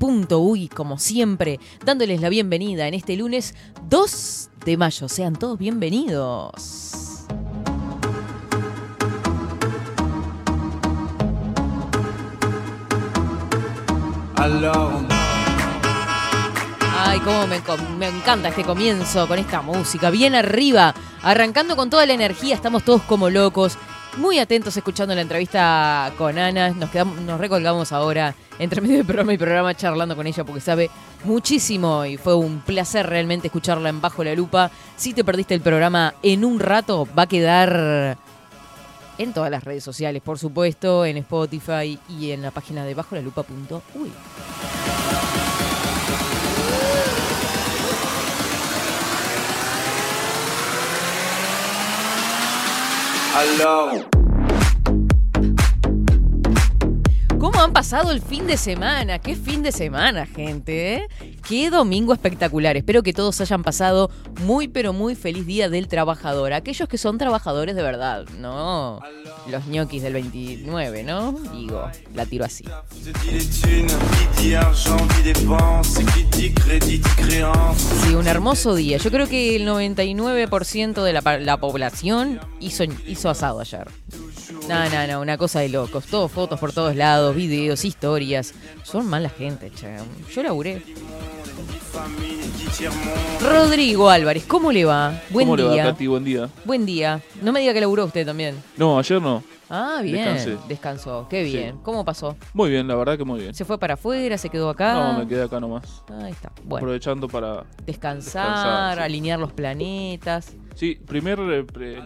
uy, como siempre, dándoles la bienvenida en este lunes 2 de mayo. Sean todos bienvenidos. Ay, cómo me, me encanta este comienzo con esta música, bien arriba, arrancando con toda la energía, estamos todos como locos, muy atentos escuchando la entrevista con Ana, nos, quedamos, nos recolgamos ahora entre medio de programa y programa charlando con ella porque sabe muchísimo y fue un placer realmente escucharla en Bajo la Lupa. Si te perdiste el programa en un rato, va a quedar en todas las redes sociales, por supuesto, en Spotify y en la página de bajolalupa.uy. Hello. ¿Cómo han pasado el fin de semana? ¿Qué fin de semana, gente? eh? Qué domingo espectacular. Espero que todos hayan pasado muy, pero muy feliz día del trabajador. Aquellos que son trabajadores de verdad, ¿no? Los ñoquis del 29, ¿no? Digo, la tiro así. Sí, un hermoso día. Yo creo que el 99% de la, población hizo, hizo asado ayer. No, no, no, una cosa de locos. Todo fotos por todos lados, videos, historias. Son mala gente, che. Yo laburé. Rodrigo Álvarez, ¿cómo le va? Buen ¿Cómo le día. va, Katy? Buen día. Buen día. No me diga que laburó usted también. No, ayer no. Ah, bien. Descansé. Descansó. Qué Sí. bien. ¿Cómo pasó? Muy bien, la verdad que muy bien. ¿Se fue para afuera? ¿Se quedó acá? No, me quedé acá nomás. Ahí está. Bueno, Aprovechando para... descansar, descansar, sí. alinear los planetas. Sí, primer... eh, pre-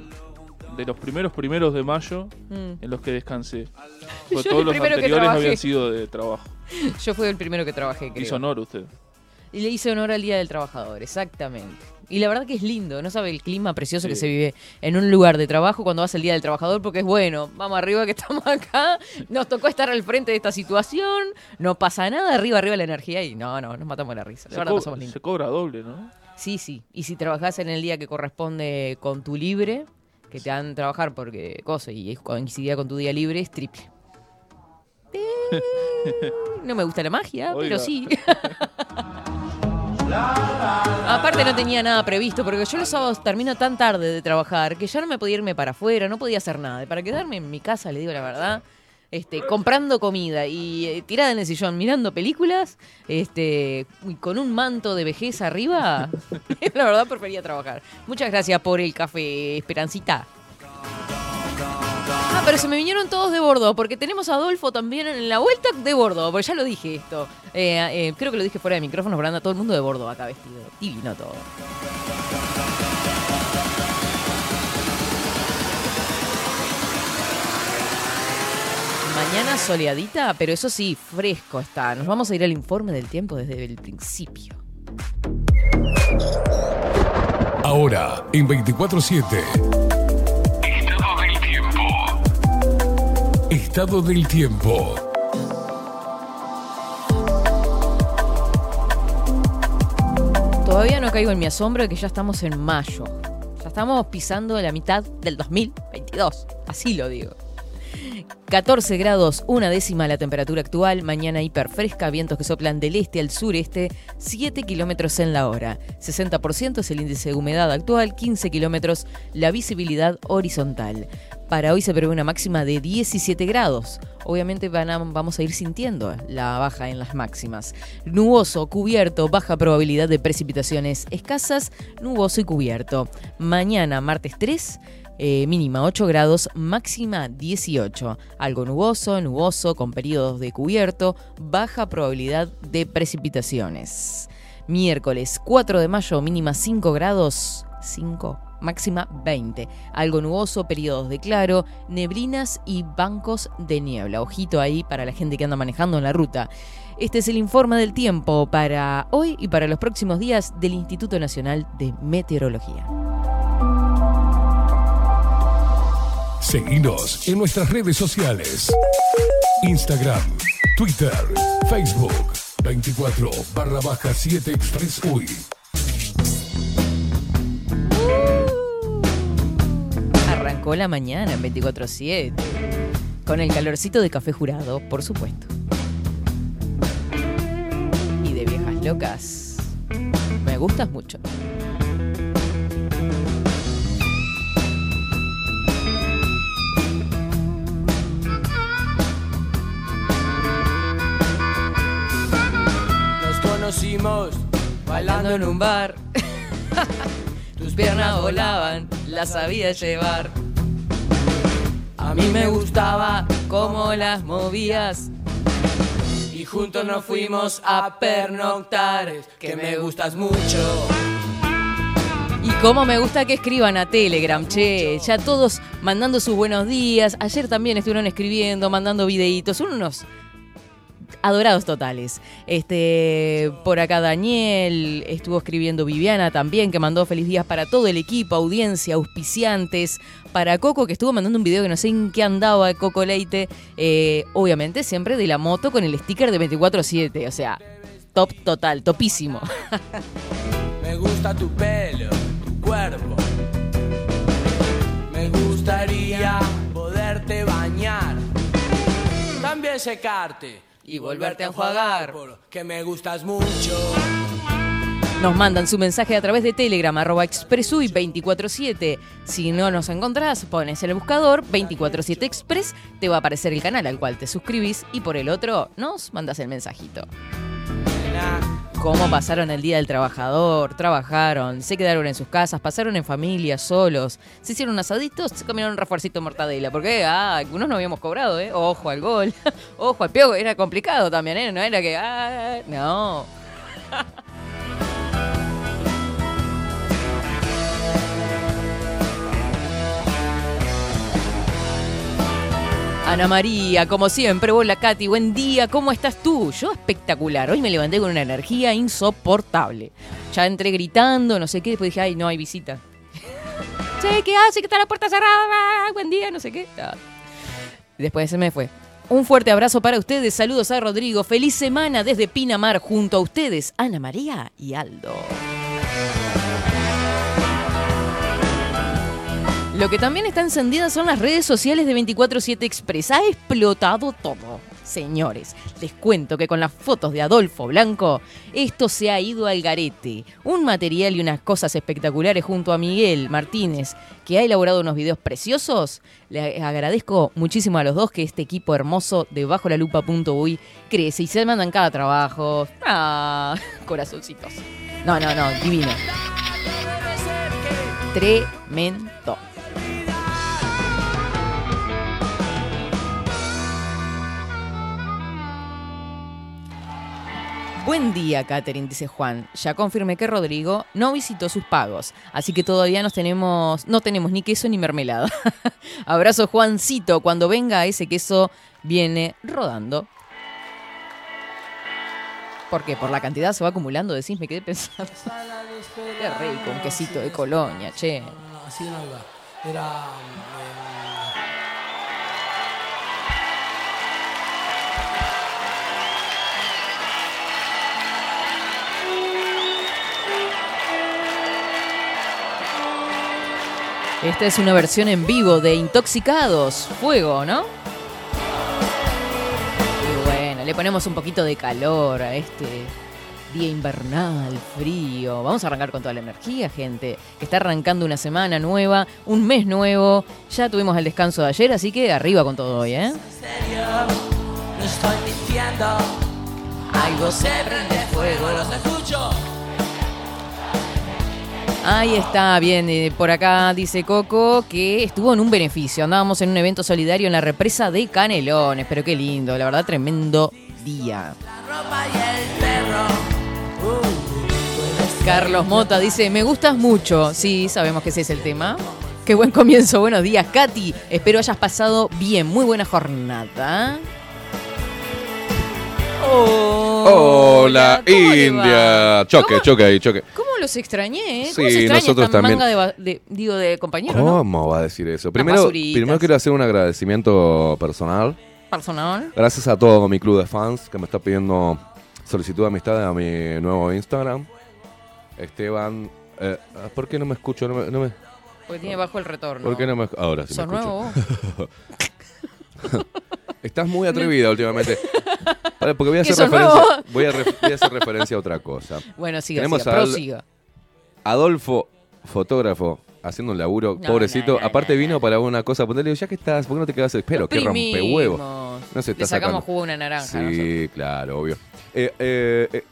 De los primeros primeros de mayo Mm. en los que descansé. Yo todos los anteriores habían sido de trabajo. Yo fui el primero que trabajé, creo. Hizo honor usted. Y le hice honor al Día del Trabajador, exactamente. Y la verdad que es lindo, no sabe el clima precioso que se vive en un lugar de trabajo cuando vas el Día del Trabajador, porque es bueno, vamos arriba que estamos acá, nos tocó estar al frente de esta situación, no pasa nada, arriba, arriba la energía y no, no, nos matamos la risa. La Se, verdad pasamos lindo. se cobra doble, ¿no? Sí, sí. Y si trabajás en el día que corresponde con tu libre, que te dan trabajar porque cosa y coincidía con tu día libre, es triple. No me gusta la magia, pero sí. Aparte no tenía nada previsto, porque yo los sábados termino tan tarde de trabajar que ya no me podía irme para afuera, no podía hacer nada. Y Para quedarme en mi casa, le digo la verdad, este, comprando comida y eh, tirada en el sillón, mirando películas, este, y con un manto de vejez arriba, la verdad prefería trabajar. Muchas gracias por el café, Esperancita. Ah, pero se me vinieron todos de bordo, porque tenemos a Adolfo también en la vuelta de bordo, porque ya lo dije esto. Eh, eh, creo que lo dije fuera de micrófono, pero anda todo el mundo de bordo acá vestido. Divino todo. Mañana soleadita, pero eso sí, fresco está. Nos vamos a ir al informe del tiempo desde el principio. Ahora, en 24-7. Estado del tiempo. Estado del tiempo. Todavía no caigo en mi asombro de que ya estamos en mayo. Ya estamos pisando la mitad del 2022. Así lo digo. 14 grados, una décima la temperatura actual, mañana hiperfresca, vientos que soplan del este al sureste, 7 kilómetros en la hora. 60% es el índice de humedad actual, 15 kilómetros la visibilidad horizontal. Para hoy se prevé una máxima de 17 grados. Obviamente van vamos a ir sintiendo la baja en las máximas. Nuboso, cubierto, baja probabilidad de precipitaciones escasas, nuboso y cubierto. Mañana, martes 3, eh, mínima 8 grados, máxima 18. Algo nuboso, nuboso, con periodos de cubierto, baja probabilidad de precipitaciones. Miércoles 4 de mayo, mínima 5 grados, 5 máxima 20. Algo nuboso, periodos de claro, neblinas y bancos de niebla. Ojito ahí para la gente que anda manejando en la ruta. Este es el informe del tiempo para hoy y para los próximos días del Instituto Nacional de Meteorología. Seguinos en nuestras redes sociales. Instagram, Twitter, Facebook, 24 barra baja 7 Express. Arrancó la mañana en 24-7. Con el calorcito de café jurado, por supuesto. Y de viejas locas. Me gustas mucho. Conocimos Bailando en un bar. Tus piernas volaban, las sabía llevar. A mí me gustaba cómo las movías. y juntos nos fuimos a pernoctar. Que me gustas mucho. Y cómo me gusta que escriban a Telegram, che. Ya todos mandando sus buenos días. Ayer también estuvieron escribiendo, mandando videitos. Son unos adorados totales. Este, por acá Daniel, estuvo escribiendo Viviana también, que mandó feliz días para todo el equipo, audiencia, auspiciantes. Para Coco, que estuvo mandando un video que no sé en qué andaba, Coco Leite. eh, obviamente siempre de la moto con el sticker de 24-7. O sea, top total, topísimo. Me gusta tu pelo, tu cuerpo. Me gustaría poderte bañar. También secarte Y volverte a enjuagar. Que me gustas mucho. Nos mandan su mensaje a través de Telegram, arroba expresui 247. Si no nos encontrás, pones en el buscador 247 Express, te va a aparecer el canal al cual te suscribís y por el otro nos mandas el mensajito. ¿Cómo pasaron el Día del Trabajador? Trabajaron, se quedaron en sus casas, pasaron en familia, solos, se hicieron asaditos, se comieron un refuercito de mortadela. Porque, ah, algunos no habíamos cobrado, ¿eh? Ojo al gol, ojo al piojo, era complicado también, ¿eh? No era que, no. Ana María, como siempre, hola Katy, buen día, ¿cómo estás tú? Yo espectacular, hoy me levanté con una energía insoportable. Ya entré gritando, no sé qué, después dije, ay, no hay visita. che, ¿qué hace? Que está la puerta cerrada, buen día, no sé qué. Ah. Después se me fue. Un fuerte abrazo para ustedes, saludos a Rodrigo, feliz semana desde Pinamar junto a ustedes, Ana María y Aldo. Lo que también está encendida son las redes sociales de 24-7 Express. Ha explotado todo. Señores, les cuento que con las fotos de Adolfo Blanco, esto se ha ido al garete. Un material y unas cosas espectaculares junto a Miguel Martínez, que ha elaborado unos videos preciosos. Le agradezco muchísimo a los dos que este equipo hermoso de Bajo la Lupa.uy crece y se mandan cada trabajo. Ah, corazoncitos. No, no, no, divino. Tremendo. Buen día, Catherine, dice Juan. Ya confirmé que Rodrigo no visitó sus pagos, así que todavía nos tenemos, no tenemos ni queso ni mermelada. Abrazo, Juancito. Cuando venga ese queso, viene rodando. ¿Por qué? Por la cantidad se va acumulando, decís, me quedé pensando. Qué rico, un quesito de colonia, che. No, no, así no iba. Era. Esta es una versión en vivo de Intoxicados, Fuego, ¿no? Y bueno, le ponemos un poquito de calor a este día invernal, frío. Vamos a arrancar con toda la energía, gente. Está arrancando una semana nueva, un mes nuevo. Ya tuvimos el descanso de ayer, así que arriba con todo hoy, ¿eh? serio, estoy. Algo se prende fuego, los escucho. Ahí está, bien. eh, por acá dice Coco que estuvo en un beneficio. Andábamos en un evento solidario en la represa de Canelones. Pero qué lindo, la verdad, tremendo día. Carlos Mota dice, me gustas mucho. Sí, sabemos que ese es el tema. Qué buen comienzo, buenos días, Katy. Espero hayas pasado bien, muy buena jornada. Hola. India. Choque, ¿Cómo- choque ahí, choque. ¿Cómo los extrañé? eh? ¿Cómo Sí, se extraña nosotros esta también. manga de, digo, de compañeros, no? ¿Cómo va a decir eso? Primero, basuritas. primero quiero hacer un agradecimiento personal. Personal. Gracias a todo mi club de fans que me está pidiendo solicitud de amistad a mi nuevo Instagram. Esteban. eh, ¿Por qué no me escucho? No me- no me- Porque tiene bajo el retorno. ¿Por qué no me Ahora sí me ¿Sos escucho. nuevo vos? Estás muy atrevida últimamente. Porque voy a ¿Que hacer referencia. Voy a, re- voy a hacer referencia a otra cosa. Bueno, siga, Tenemos siga, prosiga. Adolfo, fotógrafo, haciendo un laburo, No, pobrecito. no, no, Aparte no, vino no. para una cosa, ponerle, digo, ya que estás, ¿por qué no te quedas? Espero, que rompehuevo. No se está Le sacamos sacando. jugo a una naranja. Sí, nosotros. claro, obvio. Eh, eh, eh,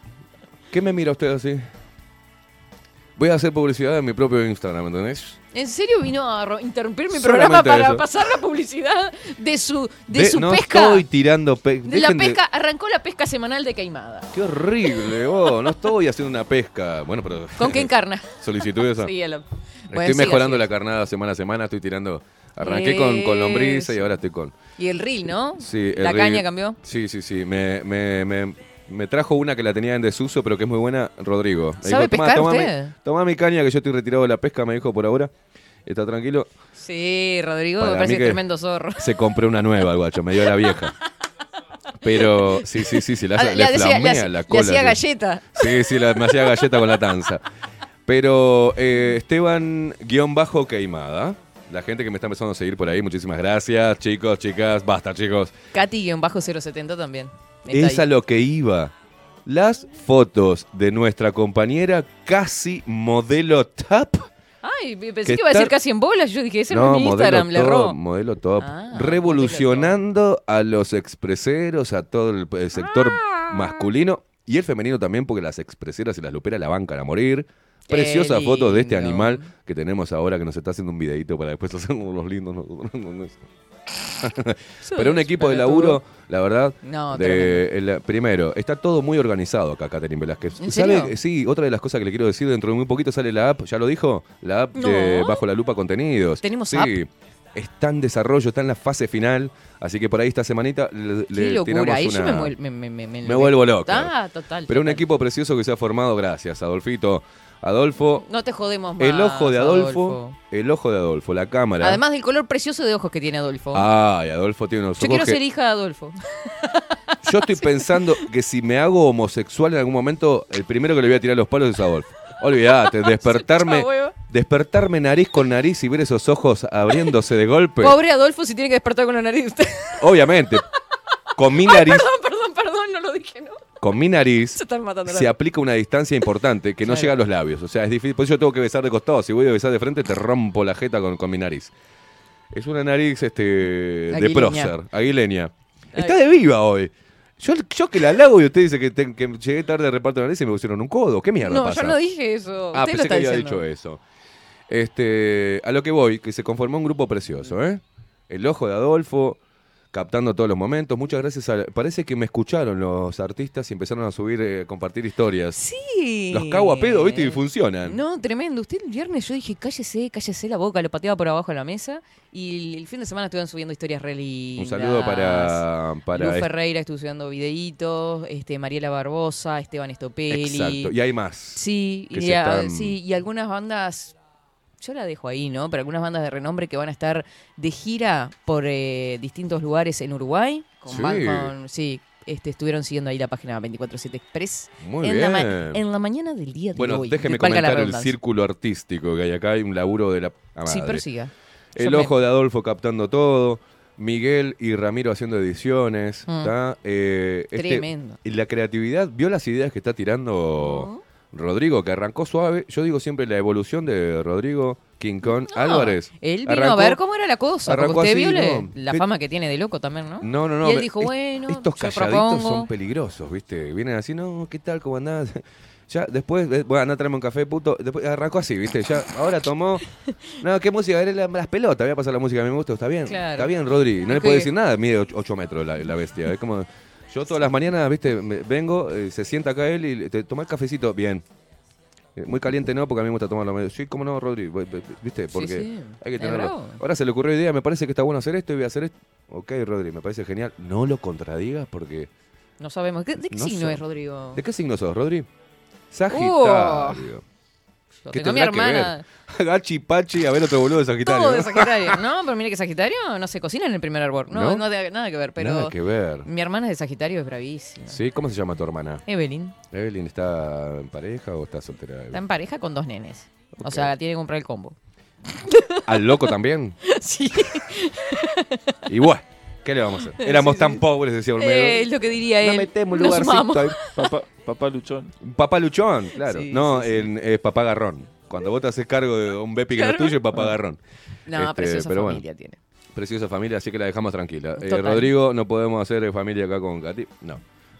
¿Qué me mira usted así? Voy a hacer publicidad en mi propio Instagram, ¿entendés? ¿En serio vino a interrumpir mi Solamente programa para eso. pasar la publicidad de su, de su no pesca? estoy tirando pe- De la pesca, arrancó la pesca semanal de Caimada. Qué horrible, vos. No estoy haciendo una pesca. Bueno, pero. ¿Con qué encarna? Solicitudes. a- Sí, Estoy siga, mejorando siga. la carnada semana a semana. Estoy tirando. Arranqué con, con lombriza y ahora estoy con. Y el reel, ¿no? Sí, el La caña cambió. Sí, sí, sí. Me, me, me, me trajo una que la tenía en desuso, pero que es muy buena, Rodrigo. Me ¿Sabe "Tomá, pescar tomá usted?" Mi, caña, que yo estoy retirado de la pesca, me dijo por ahora. Está tranquilo. Sí, Rodrigo, Para me parece que- tremendo zorro. Se compró una nueva, el guacho, me dio la vieja. Pero, sí, sí, sí, sí, la, Ah, le, le, hacía, le flamea hacía- la le cola. hacía sí. galleta. Sí, sí, la, me hacía galleta con la tanza. Pero eh, Esteban, guion bajo queimada. La gente que me está empezando a seguir por ahí, muchísimas gracias, chicos, chicas. Basta, chicos. Katy-070 también. Es a lo que iba. Las fotos de nuestra compañera casi modelo top. Ay, pensé que que iba a decir casi en bolas. Yo dije, ese no, es mi Instagram, le erró. modelo top. Ah, revolucionando a los expreseros, a todo el, sector Ah. masculino y el femenino también, porque las expreseras y las luperas la bancan a morir. Preciosa foto de este animal que tenemos ahora que nos está haciendo un videito para después hacer los lindos. Pero un equipo de laburo, la verdad, No, de, el- primero, está todo muy organizado acá, Catherine Velázquez. Sí, otra de las cosas que le quiero decir, dentro de muy poquito sale la app, ya lo dijo, la app de. Bajo la Lupa Contenidos. ¿Tenemos sí, app? Está en desarrollo, está en la fase final, así que por ahí esta semanita le, Qué le locura. Ahí yo una- me, me, me, me, Me vuelvo loco. Ah, total. Pero un equipo precioso que se ha formado, gracias, Adolfito. Adolfo, No te jodemos más. el ojo de Adolfo, el ojo de Adolfo, la cámara. Además del color precioso de ojos que tiene Adolfo. Ay, Adolfo tiene unos Yo ojos quiero que- ser hija de Adolfo. Yo estoy pensando que si me hago homosexual en algún momento, el primero que le voy a tirar los palos es Adolfo. Olvídate, despertarme, despertarme nariz con nariz y ver esos ojos abriéndose de golpe. Pobre Adolfo si tiene que despertar con la nariz. Obviamente, con mi nariz, perdón, perdón, perdón, no lo dije, ¿no? Con mi nariz Se aplica una distancia importante que no Claro. llega a los labios. O sea, es difícil. Por eso yo tengo que besar de costado. Si voy a besar de frente, te rompo la jeta con, con mi nariz. Es una nariz este, de prócer, aguileña. Ay. Está de viva hoy. Yo, yo que la halago y usted dice que, te- que llegué tarde de reparto de nariz y me pusieron un codo. ¿Qué mierda No, pasa? yo no dije eso. Ah, Usted lo pensé está que había diciendo. dicho eso. Este, a lo que voy, que se conformó un grupo precioso, ¿eh? El ojo de Adolfo, captando todos los momentos. Muchas gracias a... Parece que me escucharon los artistas y empezaron a subir, eh, compartir historias. Sí. Los cago a pedo, ¿viste? Y funcionan. No, tremendo. Usted el viernes yo dije, cállese, cállese la boca, lo pateaba por abajo de la mesa. Y el fin de semana estuvieron subiendo historias re Un lindas. saludo para... para Luz Ferreira estuvo subiendo videitos, este, Mariela Barbosa, Esteban Estopelli. Exacto. Y hay más. Sí, y, están- sí, y algunas bandas, yo la dejo ahí, ¿no? Pero algunas bandas de renombre que van a estar de gira por eh, distintos lugares en Uruguay. Con Sí. con- sí, este, estuvieron siguiendo ahí la página 247 Express. Muy en, bien. La en la mañana del día de Bueno, hoy. déjeme valga la comentar el círculo artístico que hay acá. Hay un laburo de la... ah, Sí. Yo El me- ojo de Adolfo captando todo. Miguel y Ramiro haciendo ediciones. Mm. Eh, este- Tremendo. y la creatividad, vio las ideas que está tirando Rodrigo, que arrancó suave. Yo digo siempre la evolución de Rodrigo King Kong No, Álvarez. Él vino Arrancó- a ver cómo era la cosa. Porque arrancó usted así, vio la fama que tiene de loco también, ¿no? No, no, no. Y él dijo, bueno, Estos yo calladitos propongo. son peligrosos, ¿viste? Vienen así, no, ¿qué tal? ¿Cómo andás? Ya después, eh, bueno, anda a traerme un café, puto. Después arrancó así, ¿viste? Ya, ahora tomó. No, ¿qué música? Era la- las pelotas, voy a pasar la música, a mí me gusta, está bien. Claro. Está bien, Rodri. No le puedo decir nada, mide 8 metros la, la bestia. Es como. Yo todas las mañanas, ¿viste? Me- vengo, eh, se sienta acá él y te toma el cafecito, bien. Eh, Muy caliente no, porque a mí me gusta tomarlo medio. Sí, cómo no, Rodri, ¿viste? Sí, Porque sí. hay que tenerlo. Ahora se le ocurrió idea, me parece que está bueno hacer esto y voy a hacer esto. Ok, Rodri, me parece genial. No lo contradigas porque. No sabemos. ¿Qué- ¿De qué No signo es Rodrigo? ¿De qué signo sos, Rodri? Sagitario. Lo ¿Qué tengo a mi hermana. Gachi, Pachi, a ver otro boludo de Sagitario. Todo de Sagitario. No, pero mire que Sagitario no se cocina en el primer árbol. No, ¿No? no, tiene nada que ver. Pero Nada que ver. mi hermana es de Sagitario, es bravísima. ¿Sí? ¿Cómo se llama tu hermana? Evelyn ¿Evelyn está en pareja o está soltera? está en pareja con dos nenes. O sea, tiene que comprar el combo. ¿Al loco también? sí. Y bueno, ¿qué le vamos a hacer? Éramos tan pobres, decía Olmedo. Eh, es lo que diría no él. metemos un Nos lugarcito ahí. Papá, papá luchón. Papá luchón, claro. Sí, no, sí, sí. en- es papá garrón. Cuando vos te haces cargo de un Bepi que no es tuyo, es papá garrón. No, Este, preciosa pero bueno. familia tiene. Preciosa familia, así que la dejamos tranquila. Eh. Rodrigo, no podemos hacer familia acá con Gati. No.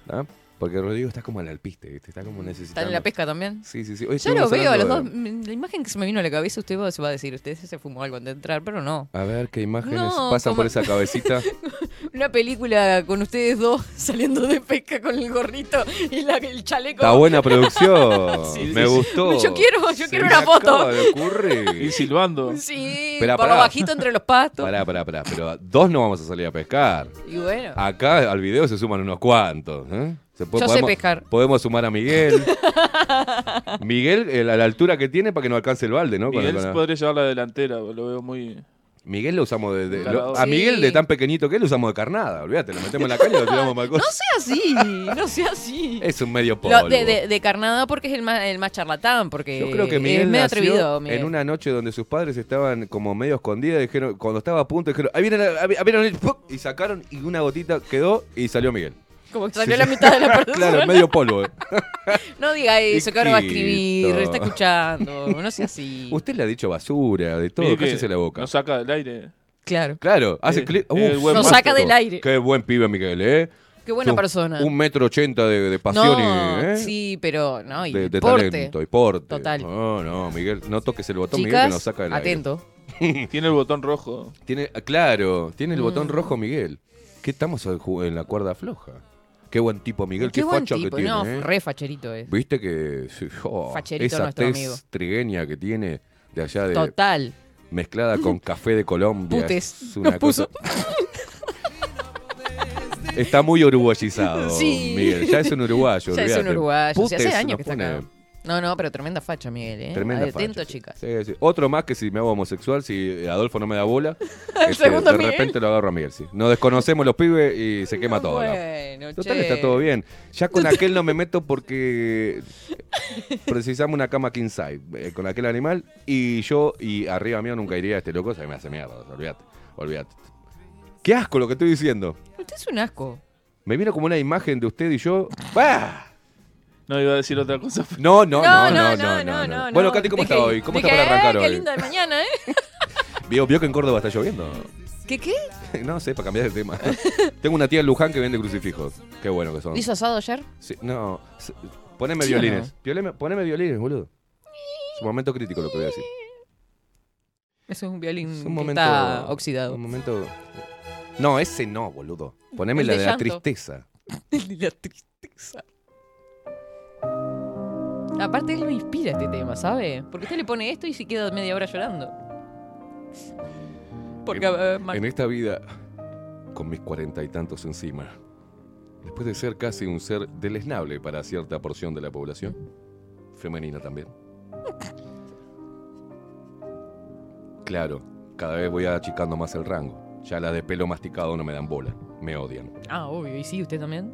¿Ah? Porque Rodrigo está como en el alpiste, ¿viste? Está como necesitando. ¿Están en la pesca también? Sí, sí, sí. Hoy Ya lo veo a los dos. de- Mm, La imagen que se me vino a la cabeza, usted va- se va a decir, usted se fumó algo antes de entrar, pero no. A ver qué imágenes No, pasan como- por esa cabecita. Una película con ustedes dos saliendo de pesca con el gorrito y la- el chaleco. Está buena producción. Sí, Me sí. gustó. Yo quiero, yo Se quiero una foto. de ocurrir. Y silbando. Sí, Espera, por pará. lo bajito entre los pastos. Pará, pará, pará. Pero dos no vamos a salir a pescar. Y bueno, Acá al video se suman unos cuantos. ¿eh? Se puede- Yo sé podemos, pescar. Podemos sumar a Miguel. Miguel, eh, a la altura que tiene para que no alcance el balde, ¿no? Con Miguel con la- podría llevar la delantera, lo veo muy. Miguel lo usamos de. de- lo- a Sí. Miguel, de tan pequeñito que él, lo usamos de carnada. Olvídate, lo metemos en la caña y lo tiramos para el no coso. sea así, no sea así. Es un medio polvo. Lo- de, de- de carnada porque es el más, el más charlatán, porque Yo creo que es Miguel medio nació atrevido. Miguel. en una noche donde sus padres estaban como medio escondidas. Dijeron, cuando estaba a punto, dijeron, ahí viene, la- ahí viene el-", ¡pum! y sacaron y una gotita quedó y salió Miguel. Como que salió la mitad de la persona. claro, medio polvo. eh. No diga eso, que ahora va a escribir, está escuchando, no sea así. Usted le ha dicho basura, de todo, cállese la boca. Nos saca del aire. Claro. Claro, hace Eh, clic. Nos saca del aire. Qué buen pibe, Miguel, ¿eh? Qué buena persona. Un metro ochenta de, de pasión no, y. ¿eh? sí, pero no, y de, de porte. talento y porte. Total. No, no, Miguel, no toques el botón, Miguel, Chicas, que nos saca del aire. atento. Tiene el botón rojo. Tiene, claro, tiene el botón Mm. rojo, Miguel. ¿Qué estamos en la cuerda floja? Qué buen tipo, Miguel, qué, Qué buen facha tipo, que tiene. no, ¿eh? re facherito es. Viste que oh, Facherito esa nuestro tez amigo. trigueña que tiene de allá de Total. mezclada con café de Colombia. Putes. Es una Nos puso. cosa- Está muy uruguayizado, Sí. Miguel. Ya es un uruguayo. Ya es un uruguayo. Putes hace años que está acá. No, no, pero tremenda facha, Miguel, ¿eh? Tremenda Atento, facha, chicas. Sí, sí. Otro más que si me hago homosexual, si Adolfo no me da bola, El este, segundo de Miguel. repente lo agarro a Miguel. Sí. Nos desconocemos los pibes y se quema todo. ¿no? Bueno, Total, che. está todo bien. Ya con aquel no me meto porque precisamos una cama king size eh, con aquel animal y yo y arriba mío nunca iría a este loco, se me hace mierda, olvídate, olvídate. Qué asco lo que estoy diciendo. Usted es un asco. Me vino como una imagen de usted y yo. ¡Bah! No iba a decir otra cosa. No, no, no, no, no, no, no. Bueno, Katy, ¿cómo Dije- está hoy? ¿Cómo está para arrancar "Eh, hoy? Qué linda de mañana, ¿eh? Vio, vio que en Córdoba está lloviendo. ¿Qué qué? no sé, para cambiar de tema. Tengo una tía en Luján que vende crucifijos. Qué bueno que son. ¿Hizo asado ayer? Sí, no, s- poneme ¿Sí o violines. Violeme- poneme violines, boludo. Es un momento crítico lo que voy a decir. Eso es un violín Es que un momento. está oxidado. Un momento. No, ese no, boludo. Poneme El la de de la llanto. tristeza. El de la tristeza. Aparte, él me inspira este tema, ¿sabe? Porque usted le pone esto y se queda media hora llorando. Porque, eh, Mar- En esta vida, con mis cuarenta y tantos encima, después de ser casi un ser deleznable para cierta porción de la población, femenina también. Claro, cada vez voy achicando más el rango. Ya las de pelo masticado no me dan bola, me odian. Ah, obvio. ¿Y sí, usted también?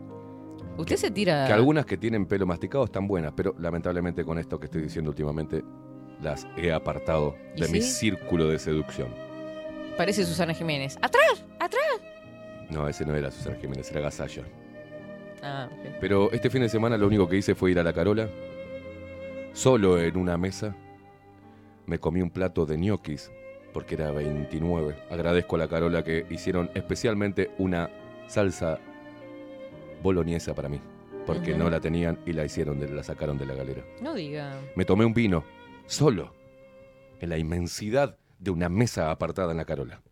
Usted se tira... Que algunas que tienen pelo masticado están buenas, pero lamentablemente con esto que estoy diciendo últimamente, las he apartado ¿Y de mi círculo de seducción. Parece Susana Jiménez. ¡Atrás! ¡Atrás! No, ese no era Susana Jiménez, era Gasalla. Ah, ok. Pero este fin de semana lo único que hice fue ir a la Carola, solo en una mesa. Me comí un plato de ñoquis, porque era 29. Agradezco a la Carola que hicieron especialmente una salsa boloñesa para mí. porque no la tenían y la hicieron, de, la sacaron de la galera. No diga. Me tomé un vino, solo, en la inmensidad de una mesa apartada en la Carola.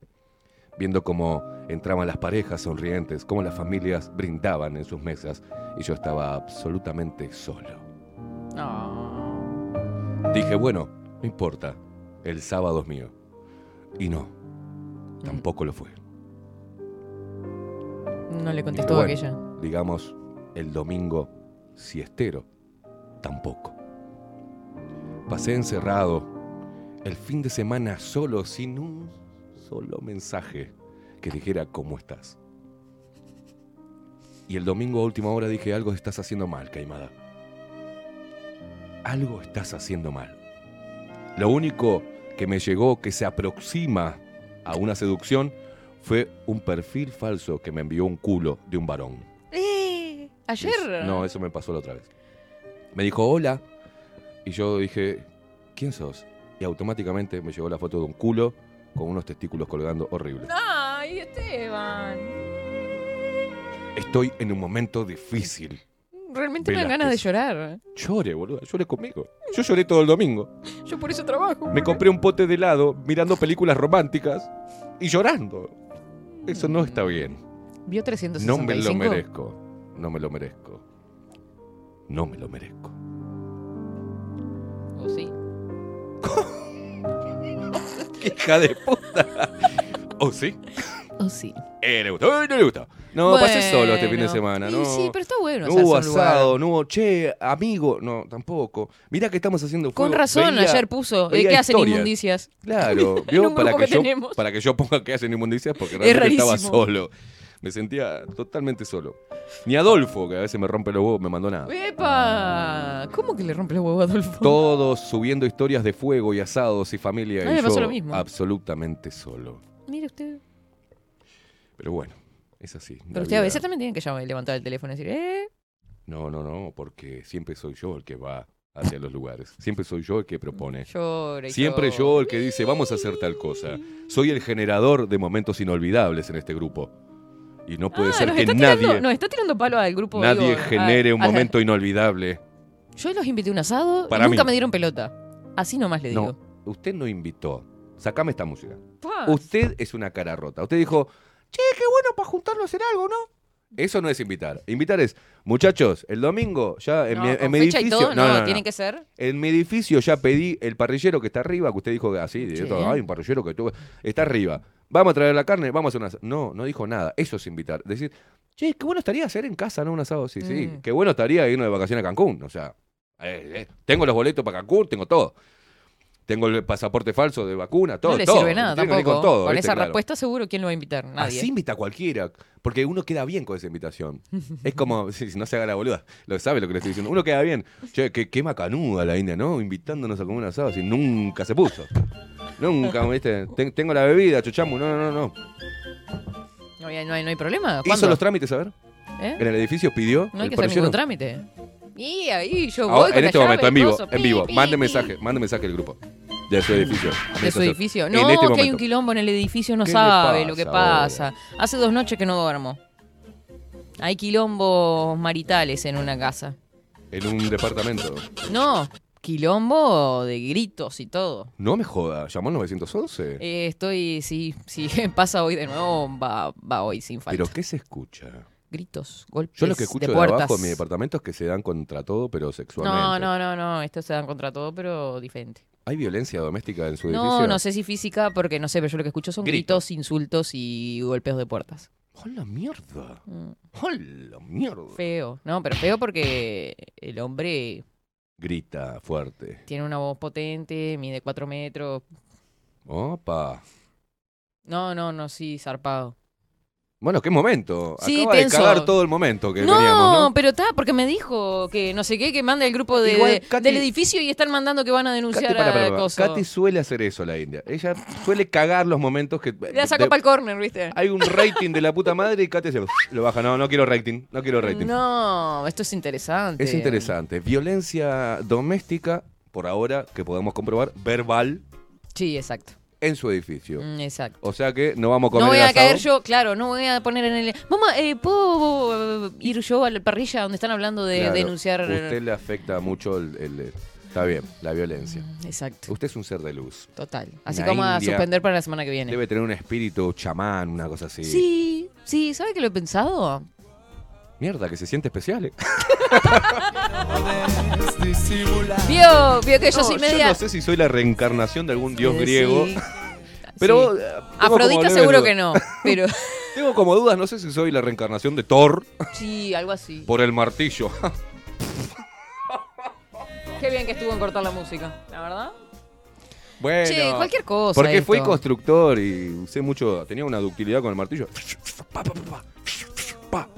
Viendo cómo entraban las parejas sonrientes, cómo las familias brindaban en sus mesas y yo estaba absolutamente solo. No. Dije, bueno, no importa, el sábado es mío. Y no, tampoco lo fue. No le contestó bueno, aquella. Digamos, el domingo siestero, tampoco. Pasé encerrado el fin de semana solo, sin un solo mensaje que dijera cómo estás. Y el domingo a última hora dije, algo estás haciendo mal, Caimada. Algo estás haciendo mal. Lo único que me llegó que se aproxima a una seducción fue un perfil falso que me envió un culo de un varón. Ayer. Es- No, eso me pasó la otra vez. Me dijo, hola. Y yo dije, ¿quién sos? Y automáticamente me llegó la foto de un culo con unos testículos colgando horrible. Ay, Esteban. Estoy en un momento difícil. Realmente me dan ganas de llorar. Llore, boludo, llore conmigo. Yo lloré todo el domingo. Yo por eso trabajo. Me compré un pote de helado mirando películas románticas y llorando. Eso no está bien. Vio No 365. me lo merezco. No me lo merezco. No me lo merezco. ¿O sí? ¡Qué hija de puta! ¿Oh, sí? ¿O sí? Eh, le gustó, eh, no le gustó. No, pasé solo este fin de Bueno. semana, ¿no? Sí, pero está bueno. no hubo asado, no hubo, che, amigo, no, tampoco. Mirá que estamos haciendo fuego. Con razón, Veía- ayer puso. ¿De veía qué hacen inmundicias? Claro, vio para que, que yo, para que yo ponga que hacen inmundicias porque Es realmente estaba solo. Me sentía totalmente solo. Ni Adolfo, que a veces me rompe los huevos, me mandó nada. ¡Epa! ¿Cómo que le rompe los huevos a Adolfo? Todos subiendo historias de fuego y asados y familia A mí y me pasó lo mismo. absolutamente solo. Mire usted. Pero bueno, es así. Pero usted a veces también tiene que llamar, levantar el teléfono y decir, ¿eh? No, no, no, porque siempre soy yo el que va hacia los lugares. Siempre soy yo el que propone. Llora y Siempre llora. yo el que dice, vamos a hacer tal cosa. Soy el generador de momentos inolvidables en este grupo. Y no puede Ah, ser que está nadie, tirando, nos está tirando palo al grupo. nadie digo, a- genere un a momento inolvidable. Yo los invité a un asado Para y nunca mí. me dieron pelota. Así nomás le No, digo. usted no invitó. Sacame esta música. Usted es una cara rota. Usted dijo, che, qué bueno para juntarnos a hacer algo, ¿no? Eso no es invitar. Invitar es, muchachos, el domingo ya en No, mi, en con mi fecha y edificio. todo, no, no, no, no. tiene que ser. En mi edificio ya pedí el parrillero que está arriba, que usted dijo que así, Sí. directo, hay un parrillero que tuvo- está arriba. Vamos a traer la carne, vamos a hacer un asado. No, no dijo nada. Eso es invitar. Decir, che, qué bueno estaría hacer en casa, ¿no? Un asado. Sí, sí. Mm. Qué bueno estaría irnos de vacaciones a Cancún. O sea, eh, eh, tengo los boletos para Cancún, tengo todo. Tengo el pasaporte falso de vacuna, todo. no le todo. sirve nada Tiene tampoco. Con, todo, con esa Claro. respuesta seguro quién lo va a invitar. Nadie. Así invita a cualquiera, porque uno queda bien con esa invitación. es como, si si no se haga la boluda, lo sabe lo que le estoy diciendo. Uno queda bien. Che, qué, qué macanuda la India, ¿no? Invitándonos a comer un asado, si nunca se puso. Nunca, ¿viste? Ten- tengo la bebida, chuchamu, no, no, no. no. No, hay, no, hay, no hay problema. Hizo ¿Cuándo? los trámites, a ver. ¿Eh? En el edificio pidió. No hay que hacer ningún trámite. Y ahí yo voy Ahora, con en la este llave, momento, en vivo, en vivo. Mande mensaje, mande mensaje al grupo. De su edificio. De su edificio. En No, este que hay un quilombo en el edificio, no ¿Qué le sabe lo que pasa. Hace dos noches que no duermo. Hay quilombos maritales en una casa. En un departamento. No, quilombo de gritos y todo. No me joda, llamó al 911. Eh, estoy, sí, sí, pasa hoy de nuevo, va, va hoy sin falta. Pero ¿qué se escucha? Gritos, golpes Yo lo que escucho de de, abajo en mi departamento es que se dan contra todo, pero sexualmente. no, no, no, no, estos se dan contra todo, pero diferente. ¿Hay violencia doméstica en su No, edificio? no sé si física, porque no sé, pero yo lo que escucho son Gritos. gritos, insultos y golpeos de puertas. ¡Hola mierda! Mm, ¡Hola mierda! Feo, no, pero feo porque el hombre Grita fuerte. tiene una voz potente, mide cuatro metros. Opa. No, no, no, sí, zarpado. Bueno, qué momento. Sí, Acaba tenso. de cagar todo el momento que No, ¿no? pero está, porque me dijo que no sé qué, que manda el grupo de, Igual, de- Katy- del edificio y están mandando que van a denunciar Katy, para, para, a coso. Katy suele hacer eso, la India. Ella suele cagar los momentos que... La sacó para el corner, ¿viste? Hay un rating de la puta madre y Katy se lo baja. No, no quiero rating. No quiero rating. No, esto es interesante. Es interesante. Violencia doméstica, por ahora, que podemos comprobar, verbal, Sí, exacto. En su edificio. Mm, Exacto. O sea que no vamos a comer No voy a caer yo, claro, no voy a poner en el... Mamá, eh, ¿puedo eh, ir yo a la parrilla donde están hablando de Claro, denunciar... Usted le afecta mucho el, el- Está bien, la violencia. Exacto, Usted es un ser de luz. total. Así que vamos a suspender para la semana que viene. Debe tener un espíritu chamán, una cosa así. Sí, sí, ¿sabe que lo he pensado? Mierda, que se siente especial. ¿eh? Vio, vio que yo No, soy media... no sé si soy la reencarnación de algún dios griego. sí. Pero. Sí. eh, Afrodita seguro que no, pero Tengo como dudas, no sé si soy la reencarnación de Thor sí, algo así. por el martillo. Qué bien que estuvo en cortar la música, la verdad. bueno. Che, cualquier cosa. Porque fui constructor y usé mucho. Tenía una ductilidad con el martillo. Pa, pa, pa, pa, pa.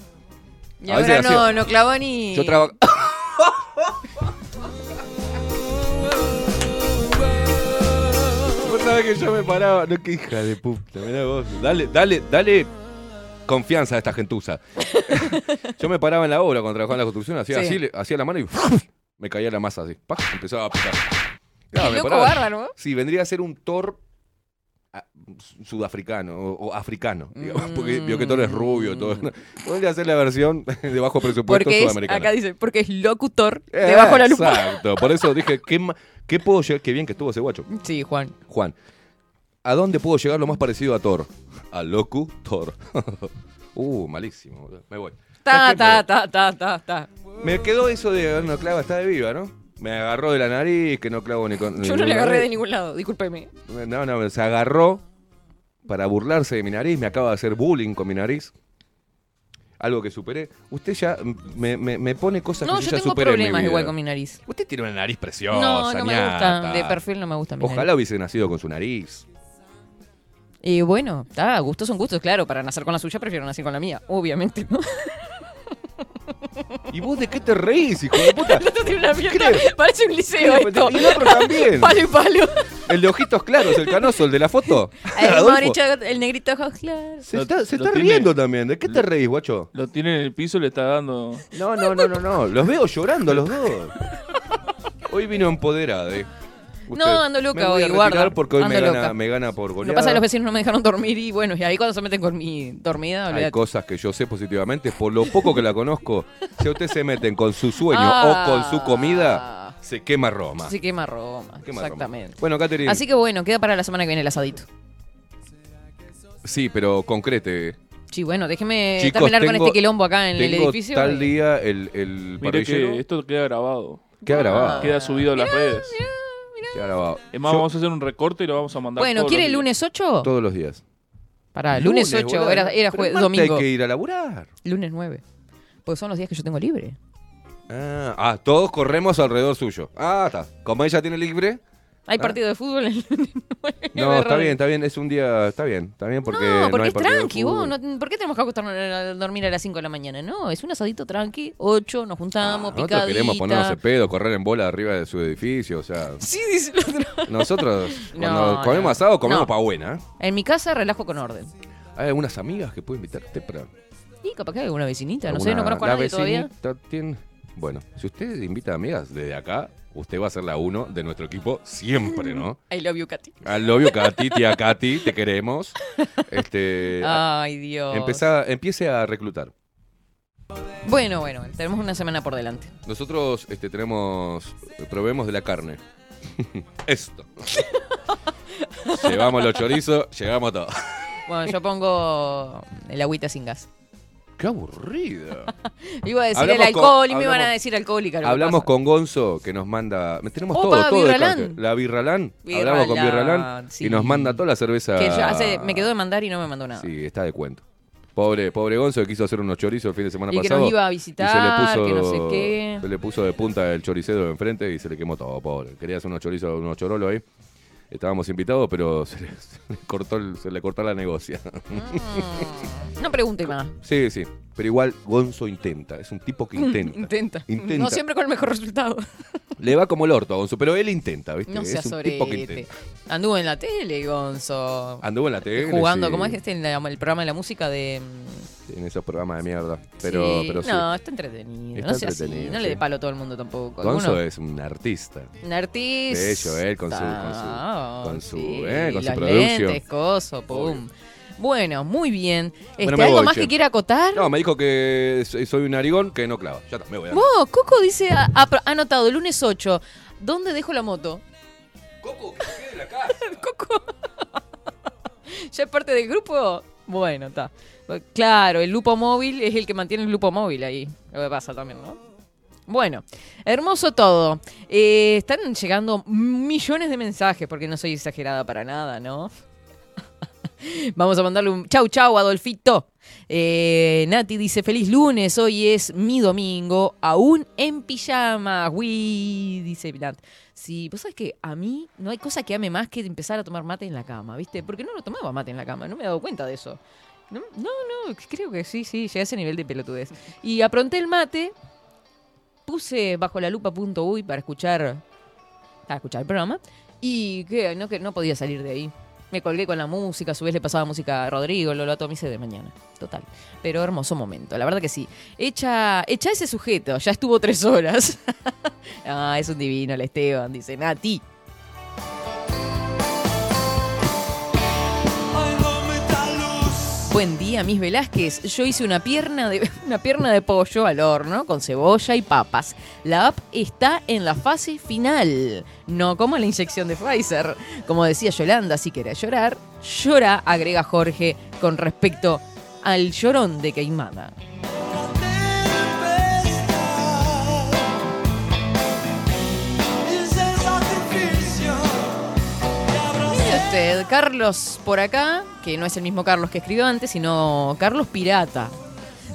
Y A veces ahora no, no clavó ni... Yo trabajo. Vos sabés que yo me paraba. No, qué hija de puta. Mirá vos. Dale, dale, dale confianza a esta gentuza. yo me paraba en la obra cuando trabajaba en la construcción, hacía Sí. así, hacía la mano y me caía la masa así. ¡Pac! Empezaba a picar. Claro, me loco paraba. bárbaro. Sí, vendría a ser un Thor sudafricano o, o africano, digamos, porque vio que Thor es rubio, todo. A ser la versión de bajo presupuesto Porque es, sudamericana. acá dice, porque es locutor debajo la lupa. Exacto, por eso dije, ¿qué, puedo llegar? Qué bien que estuvo ese guacho. Sí, Juan. Juan, ¿a dónde puedo llegar lo más parecido a Thor? A locutor. uh, malísimo, me voy. Ta, ta, ta, ta, ta, ta. Me quedó eso de no clava, está de viva, ¿no? Me agarró de la nariz, que no clavo ni con. Yo no le agarré nariz. de ningún lado, discúlpeme. No, no, se agarró para burlarse de mi nariz, me acaba de hacer bullying con mi nariz. Algo que superé. Usted ya me, me- me pone cosas No, que yo ya tengo superé en mi problemas vida. igual con mi nariz. Usted tiene una nariz preciosa, no, no me gusta. De perfil no me gusta mi Ojalá nariz. hubiese nacido con su nariz. Y bueno, está, gustos son gustos, claro. Para nacer con la suya prefiero nacer con la mía, obviamente, ¿no? ¿Y vos de qué te reís, hijo de puta? Esto tiene una mierda. Parece un liceo esto. Y el otro también. Palo y palo. El de ojitos claros, el canoso, el de la foto. El, el negrito ojos claros. Se Lo- está, se lo está tiene- riendo también. ¿De qué te reís, guacho? Lo tiene en el piso y le está dando. No, no, no, no, no. Los veo llorando los dos. Hoy vino empoderada. eh. No, ando loca me voy a hoy, retirar guarda. porque hoy me gana, me gana por Lo goleada. que pasa es que los vecinos no me dejaron dormir y bueno, y ahí cuando se meten con mi dormida, Hay olvídate. cosas que yo sé positivamente, por lo poco que la conozco. Si ustedes se meten con su sueño Ah. o con su comida, se quema Roma. Se quema Roma, Quema Roma. exactamente. Bueno, Catherine, Así que bueno, queda para la semana que viene el asadito. sí, pero concrete. Sí, bueno, déjeme Chicos, terminar con este quilombo acá en el edificio. tal y- día el, el Mire parrillero. que esto queda grabado. Queda grabado. Queda subido a las redes. Queda grabado. Es más, Yo- vamos a hacer un recorte y lo vamos a mandar. Bueno, todos ¿quiere los el días. lunes 8? todos los días. Para, lunes 8, boludo. era, era Pero jue- el martes domingo. hay que ir a laburar. Lunes 9. Porque son los días que yo tengo libre. Ah, ah, todos corremos alrededor suyo. Ah, está. Como ella tiene libre. Hay Ah. partido de fútbol 9. No, está bien, está bien. Es un día. Está bien, está bien porque. no, porque hay es de tranqui, vos. no- ¿Por qué tenemos que acostarnos a dormir a las 5 de la mañana? No, es un asadito tranqui. 8, nos juntamos, Nosotros picadita. queremos ponernos el pedo, correr en bola arriba de su edificio, o sea. Sí, dice el otro. Nosotros, cuando No, comemos no. asado, comemos No. pa' buena. ¿eh? En mi casa relajo con orden. Hay algunas amigas que puedo invitarte para. Y capaz que hay alguna vecinita, no sé, no conozco a nadie todavía. vecinita tiene- Bueno, si usted invita amigas desde acá, usted va a ser la uno de nuestro equipo siempre, ¿no? I love you, Katy. Al novio Katy, tía Katy, te queremos. Este, Ay, Dios. empezá- empiece a reclutar. Bueno, bueno, tenemos una semana por delante. Nosotros este, tenemos, proveemos de la carne. Esto. Llevamos los chorizos, llegamos a todo. Bueno, yo pongo el agüita sin gas. Qué aburrida. Iba a decir Hablamos el con- alcohol y me iban a decir alcohólica. que Hablamos con Gonzo que nos manda. Tenemos Opa, todo, todo Birralán. La Birralán. Birralán, Hablamos con Birralán sí. y nos manda toda la cerveza. Que ya hace, me quedó de mandar y no me mandó nada. Sí, está de cuento. Pobre, pobre Gonzo que quiso hacer unos chorizos el fin de semana y que pasado. nos iba a y se le visitar, puso, que no sé qué. se le puso de punta el choricero de enfrente y se le quemó todo, pobre. Quería hacer unos chorizos, unos chorolos ahí. Estábamos invitados, pero se le, se le cortó, el- se le cortó la negocia. Mm, no pregunte más. sí, sí. Pero igual Gonzo intenta. Es un tipo que intenta. Intenta. Intenta. No siempre con el mejor resultado. Le va como el orto a Gonzo, pero él intenta, ¿viste? No es un tipo que intenta. Anduvo en la tele, Gonzo. Anduvo en la tele. Jugando, sí. ¿cómo es este? En la- el programa de la música de. mm, en esos programas de mierda. Pero Sí. pero sí. No, está entretenido. Está no sea así, entretenido, No le dé palo a todo el mundo tampoco. Gonzo Alguno- es un artista. Un artista. Bello, él, con su- con su- con su, eh, con su producción. lentes, coso, pum. Bueno, muy bien. Este, Bueno, ¿Algo voy, más che. que quiera acotar? No, me dijo que soy un narigón que no clava. Ya está, me voy a Vos, Coco dice, ha, anotado, lunes 8, ¿dónde dejo la moto? Coco, que se quede en la casa. Coco. ¿Ya es parte del grupo? Bueno, está. Claro, el lupo móvil es el que mantiene el lupo móvil ahí. Lo que pasa también, ¿no? Bueno, hermoso todo. Eh, están llegando millones de mensajes, porque no soy exagerada para nada, ¿no? Vamos a mandarle un chau chau, Adolfito. Eh, Nati dice, feliz lunes, hoy es mi domingo, aún en pijama. Uy, dice Nat. Sí, vos sabés que a mí no hay cosa que ame más que empezar a tomar mate en la cama, ¿viste? Porque no lo tomaba mate en la cama, no me he dado cuenta de eso. No, no, no, creo que sí, sí, llegué a ese nivel de pelotudez. Y apronté el mate, puse bajo la lupa.uy para escuchar, para escuchar el programa, y que no, que no podía salir de ahí. Me colgué con la música, a su vez le pasaba música a Rodrigo, lo lo de mañana. Total. Pero hermoso momento, la verdad que sí. Echa, echa ese sujeto, ya estuvo tres horas. ah, es un divino el Esteban, dice Nati. Buen día, Miss Velázquez. Yo hice una pierna de una pierna de pollo al horno con cebolla y papas. La app está en la fase final, no como la inyección de Pfizer. Como decía Yolanda, si querés llorar, llora, agrega Jorge con respecto al llorón de Queimada. Carlos por acá, que no es el mismo Carlos que escribió antes, sino Carlos Pirata.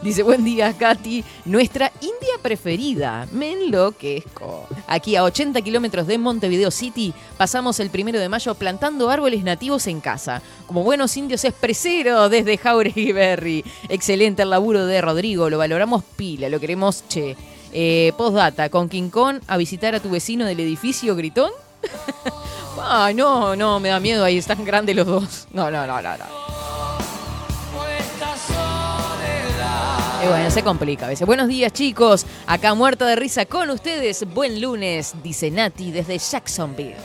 Dice, buen día, Katy. Nuestra India preferida, me enloquezco. Aquí a 80 kilómetros de Montevideo City, pasamos el primero de mayo plantando árboles nativos en casa. Como buenos indios expreseros desde Jauregui Berry. Excelente el laburo de Rodrigo, lo valoramos pila, lo queremos che. Eh, postdata, con Kong a visitar a tu vecino del edificio Gritón. Ay, no, no, me da miedo ahí, están grandes los dos. No, no, no, no, no. Y bueno, se complica a veces. Buenos días, chicos. Acá muerta de risa con ustedes. Buen lunes, dice Nati desde Jacksonville.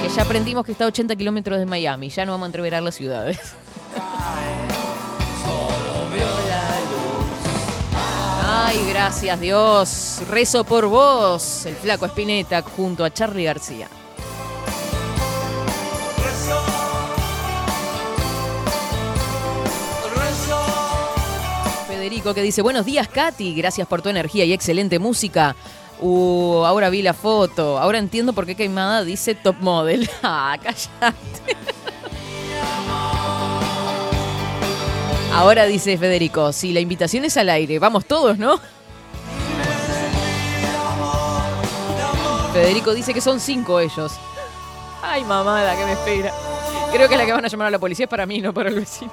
Que ya aprendimos que está a 80 kilómetros de Miami. Ya no vamos a entreverar las ciudades. Ay, gracias Dios. Rezo por vos. El flaco Espineta junto a Charlie García. Que dice, buenos días Katy, gracias por tu energía y excelente música. Uh, ahora vi la foto, ahora entiendo por qué Queimada dice top model. Ah, callate. Ahora dice Federico, si la invitación es al aire, vamos todos, ¿no? Federico dice que son cinco ellos. Ay, mamada, que me espera. Creo que la que van a llamar a la policía es para mí, no para el vecino.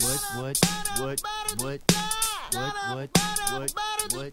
what, what, what, what, what, what, what,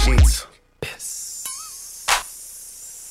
sheets.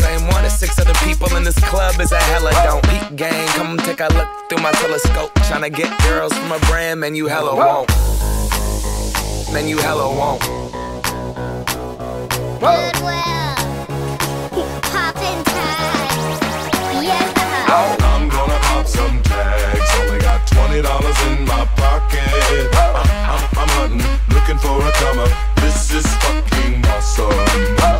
same one as six other people in this club is a hella don't. Peep game, come take a look through my telescope. Tryna get girls from a brand, man, you hella won't. Man, you hella won't. Goodwill. Poppin' tags. Yeah. I'm gonna pop some tags. Only got twenty dollars in my pocket. I'm, I'm, I'm hunting, looking for a come up. This is fucking awesome.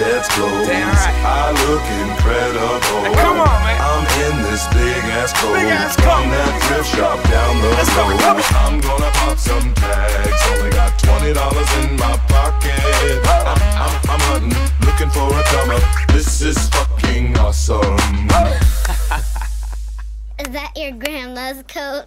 granddad's clothes. Damn right. I look incredible. Come on, man. I'm in this big ass coat Big ass from coat. that thrift shop down the Let's road. come on. I'm gonna pop some tags. Only got twenty dollars in my pocket. I'm, I'm, I'm hunting, looking for a come up. This is fucking awesome. Is that your grandma's coat?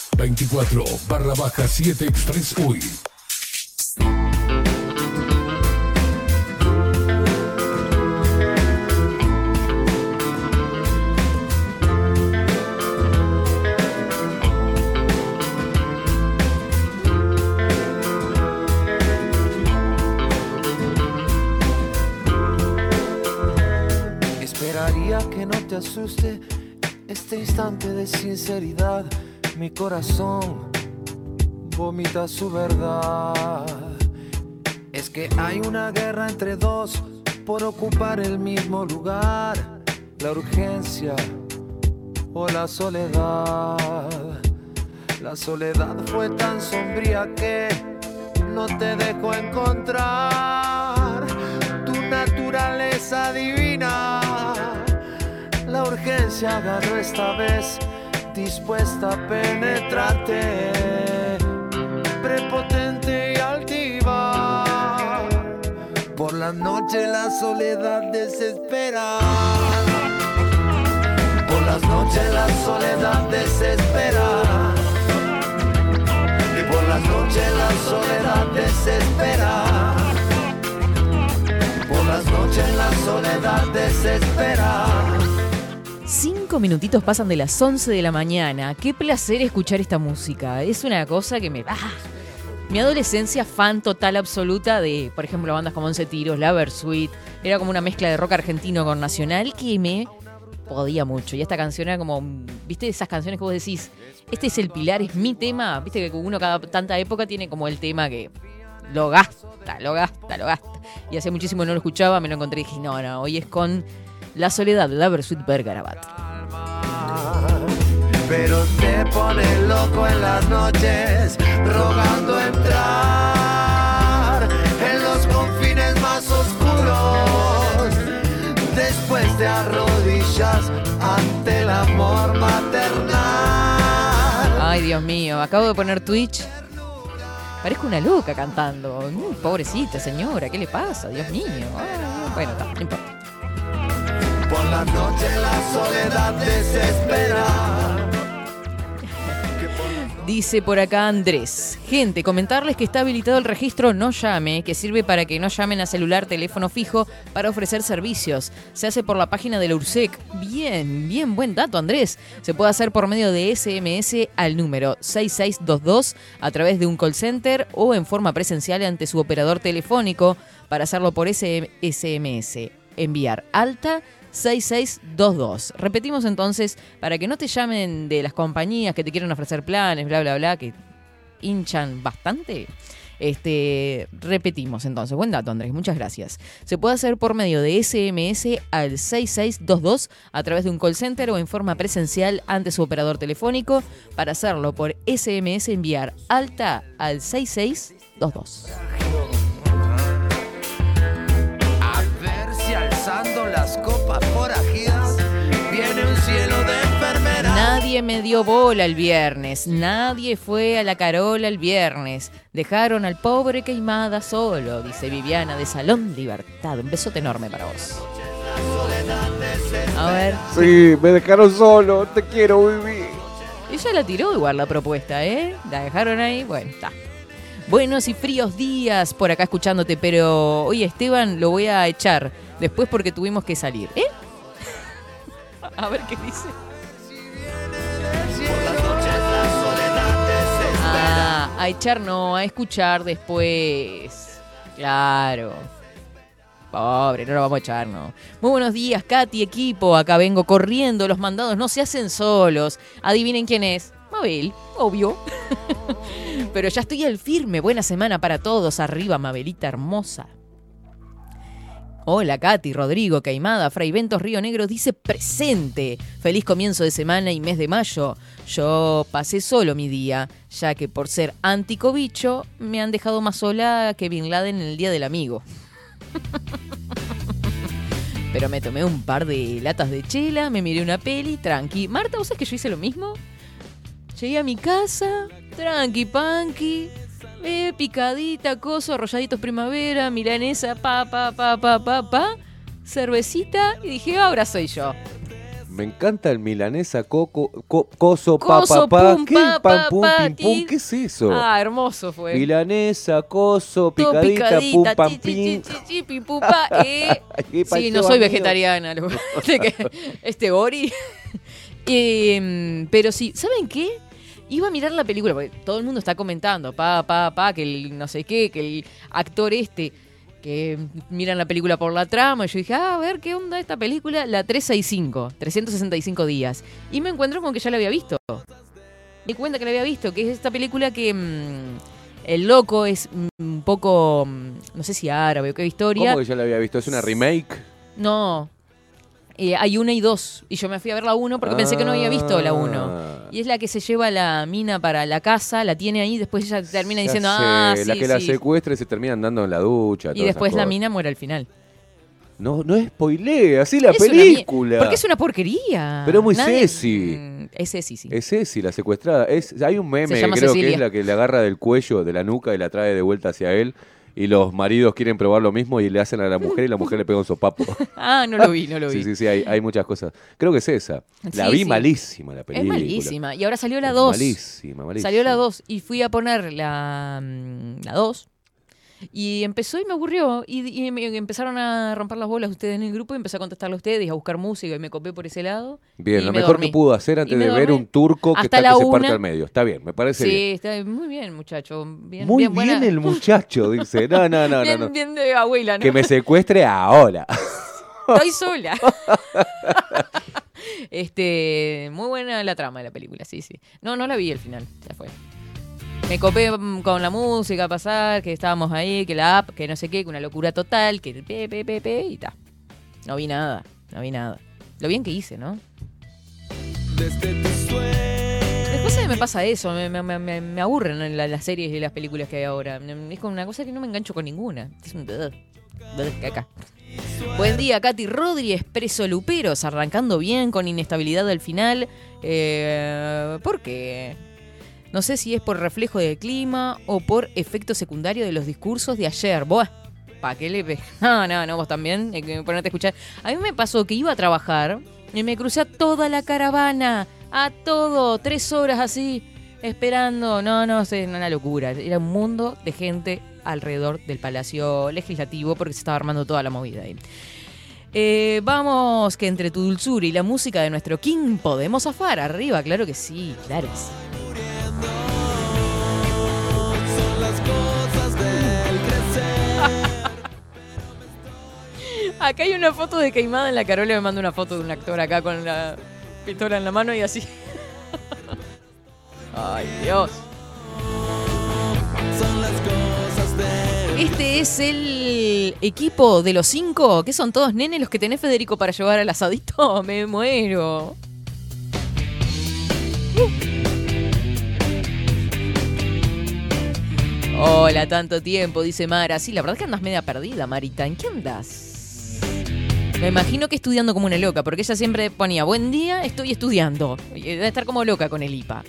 24 barra baja 7 Express UI. Esperaría que no te asuste este instante de sinceridad. Mi corazón vomita su verdad. Es que hay una guerra entre dos por ocupar el mismo lugar. La urgencia o la soledad. La soledad fue tan sombría que no te dejó encontrar tu naturaleza divina. La urgencia agarró esta vez, dispuesta a penetrarte, prepotente y altiva. Por la noche la soledad desespera. Por las noches la soledad desespera. Y por las noches la soledad desespera. Por las noches la soledad desespera. Cinco minutitos pasan de las 11 de la mañana. Qué placer escuchar esta música. Es una cosa que me... ¡Ah! Mi adolescencia fan total absoluta de, por ejemplo, bandas como Once Tiros, La Versuit. Era como una mezcla de rock argentino con nacional que me podía mucho. Y esta canción era como, ¿viste? Esas canciones que vos decís, este es el pilar, es mi tema. Viste que uno cada tanta época tiene como el tema que lo gasta, lo gasta, lo gasta. Y hace muchísimo no lo escuchaba, me lo encontré y dije, no, no, hoy es con La Soledad, La Versuit Bergarabat. Pero te pone loco en las noches, rogando entrar en los confines más oscuros. Después de arrodillas ante el amor maternal. Ay, Dios mío, acabo de poner Twitch. Parezco una loca cantando. Mm, pobrecita señora, ¿qué le pasa? Dios mío. Ay, bueno, no importa. Por la noche la soledad desespera. Dice por acá Andrés. Gente, comentarles que está habilitado el registro No Llame, que sirve para que no llamen a celular, teléfono fijo para ofrecer servicios. Se hace por la página de la URSEC. Bien, bien, buen dato, Andrés. Se puede hacer por medio de SMS al número 6622 a través de un call center o en forma presencial ante su operador telefónico para hacerlo por SMS. Enviar alta 6622. Repetimos entonces, para que no te llamen de las compañías que te quieren ofrecer planes, bla, bla, bla, que hinchan bastante. Este, repetimos entonces, buen dato Andrés, muchas gracias. Se puede hacer por medio de SMS al 6622 a través de un call center o en forma presencial ante su operador telefónico. Para hacerlo por SMS enviar alta al 6622. Nadie me dio bola el viernes, nadie fue a la Carola el viernes. Dejaron al pobre Queimada solo, dice Viviana de Salón Libertad. Un besote enorme para vos. A ver. Sí, me dejaron solo, te quiero vivir. Ella la tiró igual la propuesta, ¿eh? La dejaron ahí, bueno, está. Buenos y fríos días por acá escuchándote, pero oye Esteban lo voy a echar después porque tuvimos que salir, ¿eh? A ver qué dice. A echar no, a escuchar después. Claro. Pobre, no lo vamos a echar, no. Muy buenos días, Katy, equipo. Acá vengo corriendo. Los mandados no se hacen solos. Adivinen quién es. Mabel, obvio. Pero ya estoy al firme. Buena semana para todos. Arriba, Mabelita hermosa. Hola, Katy, Rodrigo, Caimada, Fray Ventos Río Negro dice presente. Feliz comienzo de semana y mes de mayo. Yo pasé solo mi día, ya que por ser anticobicho me han dejado más sola que Bin Laden en el Día del Amigo. Pero me tomé un par de latas de chela, me miré una peli, tranqui. Marta, ¿vos sabés que yo hice lo mismo? Llegué a mi casa, tranqui, panqui, eh, picadita, coso, arrolladitos primavera, milanesa, pa, pa, pa, pa, pa, pa, cervecita, y dije, ahora soy yo. Me encanta el milanesa, coco, co- coso, pa, Coso, pum, ¿Qué? pa, Pam, pa, pum, pa, pim, pum. ti. ¿Qué es eso? Ah, hermoso fue. Milanesa, coso, Todo picadita, pum, picadita, pam, chi, chi, pim. chi, chi, pa, eh. ¿Qué Sí, no soy amigo? vegetariana. lo- de que- este Ori. Eh, pero sí, ¿saben qué? Iba a mirar la película, porque todo el mundo está comentando, pa, pa, pa, que el no sé qué, que el actor este, que miran la película por la trama. Y yo dije, ah, a ver qué onda esta película, la 365, 365 días. Y me encuentro con que ya la había visto. Me di cuenta que la había visto, que es esta película que mm, el loco es mm, un poco, mm, no sé si árabe o qué historia. ¿Cómo que ya la había visto? ¿Es una remake? No. Eh, hay una y dos. Y yo me fui a ver la uno porque pensé que no había visto la uno. Ah. Y es la que se lleva la mina para la casa, la tiene ahí, después ella termina Ya diciendo, sé, ah, sí, la que la sí". secuestra y se termina andando en la ducha. Y después la mina muere al final. No, no spoilee, así la Es película. Porque es una porquería. Pero es muy Nadie- Ceci. Mm, Es Ceci, sí. Es Ceci, la secuestrada. Es, hay un meme, creo que Cecilia. es la que le agarra del cuello, de la nuca y la trae de vuelta hacia él. Y los maridos quieren probar lo mismo y le hacen a la mujer y la mujer le pega un sopapo. Ah, no lo vi, no lo vi. Sí, sí, sí, hay, hay muchas cosas. Creo que es esa. La Sí, vi sí. malísima la Es película. malísima. Y ahora salió la Es 2. Malísima, malísima. Salió la 2 y fui a poner la, mm, la 2. Y empezó y me aburrió. Y, y me empezaron a romper las bolas ustedes en el grupo y empecé a contestarle a ustedes, a buscar música y me copé por ese lado. Bien, y lo me mejor dormí. que pudo hacer antes Y de ver un turco que Hasta está la que se parte al medio. Está bien, me parece Sí, bien. está muy bien, muchacho. Bien, Muy bien, el muchacho, dice. No, no, no, no. bien, no. bien de abuela, ¿no? Que me secuestre ahora. Estoy sola. este, muy buena la trama de la película, sí, sí. No, no la vi al final, ya fue. Me copé mm, con la música a pasar, que estábamos ahí, que la app, que no sé qué, que una locura total, que el pe, pe, pe, pe, y ta. No vi nada, no vi nada. Lo bien que hice, ¿no? Después se me pasa eso, me, me, me- me aburren la- las series y las películas que hay ahora. Es como una cosa que no me engancho con ninguna. Es un... caca. Buen día, Katy Rodri, Expreso Luperos, arrancando bien con inestabilidad al final. Eh, ¿Por qué? No sé si es por reflejo del clima o por efecto secundario de los discursos de ayer. Buah, ¿pa' qué le No, no, no, vos también, que ponerte a escuchar. A mí me pasó que iba a trabajar y me crucé a toda la caravana, a todo, tres horas así, esperando. No, no, es una locura. Era un mundo de gente alrededor del Palacio Legislativo porque se estaba armando toda la movida ahí. Eh, vamos, que entre tu dulzura y la música de nuestro King podemos zafar arriba, claro que sí, claro que sí. Acá hay una foto de Queimada en la Carola me manda una foto de un actor acá con la pistola en la mano y así. Ay, Dios. Este es el equipo de los cinco, que son todos nenes los que tenés Federico para llevar al asadito. Me muero. Hola, tanto tiempo, dice Mara. Sí, la verdad que andas media perdida, Marita. ¿En qué andas? Me imagino que estudiando como una loca, porque ella siempre ponía, buen día, estoy estudiando. Debe estar como loca con el IPA.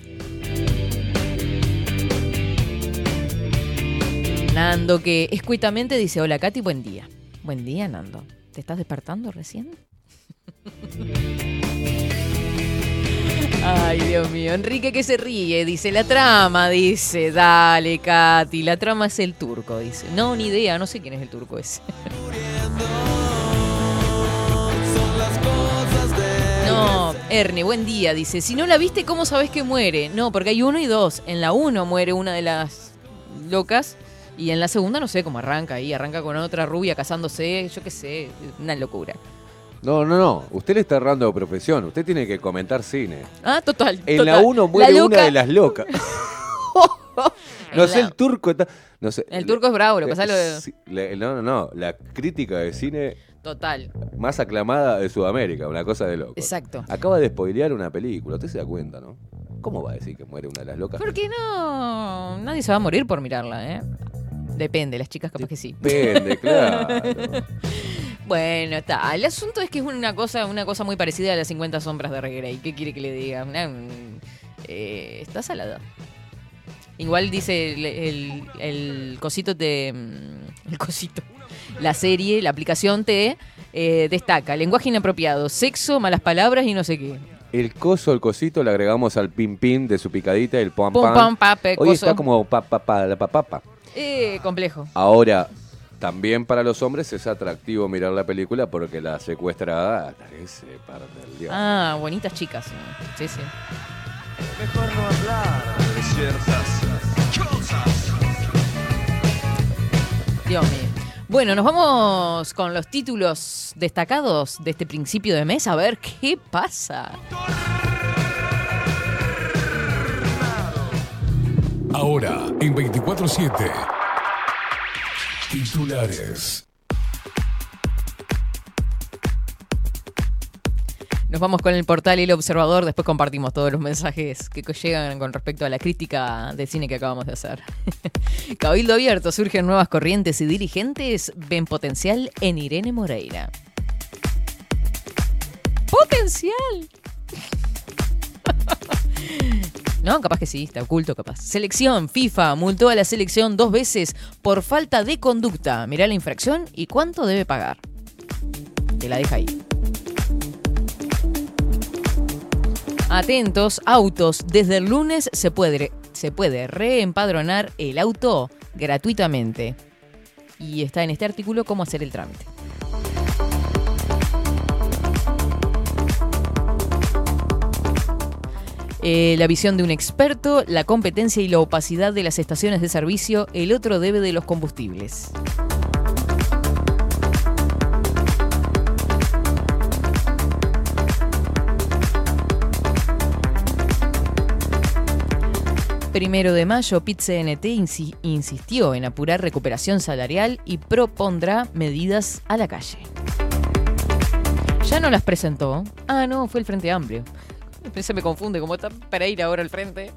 Nando, que escuetamente dice, hola Katy, buen día. Buen día, Nando. ¿Te estás despertando recién? Ay, Dios mío. Enrique que se ríe, dice, la trama, dice, dale, Katy, la trama es el turco, dice. No, ni idea, no sé quién es el turco ese. No, Ernie, buen día, dice. Si no la viste, ¿cómo sabes que muere? No, porque hay uno y dos. En la uno muere una de las locas y en la segunda no sé cómo arranca ahí. Arranca con otra rubia casándose, yo qué sé, una locura. No, no, no. Usted le está errando de profesión. Usted tiene que comentar cine. Ah, total. En la. 1 muere una de las locas. No sé, el turco está. No sé. El turco es bravo, lo que pasa es lo de- No, no, no. La crítica de cine Total. más aclamada de Sudamérica. Una cosa de loco. Exacto. Acaba de spoilear una película. Usted se da cuenta, ¿no? ¿Cómo va a decir que muere una de las locas? Porque no, nadie se va a morir por mirarla, ¿eh? Depende, las chicas capaz que sí. Depende, claro. Bueno, está. El asunto es que es una cosa, una cosa muy parecida a las 50 sombras de Grey. ¿Qué quiere que le diga? Una, mm, eh, está salada. Igual dice el, el- el cosito te. mm, El cosito. La serie, la aplicación te eh, destaca lenguaje inapropiado, sexo, malas palabras y no sé qué. El coso, el cosito, le agregamos al pin pin de su picadita, el pam Pum, pam. pam, pape, Hoy coso. está como pa pa pa la pa pa pa. Eh, complejo. Ahora, también para los hombres es atractivo mirar la película porque la secuestrada se parte del diablo. Ah, bonitas chicas. Sí, sí. Mejor no hablar de ciertas cosas. Dios mío. Bueno, nos vamos con los títulos destacados de este principio de mes a ver qué pasa. Ahora, en 24-7. Titulares. Nos vamos con el portal El Observador, después compartimos todos los mensajes que llegan con respecto a la crítica de cine que acabamos de hacer. Cabildo abierto, surgen nuevas corrientes y dirigentes ven potencial en Irene Moreira. ¡Potencial! No, capaz que sí, está oculto, capaz. Selección, FIFA multó a la selección dos veces por falta de conducta. Mirá la infracción y cuánto debe pagar. Te la deja ahí. Atentos, autos. Desde el lunes se puede, se puede reempadronar el auto gratuitamente. Y está en este artículo cómo hacer el trámite. Eh, la visión de un experto, la competencia y la opacidad de las estaciones de servicio, el otro debe de los combustibles. Primero de mayo, PIT-CNT insi- insistió en apurar recuperación salarial y propondrá medidas a la calle. Ya no las presentó. Ah, no, fue el Frente Amplio. Se me confunde, como está para ir ahora al frente.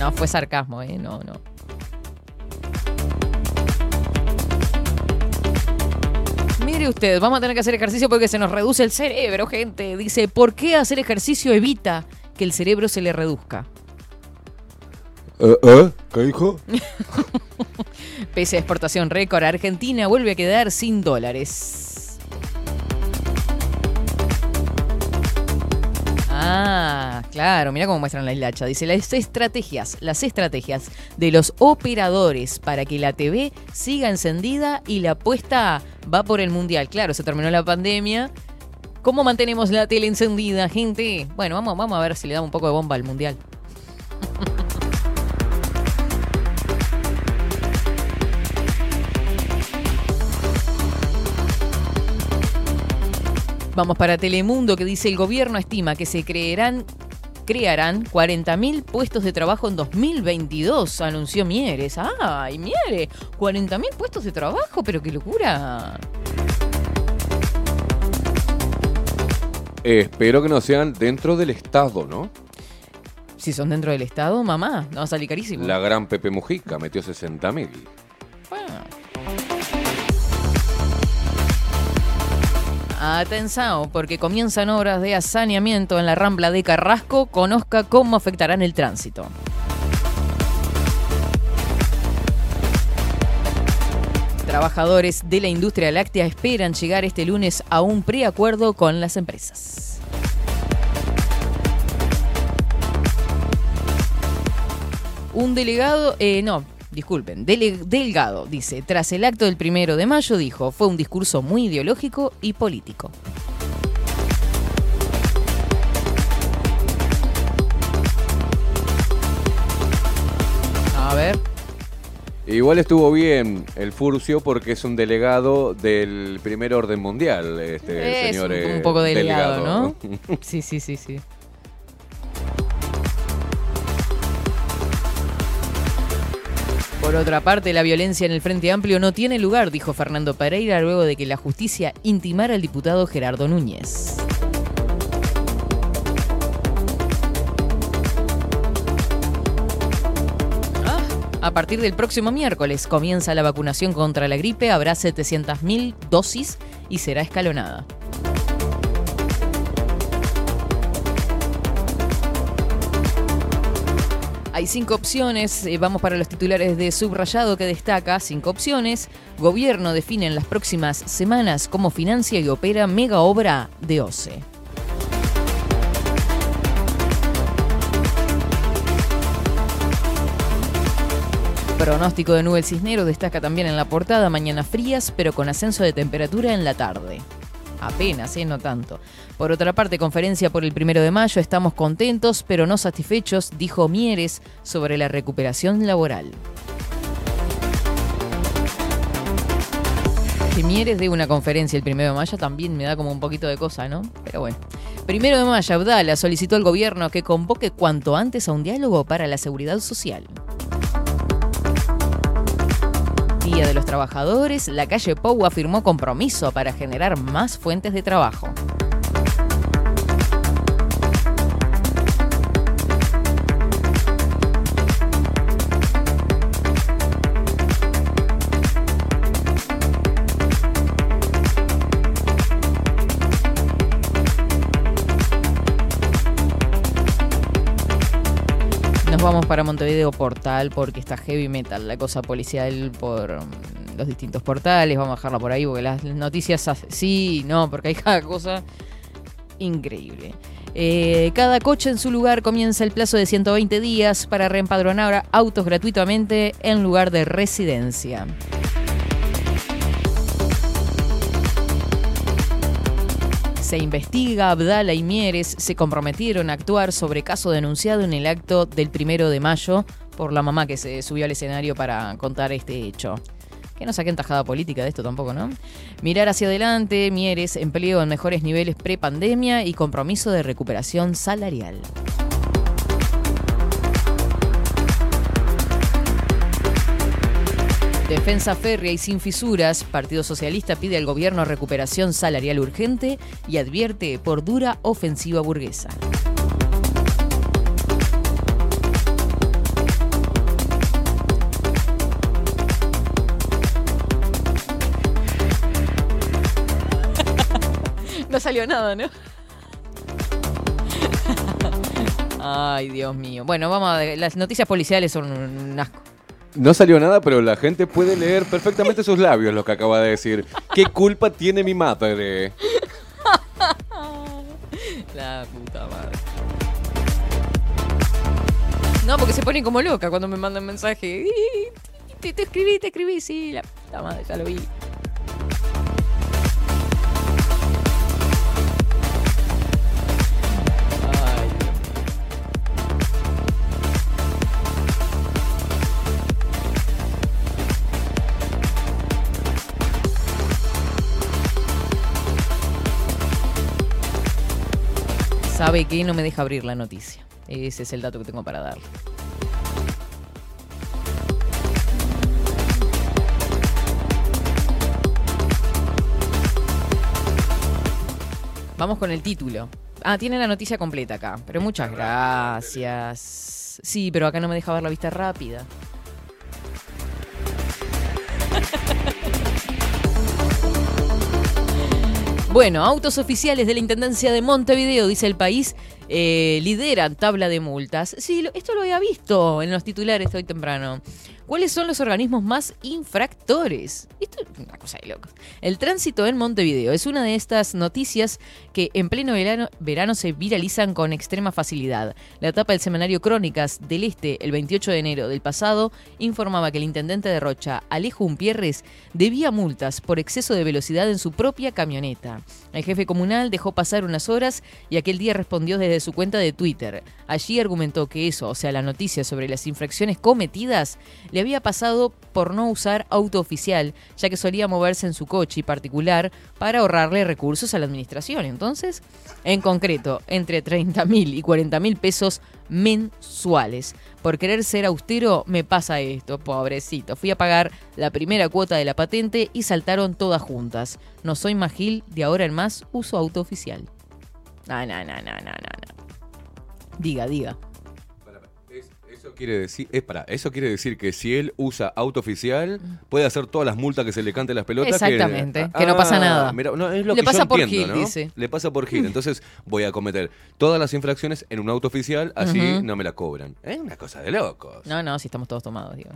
No, fue sarcasmo, ¿eh? No, no. Mire usted, vamos a tener que hacer ejercicio porque se nos reduce el cerebro, gente. Dice, ¿por qué hacer ejercicio evita que el cerebro se le reduzca? ¿Eh? ¿Eh? ¿Qué dijo? Pese a exportación récord, Argentina vuelve a quedar sin dólares. Ah, claro, mira cómo muestran la hilacha. Dice las estrategias, las estrategias de los operadores para que la TV siga encendida y la apuesta va por el mundial. Claro, se terminó la pandemia. ¿Cómo mantenemos la tele encendida, gente? Bueno, vamos, vamos a ver si le damos un poco de bomba al mundial. Vamos para Telemundo que dice el gobierno estima que se creerán crearán 40.000 puestos de trabajo en 2022, anunció Mieres. ¡Ay, Mieres! 40.000 puestos de trabajo, pero qué locura. Espero que no sean dentro del Estado, ¿no? Si son dentro del Estado, mamá, no va a salir carísimo. La gran Pepe Mujica metió 60 Atención, porque comienzan obras de saneamiento en la Rambla de Carrasco. Conozca cómo afectarán el tránsito. Trabajadores de la industria láctea esperan llegar este lunes a un preacuerdo con las empresas. Un delegado, eh, no, disculpen, Delgado dice, tras el acto del primero de mayo dijo, fue un discurso muy ideológico y político. A ver. Igual estuvo bien el Furcio porque es un delegado del primer orden mundial, este Es señor. un, un poco delegado, delegado. ¿no? Sí, sí, sí, sí. Por otra parte, la violencia en el Frente Amplio no tiene lugar, dijo Fernando Pereira luego de que la justicia intimara al diputado Gerardo Núñez. A partir del próximo miércoles comienza la vacunación contra la gripe, habrá 700.000 dosis y será escalonada. Hay cinco opciones, eh, vamos para los titulares de subrayado que destaca, cinco opciones. Gobierno define en las próximas semanas cómo financia y opera mega obra de OCE. Pronóstico de nubes cisnero destaca también en la portada, mañana frías pero con ascenso de temperatura en la tarde. Apenas, ¿eh? no tanto. Por otra parte, conferencia por el primero de mayo, estamos contentos pero no satisfechos, dijo Mieres sobre la recuperación laboral. Que Mieres de una conferencia el primero de mayo también me da como un poquito de cosa, ¿no? Pero bueno. Primero de mayo, Abdala solicitó al gobierno que convoque cuanto antes a un diálogo para la seguridad social. Día de los Trabajadores, la calle Pou afirmó compromiso para generar más fuentes de trabajo. Vamos para Montevideo Portal porque está heavy metal, la cosa policial por mm, los distintos portales. Vamos a dejarla por ahí porque las noticias sí, no, porque hay cada cosa increíble. Eh, cada coche en su lugar comienza el plazo de 120 días para reempadronar autos gratuitamente en lugar de residencia. Se investiga, Abdala y Mieres se comprometieron a actuar sobre caso denunciado en el acto del primero de mayo por la mamá que se subió al escenario para contar este hecho. Que no saquen tajada política de esto tampoco, ¿no? Mirar hacia adelante, Mieres, empleo en mejores niveles pre-pandemia y compromiso de recuperación salarial. Defensa férrea y sin fisuras, Partido Socialista pide al gobierno recuperación salarial urgente y advierte por dura ofensiva burguesa. No salió nada, ¿no? Ay, Dios mío. Bueno, vamos a ver. Las noticias policiales son un asco. No salió nada, pero la gente puede leer perfectamente sus labios lo que acaba de decir. ¿Qué culpa tiene mi madre? La puta madre. No, porque se pone como loca cuando me mandan mensaje. Te, te escribí, te escribí, sí, la puta madre, ya lo vi. ¿Sabe qué? No me deja abrir la noticia. Ese es el dato que tengo para darle. Vamos con el título. Ah, tiene la noticia completa acá, pero muchas gracias. Sí, pero acá no me deja ver la vista rápida. Bueno, autos oficiales de la Intendencia de Montevideo, dice el país, eh, lideran tabla de multas. Sí, esto lo había visto en los titulares hoy temprano. ¿Cuáles son los organismos más infractores? Esto es una cosa de loco. El tránsito en Montevideo es una de estas noticias que en pleno verano, verano se viralizan con extrema facilidad. La etapa del semanario Crónicas del Este, el 28 de enero del pasado, informaba que el intendente de Rocha, Alejo Umpierres, debía multas por exceso de velocidad en su propia camioneta. El jefe comunal dejó pasar unas horas y aquel día respondió desde su cuenta de Twitter. Allí argumentó que eso, o sea, la noticia sobre las infracciones cometidas, le había pasado por no usar auto oficial, ya que solía moverse en su coche particular para ahorrarle recursos a la administración. Entonces, en concreto, entre 30 mil y 40 mil pesos mensuales. Por querer ser austero, me pasa esto, pobrecito. Fui a pagar la primera cuota de la patente y saltaron todas juntas. No soy más gil, de ahora en más uso auto oficial. No, no, no, no, no. no. Diga, diga. Eso quiere decir, es para, eso quiere decir que si él usa auto oficial, puede hacer todas las multas que se le cante las pelotas. que- Exactamente, que no pasa nada. mira, no, es lo Le que pasa yo por entiendo, Gil, ¿no? dice. Le pasa por Gil. Entonces voy a cometer todas las infracciones en un auto oficial, así no me la cobran. Es una cosa de locos. No, no, si estamos todos tomados, digo.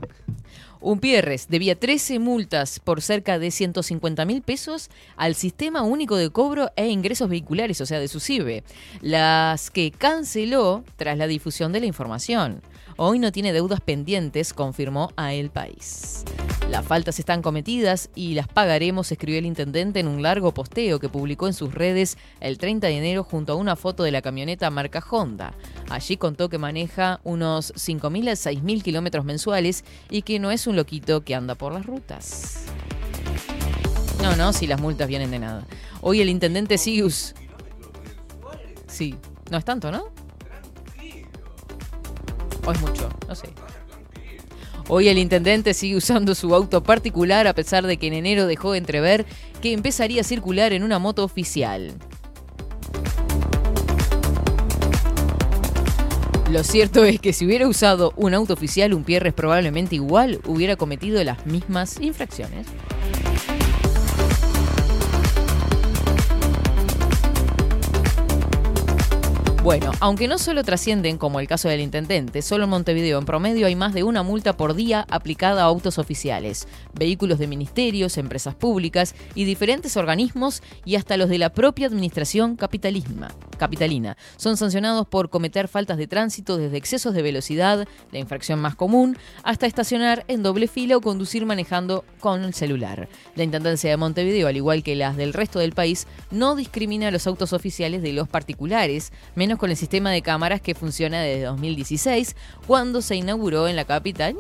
Un Pierres debía 13 multas por cerca de 150 mil pesos al Sistema Único de Cobro e Ingresos Vehiculares, o sea, de su CIBE, las que canceló tras la difusión de la información. Hoy no tiene deudas pendientes, confirmó a El País. Las faltas están cometidas y las pagaremos, escribió el intendente en un largo posteo que publicó en sus redes el 30 de enero junto a una foto de la camioneta marca Honda. Allí contó que maneja unos 5.000 a 6.000 kilómetros mensuales y que no es un loquito que anda por las rutas. No, no, si las multas vienen de nada. Hoy el intendente sigue us- Sí, no es tanto, ¿no? O es mucho, no sé. Hoy el intendente sigue usando su auto particular a pesar de que en enero dejó de entrever que empezaría a circular en una moto oficial. Lo cierto es que si hubiera usado un auto oficial, un Pierres probablemente igual hubiera cometido las mismas infracciones. Bueno, aunque no solo trascienden como el caso del intendente, solo en Montevideo en promedio hay más de una multa por día aplicada a autos oficiales, vehículos de ministerios, empresas públicas y diferentes organismos y hasta los de la propia administración capitalisma, capitalina. Son sancionados por cometer faltas de tránsito desde excesos de velocidad, la infracción más común, hasta estacionar en doble fila o conducir manejando con el celular. La Intendencia de Montevideo, al igual que las del resto del país, no discrimina a los autos oficiales de los particulares, menos con el sistema de cámaras que funciona desde 2016, cuando se inauguró en la capital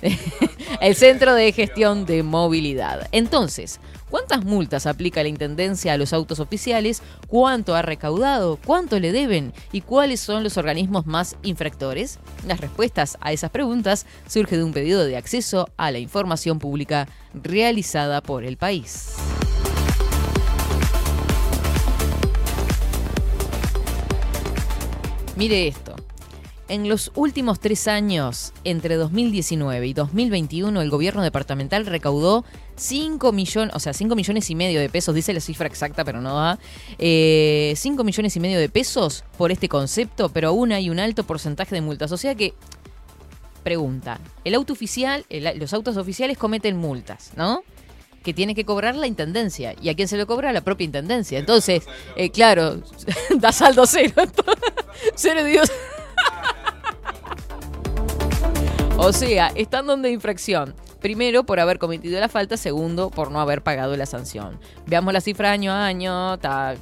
el Centro de Gestión de Movilidad. Entonces, ¿cuántas multas aplica la Intendencia a los autos oficiales? ¿Cuánto ha recaudado? ¿Cuánto le deben? ¿Y cuáles son los organismos más infractores? Las respuestas a esas preguntas surgen de un pedido de acceso a la información pública realizada por el país. Mire esto. En los últimos tres años, entre 2019 y 2021, el gobierno departamental recaudó 5 millones, o sea, 5 millones y medio de pesos, dice la cifra exacta, pero no da, eh, 5 millones y medio de pesos por este concepto, pero aún hay un alto porcentaje de multas. O sea que, pregunta, el auto oficial, los autos oficiales cometen multas, ¿no? Que tiene que cobrar la intendencia. ¿Y a quién se lo cobra? A la propia intendencia. Entonces, eh, claro, da saldo cero. cero Dios. o sea, están donde infracción. Primero, por haber cometido la falta. Segundo, por no haber pagado la sanción. Veamos la cifra año a año. ta-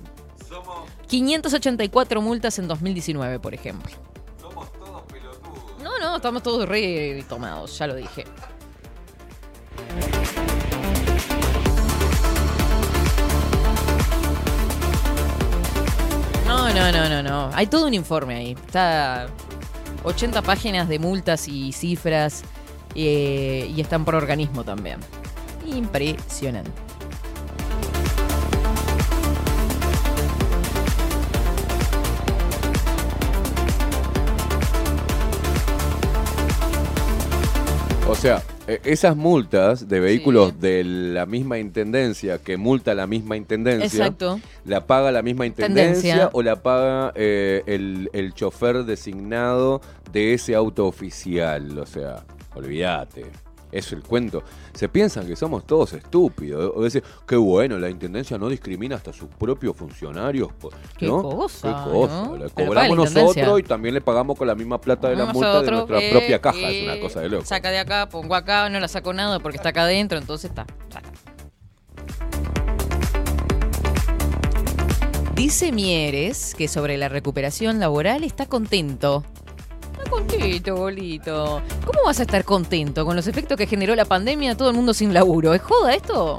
584 multas en 2019, por ejemplo. No, no, estamos todos re tomados, ya lo dije. No, no, no, no, no. Hay todo un informe ahí. Está 80 páginas de multas y cifras eh, y están por organismo también. Impresionante. O sea, eh, esas multas de vehículos de la misma intendencia que multa la misma intendencia, Exacto. ¿la paga la misma intendencia Tendencia. o la paga eh, el, el chofer designado de ese auto oficial? O sea, olvídate. Es el cuento. Se piensan que somos todos estúpidos. O decir, qué bueno, la intendencia no discrimina hasta sus propios funcionarios. po- Qué ¿no? cosa, Qué cosa. ¿no? Le cobramos nosotros y también le pagamos con la misma plata de la Vamos multa de nuestra eh, propia caja. eh, es una cosa de loco. Saca de acá, pongo acá, no la saco nada porque está acá adentro, entonces está. Dice Mieres que sobre la recuperación laboral está contento. Está contento, bolito. ¿Cómo vas a estar contento con los efectos que generó la pandemia? Todo el mundo sin laburo. ¿Es joda esto?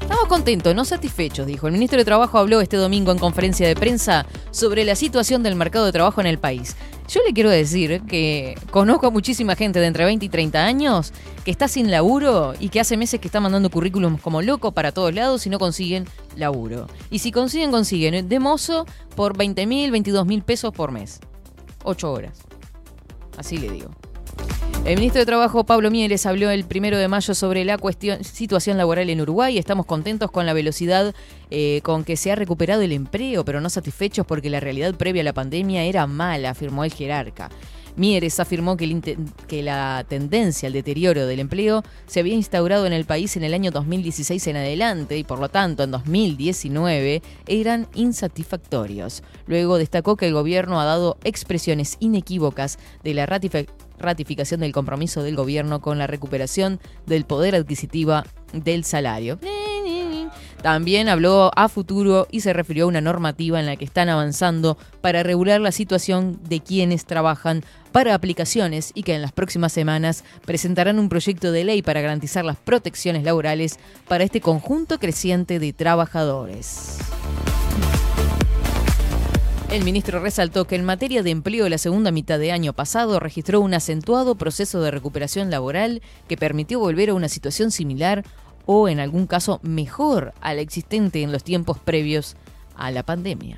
Estamos contentos, no satisfechos, dijo. El ministro de Trabajo habló este domingo en conferencia de prensa sobre la situación del mercado de trabajo en el país. Yo le quiero decir que conozco a muchísima gente de entre 20 y 30 años que está sin laburo y que hace meses que está mandando currículums como loco para todos lados y no consiguen laburo. Y si consiguen, consiguen de mozo por 20 mil, 22 mil pesos por mes. 8 horas. Así le digo. El ministro de Trabajo, Pablo Mieles, habló el primero de mayo sobre la cuestión, situación laboral en Uruguay. Estamos contentos con la velocidad eh, con que se ha recuperado el empleo, pero no satisfechos porque la realidad previa a la pandemia era mala, afirmó el jerarca. Mieres afirmó que, la tendencia al deterioro del empleo se había instaurado en el país en el año 2016 en adelante y por lo tanto en 2019 eran insatisfactorios. Luego destacó que el gobierno ha dado expresiones inequívocas de la ratifi- ratificación del compromiso del gobierno con la recuperación del poder adquisitiva del salario. También habló a futuro y se refirió a una normativa en la que están avanzando para regular la situación de quienes trabajan para aplicaciones y que en las próximas semanas presentarán un proyecto de ley para garantizar las protecciones laborales para este conjunto creciente de trabajadores. El ministro resaltó que en materia de empleo la segunda mitad de año pasado registró un acentuado proceso de recuperación laboral que permitió volver a una situación similar o en algún caso mejor a la existente en los tiempos previos a la pandemia.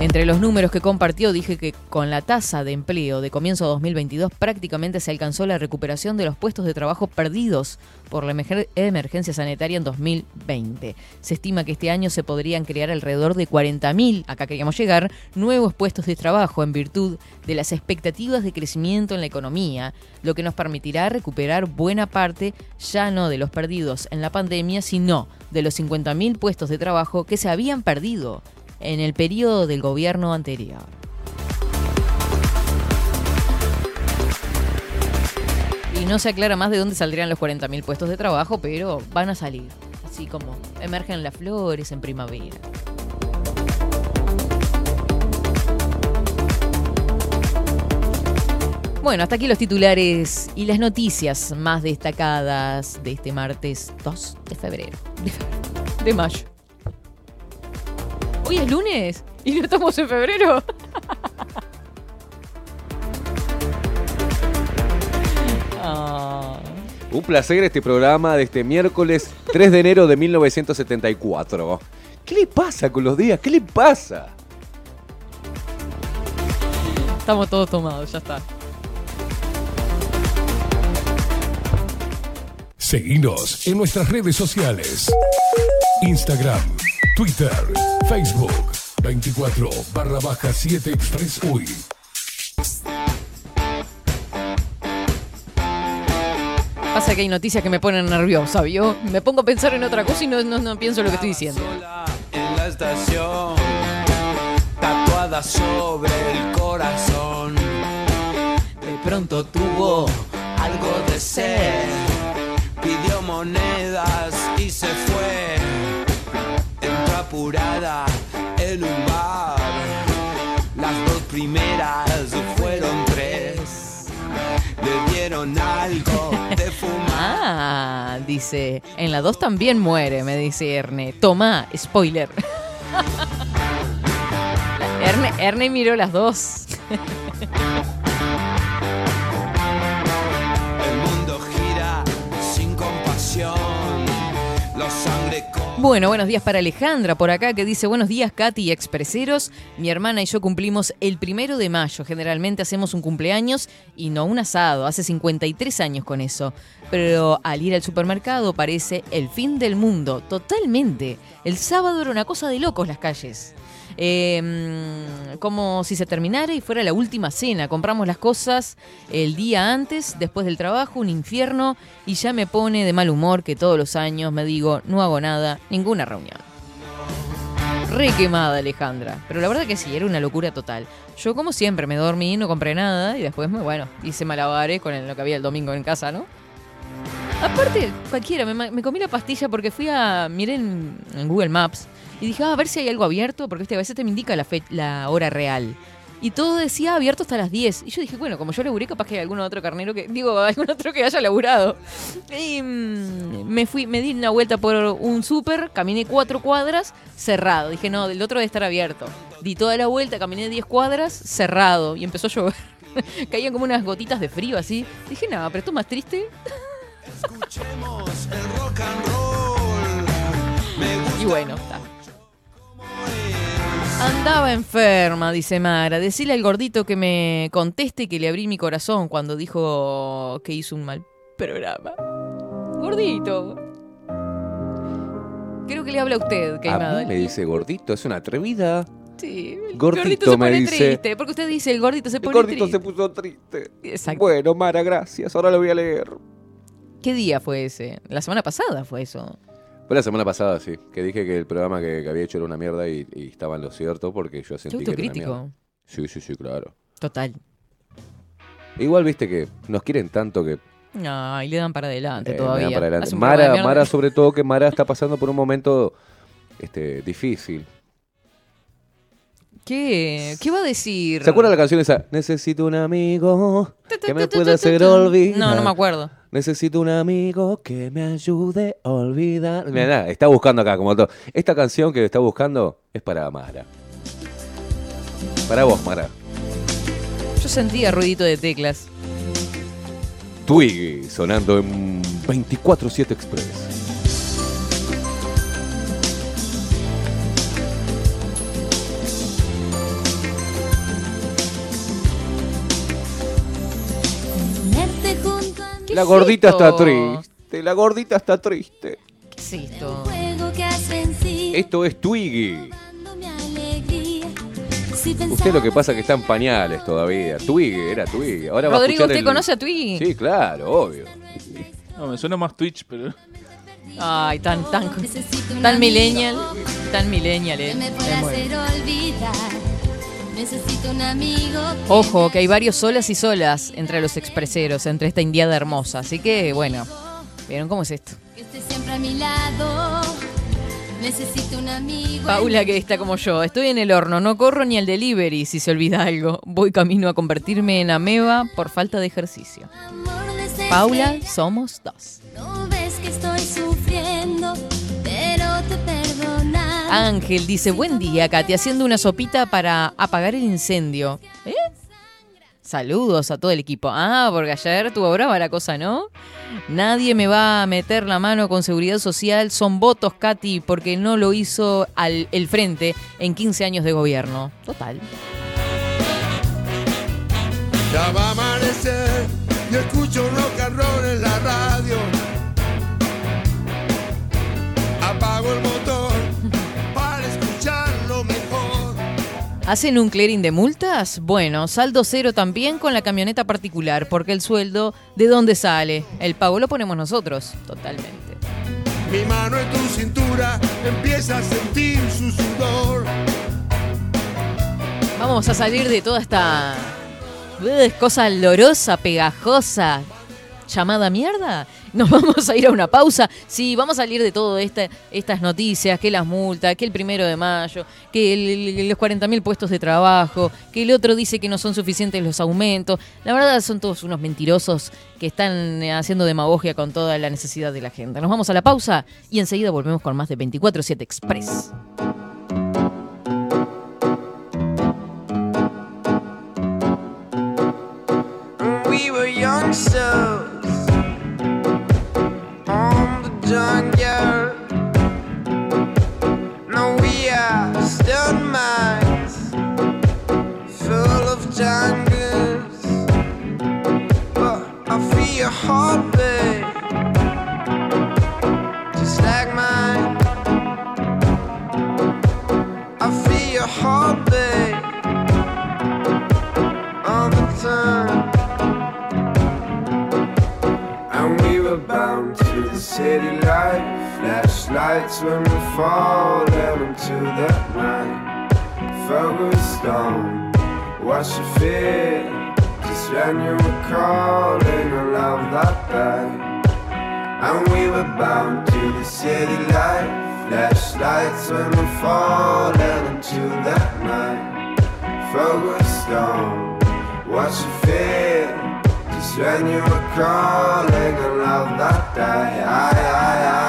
Entre los números que compartió dije que con la tasa de empleo de comienzo de 2022 prácticamente se alcanzó la recuperación de los puestos de trabajo perdidos por la emergencia sanitaria en 2020. Se estima que este año se podrían crear alrededor de 40.000, acá queríamos llegar, nuevos puestos de trabajo en virtud de las expectativas de crecimiento en la economía, lo que nos permitirá recuperar buena parte ya no de los perdidos en la pandemia, sino de los 50.000 puestos de trabajo que se habían perdido en el periodo del gobierno anterior. Y no se aclara más de dónde saldrían los 40.000 puestos de trabajo, pero van a salir. Así como emergen las flores en primavera. Bueno, hasta aquí los titulares y las noticias más destacadas de este martes 2 de febrero. De, febrero, de mayo. Hoy es lunes y no estamos en febrero. Ah. Un placer este programa de este miércoles 3 de enero de 1974. ¿Qué le pasa con los días? ¿Qué le pasa? Estamos todos tomados, ya está. Seguinos en nuestras redes sociales. Instagram, Twitter, Facebook, 24 barra baja 7 Express UI. Pasa que hay noticias que me ponen nerviosa, ¿vio? Me pongo a pensar en otra cosa y no, no, no pienso lo que estoy diciendo. en la estación, tatuada sobre el corazón. De pronto tuvo algo de sed, pidió monedas Entró apurada en un bar, las dos primeras fueron tres. Le dieron algo de fumar. Ah, dice. En la 2 también muere, me dice Erne. Toma, spoiler. Erne, Erne miró las dos. Bueno, buenos días para Alejandra por acá que dice buenos días Katy y expreseros. Mi hermana y yo cumplimos el primero de mayo. Generalmente hacemos un cumpleaños y no un asado. Hace 53 años con eso. Pero al ir al supermercado parece el fin del mundo. Totalmente. El sábado era una cosa de locos las calles. Mm, como si se terminara y fuera la última cena. Compramos las cosas el día antes, después del trabajo, un infierno, y ya me pone de mal humor que todos los años me digo, no hago nada, ninguna reunión. Re quemada, Alejandra. Pero la verdad que sí, era una locura total. Yo, como siempre, me dormí, no compré nada y después, me, bueno, hice malabares con lo que había el domingo en casa, ¿no? Aparte, cualquiera, me, me comí la pastilla porque fui a. Miré en, en Google Maps y dije, ah, a ver si hay algo abierto, porque este, a veces te me indica la, fe- la hora real. Y todo decía abierto hasta las 10. Y yo dije, bueno, como yo laburé, capaz que hay algún otro carnero que. Digo, algún otro que haya laburado. Y mm, me fui, me di una vuelta por un súper, caminé cuatro cuadras, cerrado. Dije, no, del otro debe estar abierto. Di toda la vuelta, caminé 10 cuadras, cerrado. Y empezó a llover. Caían como unas gotitas de frío así. Dije, nada, pero esto es más triste. Y bueno, está. Andaba enferma, dice Mara. Decirle al gordito que me conteste que le abrí mi corazón cuando dijo que hizo un mal programa. Gordito. Creo que le habla a usted, A Queimada. mí me dice gordito, es una atrevida. Sí, el Gordito, se me pone dice. triste. Porque usted dice el gordito se El pone gordito triste. se puso triste. Exacto. Bueno, Mara, gracias. Ahora lo voy a leer. ¿Qué día fue ese? La semana pasada fue eso. Fue la semana pasada, sí, que dije que el programa que, que había hecho era una mierda y, y estaba en lo cierto porque yo sentí que era una mierda. Sí, sí, sí, claro. Total. Igual viste que nos quieren tanto que Ay, le dan para adelante eh, me todavía. dan para adelante. Mara. Mara, sobre todo que Mara está pasando por un momento este, difícil. ¿Qué? ¿Qué va a decir? ¿Se acuerda la canción esa? Necesito un amigo que me pueda hacer olvidar. No, no me acuerdo. Necesito un amigo que me ayude a olvidar. Mirá, está buscando acá como todo. Esta canción que está buscando es para Mara. Para vos, Mara. Yo sentía ruidito de teclas. Twiggy sonando en 24-7 Express. La gordita está triste. La gordita está triste. ¿Qué es esto? Esto es Twiggy. Usted lo que pasa es que está en pañales todavía. Twiggy, era Twiggy. Ahora va a Rodrigo, escuchar ¿usted el- conoce a Twiggy? Sí, claro, obvio. No, me suena más Twitch, pero. Ay, tan, tan, tan millennial. Tan millennial, eh. Necesito un amigo que Ojo, que hay varios solas y solas entre los expreseros, entre esta indiada hermosa. Así que, bueno, ¿vieron cómo es esto? esté siempre a mi lado. Necesito un amigo. Paula, que está como yo. Estoy en el horno, no corro ni al delivery si se olvida algo. Voy camino a convertirme en ameba por falta de ejercicio. Paula, somos dos. No ves que estoy sufriendo. Ángel dice, buen día, Katy, haciendo una sopita para apagar el incendio. ¿Eh? Saludos a todo el equipo. Ah, porque ayer tuvo brava la cosa, ¿no? Nadie me va a meter la mano con seguridad social. Son votos, Katy, porque no lo hizo al, el frente en 15 años de gobierno. Total. Ya va a amanecer escucho en la radio. Apago el motor ¿Hacen un clearing de multas? Bueno, saldo cero también con la camioneta particular, porque el sueldo, ¿de dónde sale? El pago lo ponemos nosotros, totalmente. Mi mano en tu cintura empieza a sentir su sudor. Vamos a salir de toda esta eh, cosa olorosa, pegajosa, llamada mierda. Nos vamos a ir a una pausa. Sí, vamos a salir de todo este, estas noticias, que las multas, que el primero de mayo, que el- los 40.000 puestos de trabajo, que el otro dice que no son suficientes los aumentos. La verdad son todos unos mentirosos que están eh, haciendo demagogia con toda la necesidad de la gente. Nos vamos a la pausa y enseguida volvemos con más de 24-7 Express. We were junkyard. No, we are stone full of. But I feel your heart. City light. Flashlights when we fall into the night. Focused on what you feel. Just when you were calling, I love that day. And we were bound to the city light. Flashlights when we fall into the night. Focused on what you feel. Just when you were calling, I love that day. I, I, I.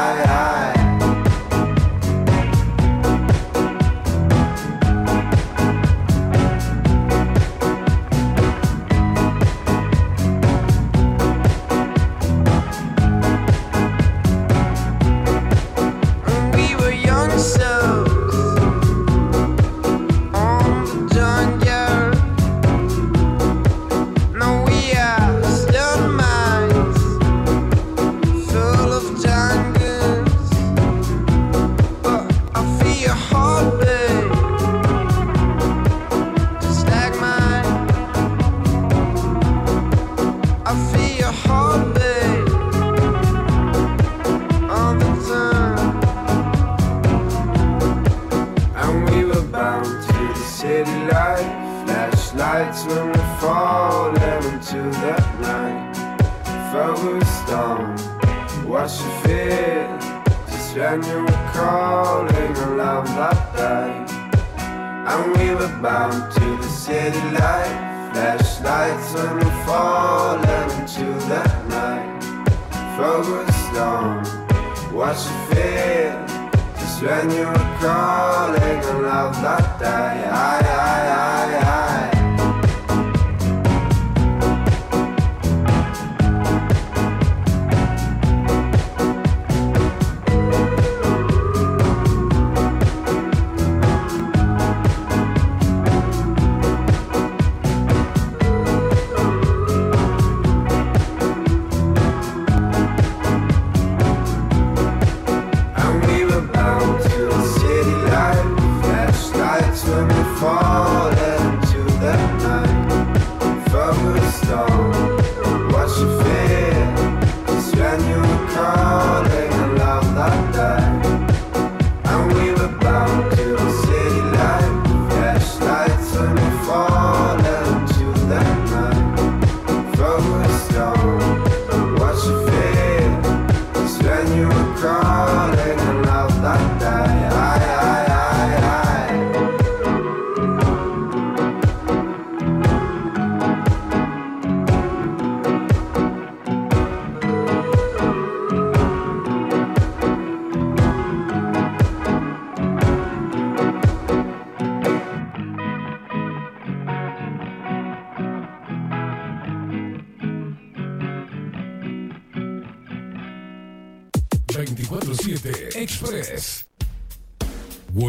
When you were calling, love that day. And we were bound to the city light. Flashlights when we fall into the night. Focused on what you feel. Just when you were calling, love that day. I, I, I.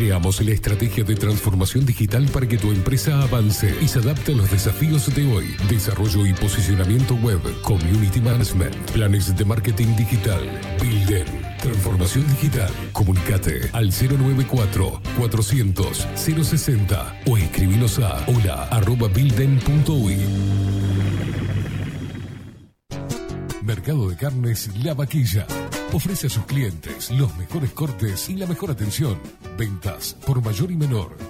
Creamos la estrategia de transformación digital para que tu empresa avance y se adapte a los desafíos de hoy. Desarrollo y posicionamiento web, community management, planes de marketing digital. Builden. Transformación digital. Comunicate al 094 400 060 o escribinos a hola arroba builden.uy. Mercado de Carnes La Vaquilla. Ofrece a sus clientes los mejores cortes y la mejor atención. Ventas por mayor y menor.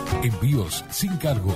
Envíos sin cargo.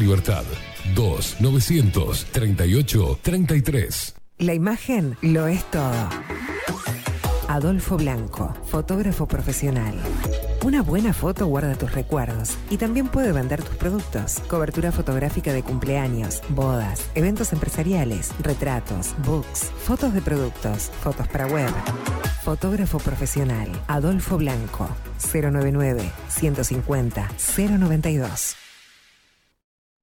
Libertad. 2-938-33. La imagen lo es todo. Adolfo Blanco, fotógrafo profesional. Una buena foto guarda tus recuerdos y también puede vender tus productos. Cobertura fotográfica de cumpleaños, bodas, eventos empresariales, retratos, books, fotos de productos, fotos para web. Fotógrafo profesional, Adolfo Blanco, 099 150 092.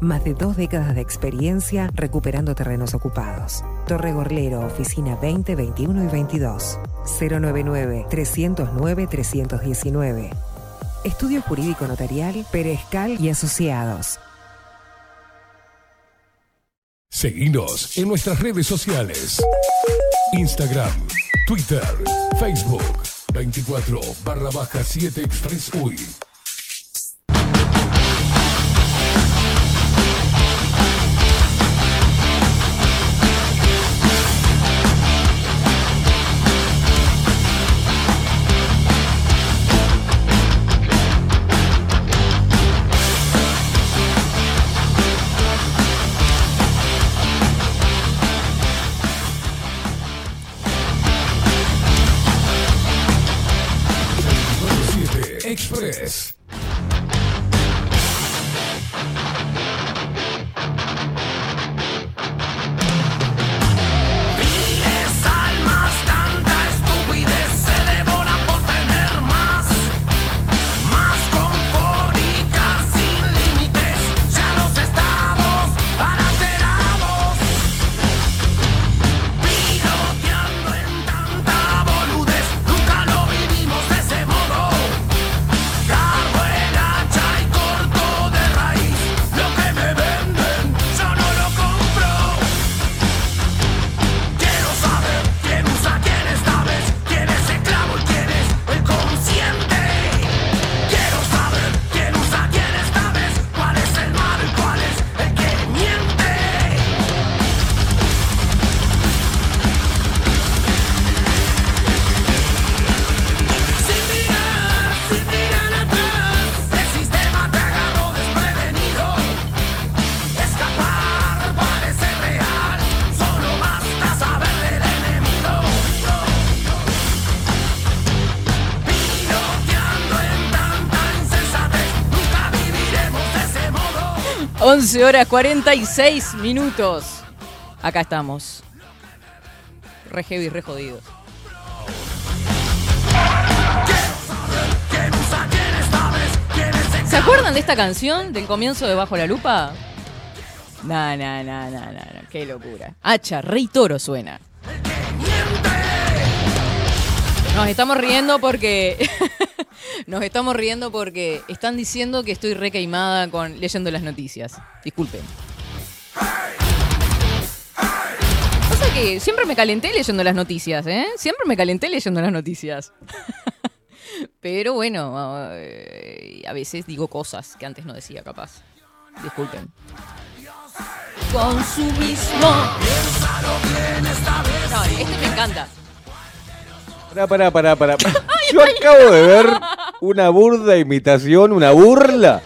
Más de dos décadas de experiencia recuperando terrenos ocupados. Torre Gorlero, oficina 20, 21 y 22. 099-309-319. Estudio Jurídico Notarial, Perezcal y Asociados. Seguinos en nuestras redes sociales. Instagram, Twitter, Facebook, 24 barra baja 7 Express UI. 14 horas 46 minutos. Acá estamos. Re heavy, re jodidos. ¿Se acuerdan de esta canción del comienzo de Bajo la Lupa? No, no, no, no, no, qué locura. Hacha, Rey Toro suena. Nos estamos riendo porque nos estamos riendo porque están diciendo que estoy re queimada con leyendo las noticias. Disculpen. Pasa que siempre me calenté leyendo las noticias, ¿eh? Siempre me calenté leyendo las noticias. Pero bueno, eh, a veces digo cosas que antes no decía, capaz. Disculpen. Consumismo. No, este me encanta. Pará, pará, pará, pará. Yo acabo de ver una burda imitación, una burla.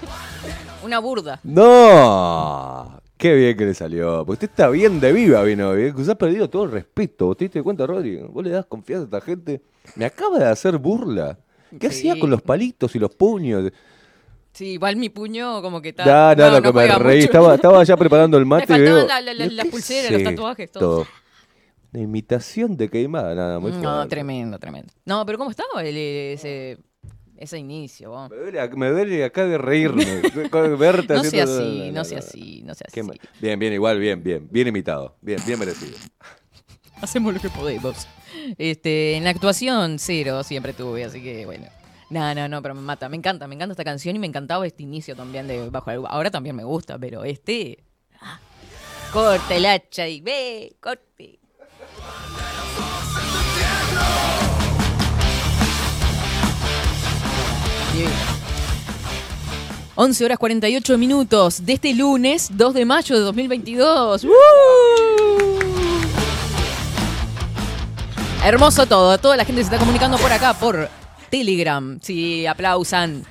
Una burda. No. Qué bien que le salió. Porque usted está bien de viva, vino. Bien. Usted ha perdido todo el respeto. ¿Vos te diste cuenta, Rodri? Vos le das confianza a esta gente. Me acaba de hacer burla. ¿Qué Sí. hacía con los palitos y los puños? Sí, igual mi puño como que está... No, no, lo que me reí. Estaba, estaba ya preparando el mate. y faltaban veo, la- la- las ¿qué pulseras, los tatuajes, todo. esto? La imitación de queimada, nada, muy No, fuerte. tremendo, tremendo. No, pero ¿cómo estaba el- ese, ese inicio? vos? Me duele, me duele acá de reírme. verte No sea haciendo- así, no sea así, no sea Qué así. mal. Bien, bien, igual, bien, bien. Bien imitado. Bien, bien merecido. Hacemos lo que podemos. Este, en la actuación, cero siempre tuve, así que bueno. No, no, no, pero me mata. Me encanta, me encanta esta canción y me encantaba este inicio también de Bajo la Lupa. Ahora también me gusta, pero este. ah, corta el hacha y ve, corte. 11 horas 48 minutos de este lunes 2 de mayo de 2022. ¡Uh! Hermoso todo. Toda la gente se está comunicando por acá, por Telegram. Sí, aplausan.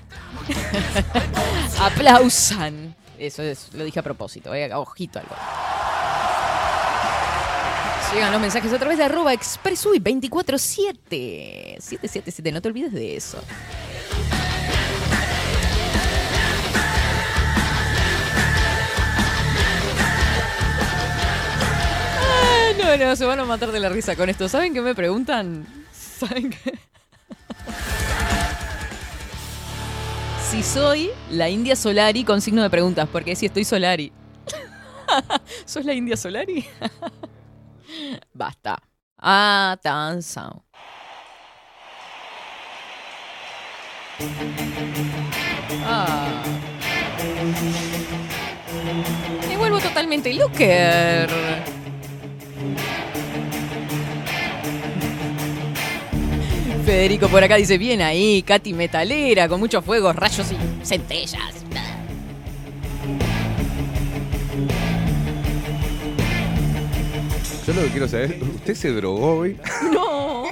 aplausan. Eso es, lo dije a propósito. eh, Ojito algo. Llegan los mensajes a través de arroba expresui 247. 777, no te olvides de eso. Ah, No, no, se van a matar de la risa con esto. ¿Saben qué me preguntan? ¿Saben qué? Si soy la India Solari con signo de preguntas, porque si estoy Solari. ¿Sos la India Solari? Basta. Atención. Ah. Me vuelvo totalmente looker. Federico por acá dice, bien ahí, Katy metalera, con muchos fuegos, rayos y centellas. Yo lo que quiero saber, ¿usted se drogó hoy? No.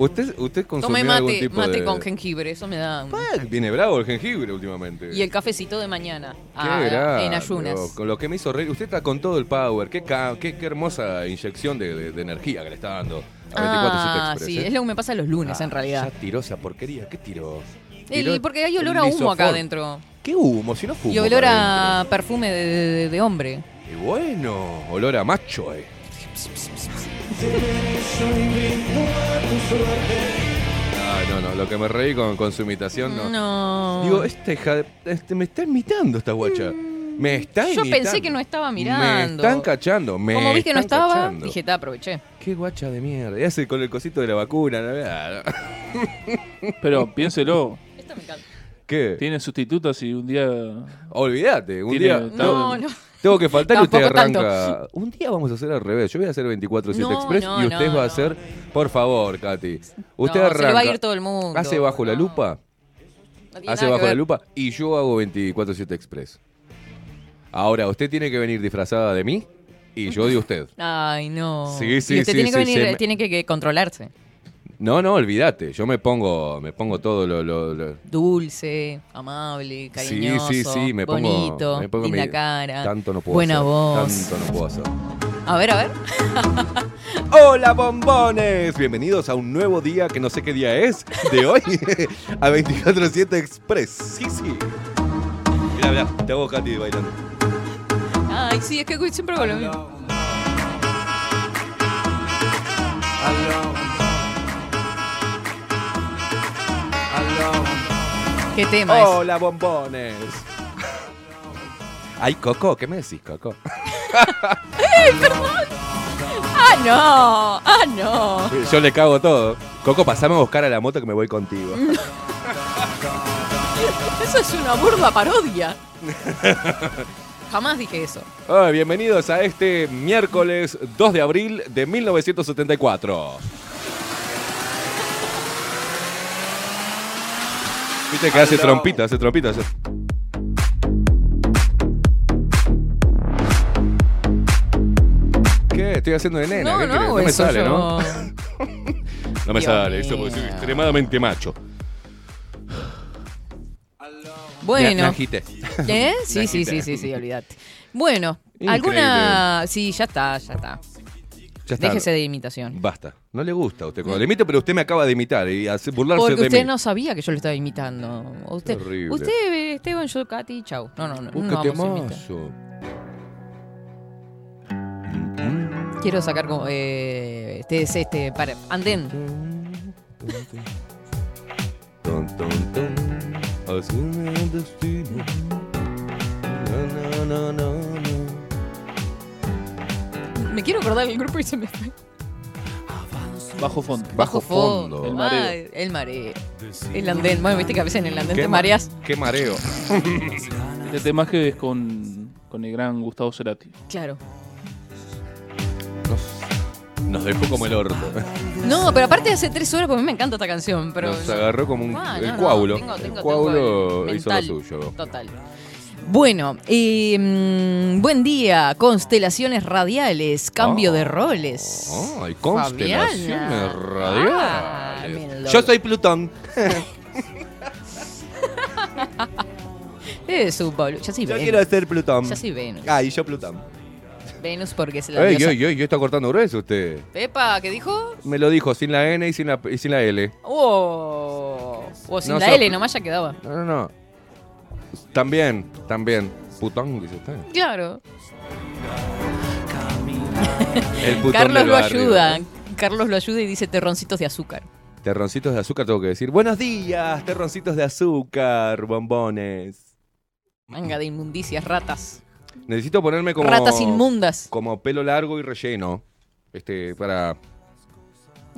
¿Usted, usted Tomé algún mate, tipo mate de...? con jengibre, eso me da... un- Ah, Viene bravo el jengibre últimamente. Y el cafecito de mañana, Qué ah, en ayunas. Con lo que me hizo reír. Usted está con todo el power. Qué, ca- qué, qué hermosa inyección de, de- de energía que le está dando a 24 Ah, Express, sí, ¿eh? es lo que me pasa los lunes en Ah, realidad. Ya tiró esa porquería. ¿Qué tiró? El- Tiró porque hay olor a humo acá adentro. ¿Qué humo? Si no fumo. Y olor a perfume de, hombre. Y bueno, olor a macho, eh. Ah, no, no, lo que me reí con, con su imitación, no. No. Digo, esta hija de- este, me está imitando esta guacha. Me está Yo imitando. pensé que no estaba Me mirando. están cachando, me Como vi que no están estaba, cachando. dije, te aproveché. Qué guacha de mierda. Y hace con el cosito de la vacuna. ¿no? Ah. Pero piénselo. Esto me encanta. ¿Qué? Tiene sustitutos y un día. Olvídate, un Tiene- día. No, no. Tengo que faltar y usted tanto. arranca. Un día vamos a hacer al revés. Yo voy a hacer 24-7 No, Express no, y usted no, va a hacer. Por favor, Katy. Usted No, arranca. se le va a ir todo el mundo. Hace bajo la lupa. Hace bajo que la lupa y yo hago 24-7 Express. Ahora, usted tiene que venir disfrazada de mí y yo de usted. Ay, no. Sí, sí, y usted sí, tiene que sí, venir, me- tiene que, que controlarse. No, no, olvídate. Yo me pongo, me pongo todo lo. lo- lo- Dulce, amable, cariñoso, sí, sí, sí, me pongo. bonito, me pongo linda mi- cara, Tanto no puedo buena hacer, voz. Tanto no puedo hacer. A ver, a ver. Hola bombones, bienvenidos a un nuevo día que no sé qué día es de hoy a 24/7 Express. Sí, sí. Mira, mira, te hago Katy bailando. Ay, sí, es que siempre hago lo mismo. ¿Qué tema es? Hola bombones. Ay, Coco, ¿qué me decís, Coco? ¡Ey, perdón! ¡Ah, no! ¡Ah, no! Yo le cago todo. Coco, pasame a buscar a la moto que me voy contigo. Eso es una burda parodia. Jamás dije eso. Bienvenidos a este miércoles 2 de abril de 1974. Viste que hace trompita, hace trompita. hace- ¿Qué? Estoy haciendo de nena. No, ¿qué no, querés? no me sale, yo- ¿no? No me Dios sale, eso porque soy extremadamente macho. Bueno. ¿Eh? Sí, sí, sí, sí, olvídate. Bueno, ¿Alguna...? Sí, ya está, ya está. Ya está. Déjese de imitación. Basta. No le gusta a usted cuando le imito, pero usted me acaba de imitar y hace burlarse Porque de usted mí. no sabía que yo lo estaba imitando. Usted, Terrible. usted Esteban, yo, Katy, chau. No, no, no. Uh, no qué vamos a imitar. temazo. Quiero sacar como. Eh, este es este. Para, andén. Ton, ton, ton. Asume el destino. No, no, no, no, no. Me quiero acordar del grupo y se me fue. Bajo fondo. Bajo fondo. El mareo. Ay, el mareo. El andén. Bueno, viste que a veces en el andén Qué te ma- mareas. Qué mareo. Este tema que es con, con el gran Gustavo Cerati. Claro. Nos dejó como el orto. No, pero aparte hace tres horas, porque a mí me encanta esta canción. Pero Nos agarró como un. Ah, el no, no, coágulo. tengo- tengo- el tengo coágulo el hizo lo suyo. Total. Bueno, eh, buen día, constelaciones radiales, cambio Oh. de roles. Ay, constelaciones Fabiana. radiales. Ah, Yo soy Plutón. Es un boludo. Ya sí Yo Venus. quiero ser Plutón. Ya sí Venus. Ah, y yo Plutón. Venus porque es la Ey, diosa. ey, ey, está cortando grueso usted. Pepa, ¿qué dijo? Me lo dijo sin la N y sin la, y sin la L. Oh, o sin No la so- L, nomás ya quedaba. No, no, no. También, también. Putón, dice usted. Claro. El putón Carlos del lo barrio. ayuda. Carlos lo ayuda y dice terroncitos de azúcar. Terroncitos de azúcar, tengo que decir. Buenos días, terroncitos de azúcar, bombones. Manga de inmundicias, ratas. Necesito ponerme como. Ratas inmundas. Como pelo largo y relleno. Este, para.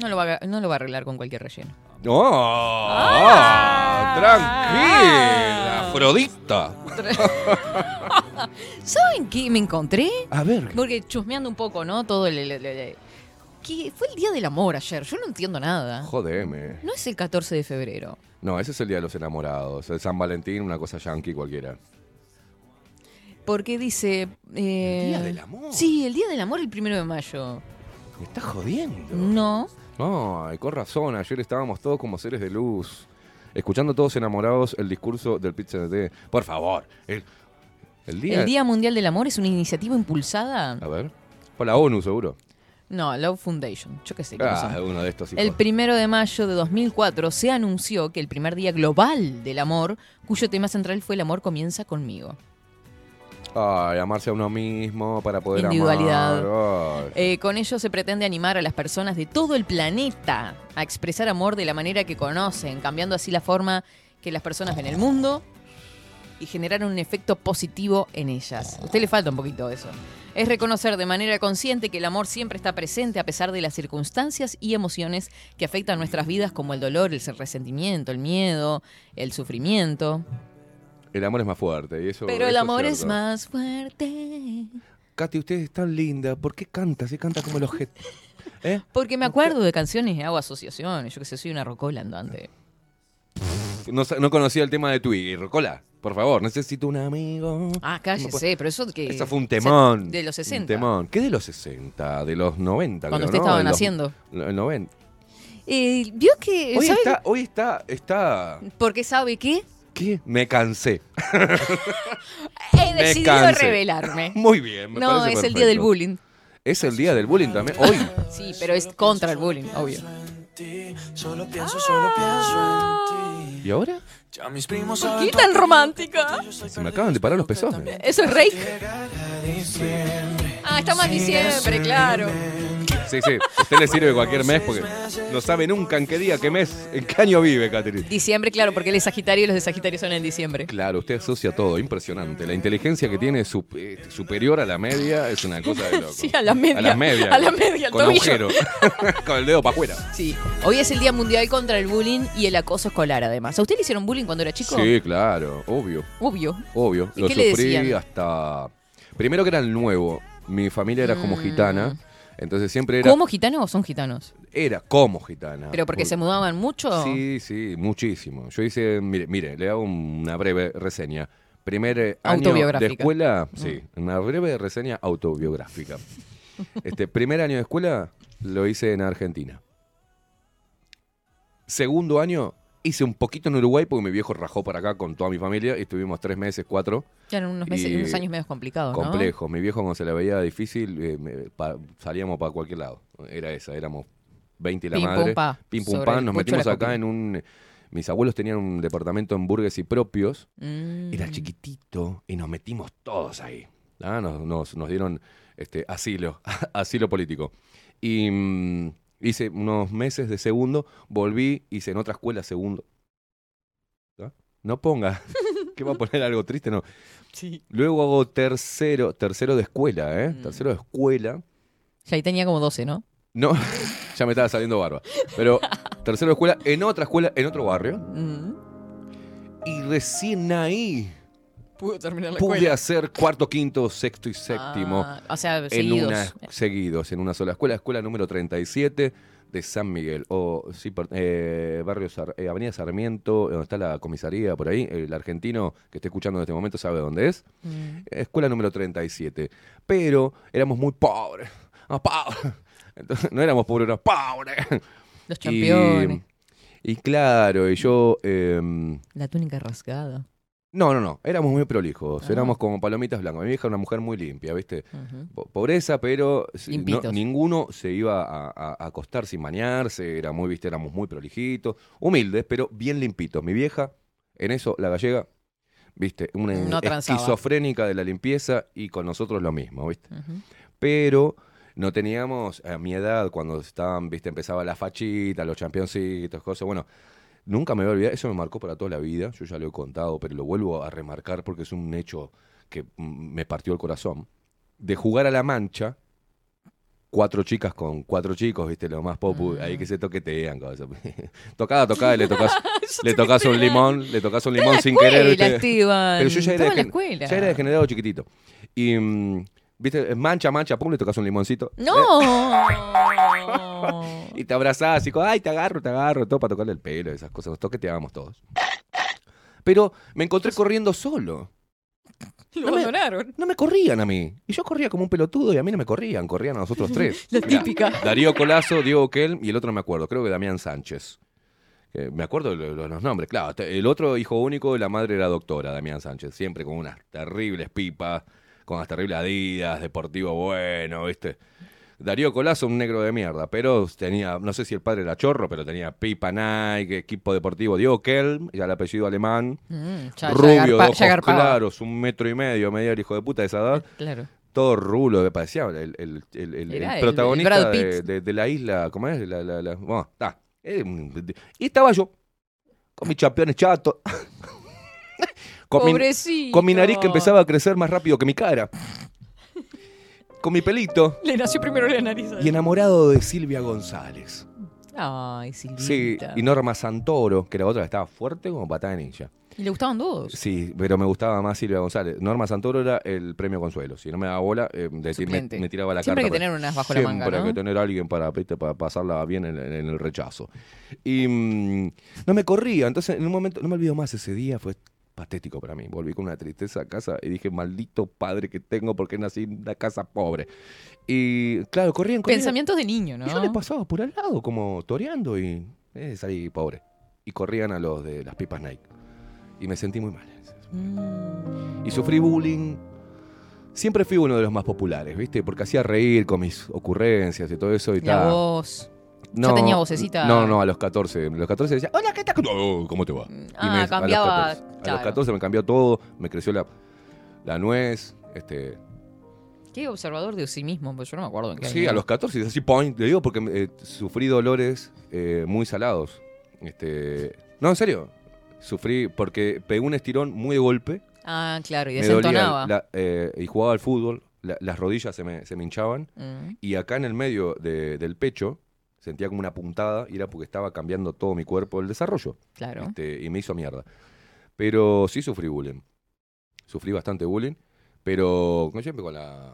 No lo, va a, no lo va a arreglar con cualquier relleno. ¡Oh! Ah. ¡Tranquila, Afrodita! ¿Saben qué me encontré? A ver. Porque chusmeando un poco, ¿no? Todo el... el- el- el- que fue el Día del Amor ayer. Yo no entiendo nada. Jodeme. No es el 14 de febrero. No, ese es el día de los enamorados. El San Valentín, una cosa yankee cualquiera. Porque dice... eh, Día del Amor? Sí, el Día del Amor el primero de mayo. Me estás jodiendo. No. Ay, con razón. Ayer estábamos todos como seres de luz. Escuchando todos enamorados el discurso del Pizza de Por favor. El, el día. El Día Mundial del Amor es una iniciativa impulsada... A ver. Por la ONU, seguro. No, Love Foundation. Yo qué sé. qué Ah, uno de estos. El primero de mayo de 2004 se anunció que el primer día global del amor, cuyo tema central fue el amor comienza conmigo. Ay, amarse a uno mismo para poder Individualidad. amar. Eh, con ello se pretende animar a las personas de todo el planeta a expresar amor de la manera que conocen, cambiando así la forma que las personas ven el mundo y generar un efecto positivo en ellas. A usted le falta un poquito eso. Es reconocer de manera consciente que el amor siempre está presente a pesar de las circunstancias y emociones que afectan nuestras vidas como el dolor, el resentimiento, el miedo, el sufrimiento. El amor es más fuerte. Y eso, Pero el eso amor es más fuerte. Katy, usted es tan linda. ¿Por qué canta? Se canta como el objeto. ¿Eh? Porque me acuerdo de canciones y hago asociaciones. Yo que sé, soy una rocola andante. No, conocía el tema de Twiggy. Rocola, por favor, necesito un amigo. Ah, cállese, pero eso que. Eso fue un temón. De los Un 60. temón. ¿Qué de los 60? De los 90. Cuando creo, usted estaba naciendo. El 90. Eh, Vio que. Hoy ¿sabe está, hoy está, está. Porque sabe qué? ¿Qué? Me cansé. He Me decidido cansé. revelarme. Muy bien, me No, es parece el día perfecto. del bullying. Es el día del bullying también. Hoy. Sí, pero es contra el bullying, obvio. Solo pienso, solo pienso en ti. ¿Y ahora? Primos ¿Qué tan romántica? Se me acaban de parar los pezones. ¿Eso es Rake? Ah, estamos en diciembre, claro. Sí, sí. Usted le sirve cualquier mes porque no sabe nunca en qué día, qué mes, en qué año vive, Catherine. Diciembre, claro, porque él es Sagitario y los de Sagitario son en diciembre. Claro, usted asocia todo, impresionante. La inteligencia que tiene es sup- eh, superior a la media es una cosa de loco. Sí, a la media. A la media. A la media, al Con agujero. con el dedo para afuera. Sí. Hoy es el Día Mundial contra el Bullying y el acoso escolar, además. ¿A usted le hicieron bullying cuando era chico? Sí, claro, obvio. Obvio. Obvio. ¿Y Lo qué sufrí hasta. Primero que era el nuevo. Mi familia era como Mm. gitana. Entonces siempre era. ¿Cómo gitanos o son gitanos? Era como gitana. ¿Pero porque Por- se mudaban mucho? Sí, sí, muchísimo. Yo hice, mire, mire, le hago una breve reseña. Primer año de escuela, Mm. sí, una breve reseña autobiográfica. Este primer año de escuela lo hice en Argentina. Segundo año Hice un poquito en Uruguay porque mi viejo rajó para acá con toda mi familia y estuvimos tres meses, cuatro. Ya en unos meses, Y- unos años medio complicados, ¿no? Complejo. Mi viejo cuando se la veía difícil, eh, me- pa- salíamos para cualquier lado. Era esa, éramos 20 y la Pim, pum, madre. pa, Pim pum el nos metimos acá en un... Mis abuelos tenían un departamento en Burgues y propios. Mm. Era chiquitito y nos metimos todos ahí. Ah, Nos, nos- nos dieron este, asilo, asilo político. Y mm, hice unos meses de segundo, volví, hice en otra escuela segundo. ¿Ah? No ponga, que va a poner algo triste, no. Sí. Luego hago tercero, tercero de escuela, ¿eh? Mm. Tercero de escuela. Ya ahí tenía como 12, ¿no? No, ya me estaba saliendo barba. Pero tercero de escuela, en otra escuela, en otro barrio. Mm. Y recién ahí Pudo terminar la pude escuela. hacer cuarto, quinto, sexto y séptimo. Ah, o sea, en seguidos. una, seguidos, en una sola escuela. Escuela número 37 de San Miguel. O, sí, per- eh, barrio Sar- eh, Avenida Sarmiento, donde está la comisaría, por ahí. El argentino que esté escuchando en este momento sabe dónde es. Mm. Escuela número 37. Pero éramos muy pobres. Ah, pobres. Entonces, no éramos pobres, éramos pobres. Los Y- campeones. Y, claro, y yo... em, La túnica rasgada. No, no, no. Éramos muy prolijos. Ah. Éramos como palomitas blancas. Mi vieja era una mujer muy limpia, ¿viste? Pobreza, pero no- ninguno se iba a, a- a acostar sin bañarse. Era muy, ¿viste? Éramos muy prolijitos. Humildes, pero bien limpitos. Mi vieja, en eso, la gallega, ¿viste? Una No esquizofrénica de la limpieza y con nosotros lo mismo, ¿viste? Pero no teníamos, a mi edad, cuando estaban, viste, empezaba la fachita, los championcitos, cosas, bueno, nunca me voy a olvidar, eso me marcó para toda la vida, yo ya lo he contado, pero lo vuelvo a remarcar porque es un hecho que mm, me partió el corazón, de jugar a la mancha, cuatro chicas con cuatro chicos, viste, lo más popu, ahí que se toquetean, tocada, tocada, y le tocas, le tocas un limón, le tocas un limón sin querer. Pero yo ya era, ya era degenerado chiquitito. Y, mm, viste, mancha, mancha, pum, le tocas un limoncito. ¡No! Y te abrazás y ay, te agarro, te agarro, todo para tocarle el pelo, esas cosas, nos toqueteábamos todos. Pero me encontré corriendo solo. Lo abandonaron. No me corrían a mí. Y yo corría como un pelotudo y a mí no me corrían, corrían a nosotros tres. La Mirá, típica. Darío Colazo, Diego Kelm y el otro no me acuerdo, creo que Damián Sánchez. Eh, me acuerdo de lo- de los nombres, claro. El otro hijo único, la madre era doctora, Damián Sánchez, siempre con unas terribles pipas, con unas terribles adidas, deportivo bueno, ¿viste? Darío Colazo, un negro de mierda, pero tenía, no sé si el padre era chorro, pero tenía pipa Nike, equipo deportivo Diego Kelm, ya el apellido alemán, Mm, ya- rubio, de ya ojos claros, un metro y medio, medio el hijo de puta de esa edad. Claro. Todo rulo, me parecía el, protagonista de, de- de la isla, ¿cómo es? La, la- la- bueno, está. Eh, Y estaba yo, con mis chapeones chatos, con, mi, Pobrecito. con mi nariz que empezaba a crecer más rápido que mi cara, con mi pelito, Le nació primero la nariz. y enamorado de Silvia González. Ay, Silvita. Sí, y Norma Santoro, que era otra que estaba fuerte como patada de ninja. ¿Y le gustaban dos? Sí, pero me gustaba más Silvia González. Norma Santoro era el premio Consuelo. Si no me daba bola, eh, de- me, Suplente. me tiraba la Siempre hay carta. que tener unas bajo la manga, Siempre hay ¿no? que tener a alguien para, ¿viste? para pasarla bien en, en el rechazo. Y mm, no me corría. Entonces, en un momento, no me olvido más ese día, fue patético para mí. Volví con una tristeza a casa y dije, maldito padre que tengo porque nací en una casa pobre. Y claro, corrían, corrían. Pensamientos de niño, ¿no? Y yo le pasaba por al lado, como toreando y eh, salí pobre. Y corrían a los de las pipas Nike. Y me sentí muy mal. Mm. Y sufrí bullying. Siempre fui uno de los más populares, ¿viste? Porque hacía reír con mis ocurrencias y todo eso. Y La ta. Voz. Ya tenía vocecita. No, no, a los 14. A los 14 decía, hola, ¿qué tal? Oh, ¿Cómo te va? Ah, cambiaba, los 14, A los 14 me cambió todo, me creció la, la nuez. Este, Qué observador de sí mismo, pues yo no me acuerdo en qué Sí, año. a los 14, y así point, te digo porque eh, sufrí dolores eh, muy salados. Este, no, en serio, sufrí porque pegué un estirón muy de golpe. Ah, claro, y desentonaba. la- eh, y jugaba al fútbol, la- las rodillas se me, se me hinchaban. Mm. Y acá en el medio de- del pecho sentía como una puntada y era porque estaba cambiando todo mi cuerpo, el desarrollo. Claro. Este, y me hizo mierda. Pero sí sufrí bullying. Sufrí bastante bullying, pero como siempre con la,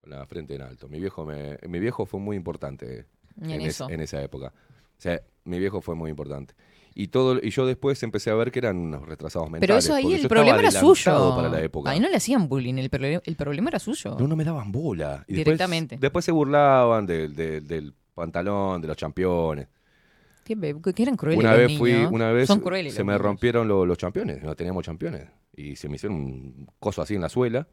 con la frente en alto. Mi viejo, me, mi viejo fue muy importante en es- eso. en esa época. O sea, mi viejo fue muy importante. Y todo y yo después empecé a ver que eran unos retrasados mentales. Pero eso ahí el problema era suyo. para la época. Ahí no le hacían bullying, el, el problema era suyo. No, no me daban bola. Y después- Directamente. Después, se burlaban del, del- del pantalón, de los championes. Qué, que eran crueles Una los vez fui, una vez Son crueles. se los me niños. rompieron lo- los championes, no teníamos championes. Y se me hicieron un coso así en la suela.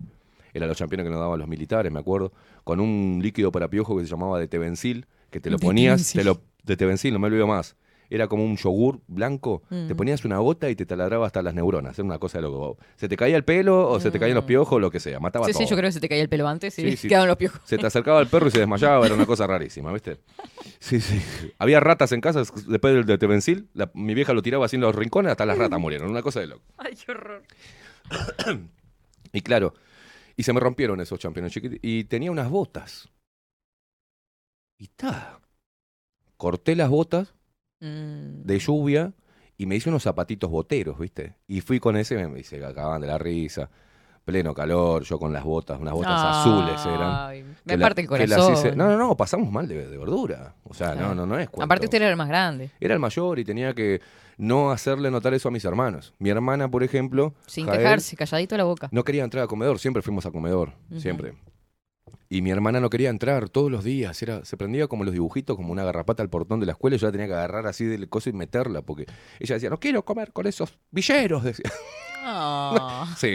Eran los championes que nos daban los militares, me acuerdo. Con un líquido para piojo que se llamaba de Tevencil, que te lo ponías, te lo, de Tevencil, no me olvido más. Era como un yogur blanco, Mm. te ponías una gota y te taladraba hasta las neuronas. Era una cosa de loco. Se te caía el pelo o se te caían los piojos, lo que sea, mataba Mm. Sí, todo. sí, yo creo que se te caía el pelo antes y Sí, sí. quedaban los piojos. Se te acercaba el perro y se desmayaba, era una cosa rarísima, ¿viste? Sí, sí. Había ratas en casa después del de Tevencil, la- mi vieja lo tiraba así en los rincones, hasta las ratas murieron, una cosa de loco. Ay, qué horror. Y claro, y se me rompieron esos championes chiquitos y tenía unas botas. Y está. Corté las botas Mm. de lluvia y me hice unos zapatitos boteros, ¿viste? Y fui con ese, me se cagaban de la risa. Pleno calor, yo con las botas, unas botas azules eran. Me que la- parte el corazón. hice- no, no, no, pasamos mal de, de verdura. O sea, no, Claro. no, no es cuento. Aparte usted era el más grande. Era el mayor y tenía que no hacerle notar eso a mis hermanos. Mi hermana, por ejemplo, Sin Jael, quejarse, calladito la boca. no quería entrar a comedor, siempre fuimos a comedor, siempre. Y mi hermana no quería entrar todos los días, era, se prendía como los dibujitos, como una garrapata al portón de la escuela, y yo la tenía que agarrar así del coso y meterla, porque ella decía, no quiero comer con esos villeros, decía. Ah. sí,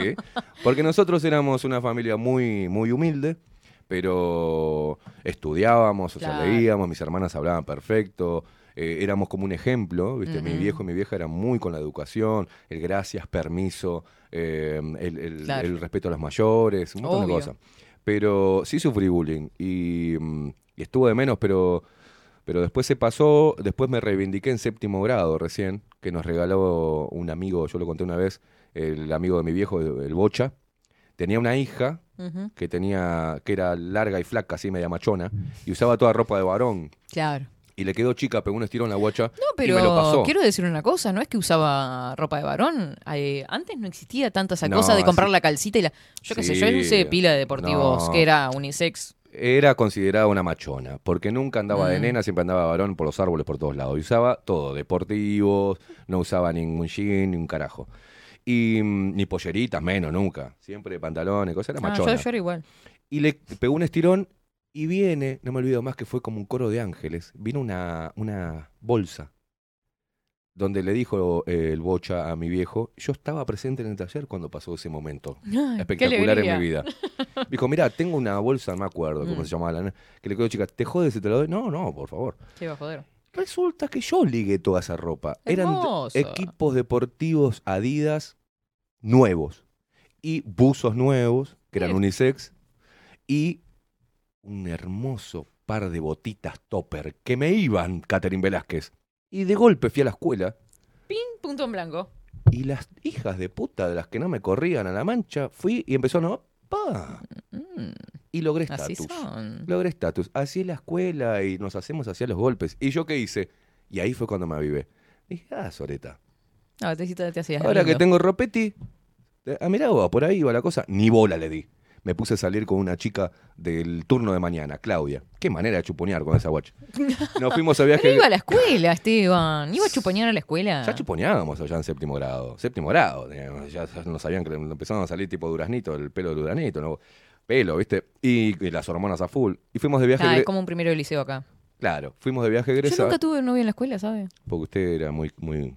porque nosotros éramos una familia muy, muy humilde, pero estudiábamos, o sea, Claro. leíamos, mis hermanas hablaban perfecto, eh, éramos como un ejemplo, ¿viste? Mi viejo y mi vieja eran muy con la educación, el gracias, permiso, eh, el, el- Claro. el respeto a los mayores, un montón de cosas. Pero sí sufrí bullying y, mm, y estuvo de menos, pero, pero después se pasó, después me reivindiqué en séptimo grado recién, que nos regaló un amigo, yo lo conté una vez, el amigo de mi viejo, el Bocha, tenía una hija que tenía que era larga y flaca, así media machona, y usaba toda ropa de varón. Claro. Y le quedó chica, pegó un estirón la guacha No, y me lo pero pasó. quiero decir una cosa, no es que usaba ropa de varón. eh, antes no existía tanta esa No, cosa de comprar la calcita y la... Yo qué sé, yo usé pila de deportivos No. que era unisex. Era considerada una machona, porque nunca andaba de Mm. nena, siempre andaba de varón por los árboles por todos lados. Y usaba todo, deportivos, no usaba ningún jean, ni un carajo. Y mm, ni polleritas, menos, nunca. Siempre pantalones, cosas, era Ah, machona. yo, yo era igual. Y le pegó un estirón y viene, no me olvido más que fue como un coro de ángeles, vino una, una bolsa donde le dijo eh, el bocha a mi viejo, yo estaba presente en el taller cuando pasó ese momento Ay, espectacular en mi vida. Dijo, mira, tengo una bolsa, no me acuerdo cómo Mm. se llamaba, la que le quedó chica, ¿te jodes si te la doy? No, no, por favor. Qué joder. Resulta que yo ligué toda esa ropa. Eran equipos deportivos Adidas nuevos y buzos nuevos, que eran unisex, y un hermoso par de botitas topper que me iban, Catherine Velázquez. Y de golpe fui a la escuela Pin, punto en blanco. y las hijas de puta de las que no me corrían a la mancha, fui y empezó, no, pa. Y logré Mm, estatus. Logré estatus. Así es la escuela y nos hacemos hacia los golpes. ¿Y yo qué hice? Y ahí fue cuando me avivé. Dije, ah, Soreta. No, te, te, te hacías Ahora que tengo ropeti, eh, ah, mirá vos, por ahí iba la cosa. Ni bola le di. Me puse a salir con una chica del turno de mañana, Claudia. Qué manera de chuponear con esa guacha. Nos fuimos a viaje. Pero iba a la escuela, Esteban. Iba a chuponear a la escuela. Ya chuponeábamos allá en séptimo grado. Séptimo grado, ya no sabían que empezaron a salir tipo duraznito, el pelo de duraznito, ¿no? Pelo, ¿viste? Y, y las hormonas a full. Y fuimos de viaje. Ah, es como un primero de liceo acá. Claro, fuimos de viaje Yo egresado. nunca tuve novia en la escuela, ¿sabes? Porque usted era muy, muy.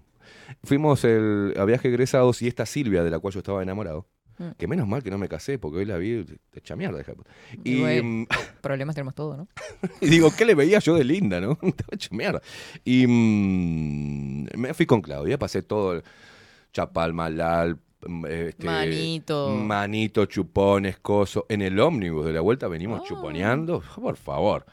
Fuimos el, a viaje egresados y esta Silvia, de la cual yo estaba enamorado. Mm. Que menos mal que no me casé, porque hoy la vi hecha mierda. hija de puta. Y mm, Problemas tenemos todos, ¿no? y digo, ¿qué le veía yo de linda, no? Estaba hecha mierda. Y mm, me fui con Claudia, pasé todo el Chapal, Malal, este, Manito. Manito, chupones, coso. En el ómnibus de la vuelta venimos chuponeando, por favor.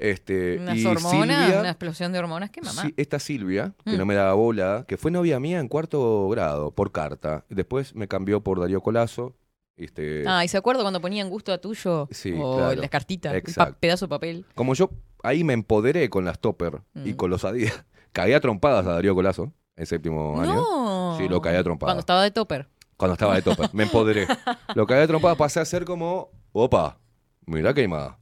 Este, Unas y hormonas, Silvia- una explosión de hormonas. ¿Qué mamá? Sí, esta Silvia, que Mm. no me daba bola, que fue novia mía en cuarto grado, por carta. Después me cambió por Darío Colazo. Este, Ah, ¿y se acuerda cuando ponían gusto a tuyo? Sí, o claro. las cartitas, pedazo de papel. Como yo ahí me empoderé con las Topper y Mm. con los Adidas. Cagué a trompadas a Darío Colazo en séptimo año. No. Sí, lo cagué a trompadas. Cuando estaba de topper. Cuando estaba de Topper. Me empoderé. lo cagué a trompadas, pasé a ser como, opa, mirá queimada.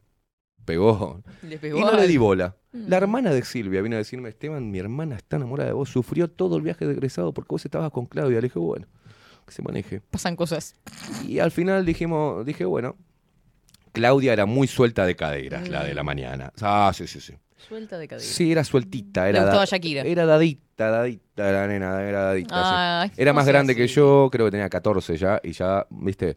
Pegó. Le pegó Y no al- le di bola. Mm. La hermana de Silvia vino a decirme, Esteban, mi hermana está enamorada de vos, sufrió todo el viaje de egresado porque vos estabas con Claudia. Le dije, bueno, que se maneje. Pasan cosas. Y al final dijimos, dije, bueno, Claudia era muy suelta de caderas, la de la Mm. mañana. Ah, sí, sí, sí. Suelta de cadera. Sí, era sueltita. Le Era gustaba da- Shakira. Era dadita, dadita la nena, era dadita. Sí. Era más grande que yo, creo que tenía 14 ya, y ya, viste.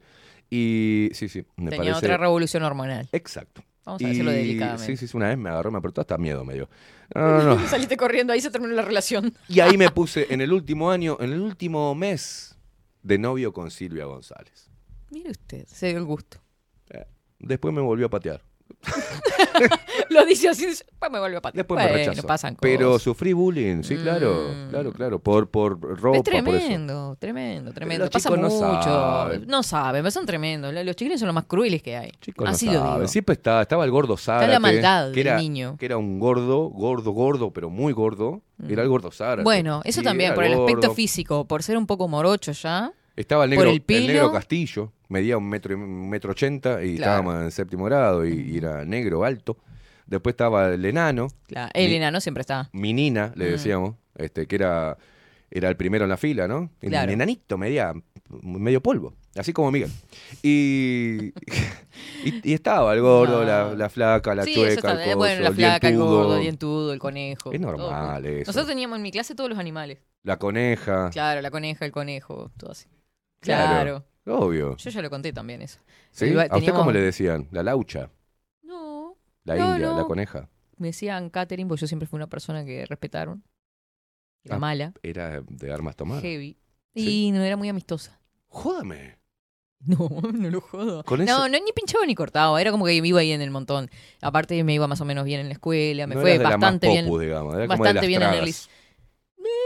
Y sí, sí, me Tenía parece. otra revolución hormonal. Exacto. Vamos a decirlo delicadamente. Sí, sí, sí, una vez me agarró, me apretó hasta miedo me dio. No, no, no. Saliste corriendo, ahí se terminó la relación. Y ahí me puse en el último año, en el último mes, de novio con Silvia González. Mire usted, se dio el gusto. Después me volvió a patear. Lo dice así, después me vuelve a patear. Después me Bueno, rechazó. pasan cosas. Pero sufrí bullying, sí, claro, claro, claro, por, por ropa, es por eso. tremendo, tremendo, tremendo. los Pasa no mucho. saben. No saben, pero son tremendos. Los chiquillos son los más crueles que hay. Chicos, no Así lo saben. digo. Siempre estaba, estaba el gordo Zárate. la maldad que del niño. Que era un gordo, gordo, gordo, pero muy gordo. Era el gordo Zárate. Bueno, eso Sí, también, por el aspecto físico, por ser un poco morocho ya. Estaba el negro, el pelo. negro Castillo, medía un metro, y- un metro ochenta y Claro. estábamos en séptimo grado y, y era negro, alto. Después estaba el enano. Claro, el Mi- enano siempre está. Mi nina, le Mm. decíamos, este, que era, era el primero en la fila, ¿no? El Claro. enanito, medía medio polvo, así como Miguel. Y, y, y estaba el gordo, la, la flaca, la sí, chueca, el coso, Bueno, la el flaca, el dientudo, gordo, el dientudo, el conejo. Es todo. normal eso. Nosotros teníamos en mi clase todos los animales. La coneja. Claro, la coneja, el conejo, todo así. Claro. Obvio. Yo ya lo conté también eso. ¿Sí? Iba- ¿A usted cómo le decían? La laucha. No. La No, india, no. la coneja. Me decían Catherine, porque yo siempre fui una persona que respetaron. Era Ah, mala, Era de armas tomadas. heavy. Y no era muy amistosa. Jódame. No, no lo jodo. Con no, eso- no, ni pinchaba ni cortaba. Era como que me iba ahí en el montón. Aparte, me iba más o menos bien en la escuela. Me No fue bastante bien. popus, digamos, bastante bien en el.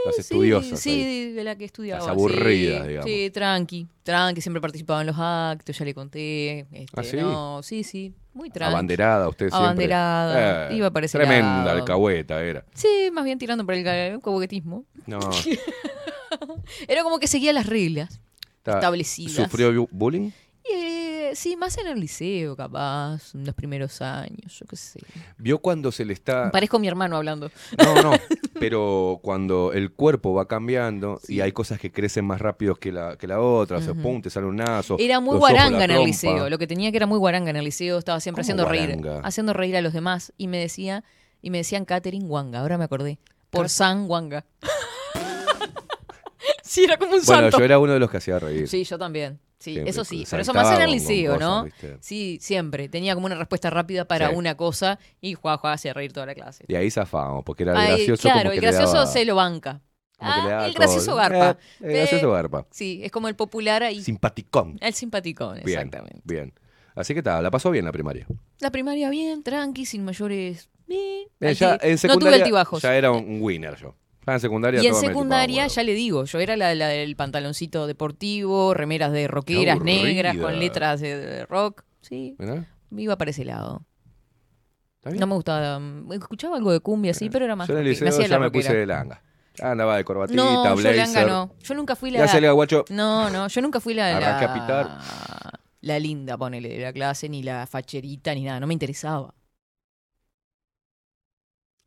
Las Sí, estudiosas. Sí, ahí. de la que estudiaba. Las sí. aburridas, digamos. Sí, tranqui. Tranqui, siempre participaba en los actos, ya le conté. Este, ¿Ah, sí? No, sí, sí. Muy tranqui. Abanderada, usted siempre. Abanderada. Eh, Iba para ese Tremenda lado. alcahueta era. Sí, más bien tirando por el ca- coquetismo. No. Era como que seguía las reglas Está- establecidas. ¿Sufrió bu- bullying? Eh, sí, más en el liceo, capaz, en los primeros años, yo qué sé. ¿Vio cuando se le está.? Parezco mi hermano hablando. No, no. Pero cuando el cuerpo va cambiando y hay cosas que crecen más rápido que la, que la otra, o sea, Ujú. pum, te sale un naso. Era muy ojos, guaranga en el liceo. Lo que tenía que era muy guaranga en el liceo. Estaba siempre ¿Cómo haciendo reír, haciendo reír a los demás. Y me decía, y me decían Catherine Wanga. Ahora me acordé. Por San Wanga. Sí, era como un Bueno, santo. yo era uno de los que hacía reír. Sí, yo también. Sí, Siempre, eso sí. Pero eso más en el liceo, cosas, ¿no? ¿viste? Sí, siempre. Tenía como una respuesta rápida para Sí. una cosa y juega, juega, hacía reír toda la clase. Y ahí zafábamos, porque era Ay, gracioso. claro, como que el gracioso daba- se lo banca. Ah, el gracioso garpa. Eh, el gracioso Eh, garpa. Sí, es como el popular ahí. Simpaticón. El simpaticón, Bien, exactamente. bien. Así que tal, la pasó bien la primaria. La primaria bien, tranqui, sin mayores. Bien, Eh, alti- ya en no tuve altibajos. ya era un winner yo. Ya en secundaria y en me secundaria, ya le digo, yo era la, la del pantaloncito deportivo, remeras de rockeras aburrida. negras con letras de, de rock. Sí, me iba para ese lado. No me gustaba. mm, Escuchaba algo de cumbia, sí, pero era más. Yo en el liceo hacía ya la me puse de langa. Ya andaba de corbatita, No, yo blazer. langa no. Yo nunca fui la. Ya guacho. No, no, yo nunca fui la. Arranqué la... a pitar. La linda, ponele, de la clase, ni la facherita, ni nada. No me interesaba.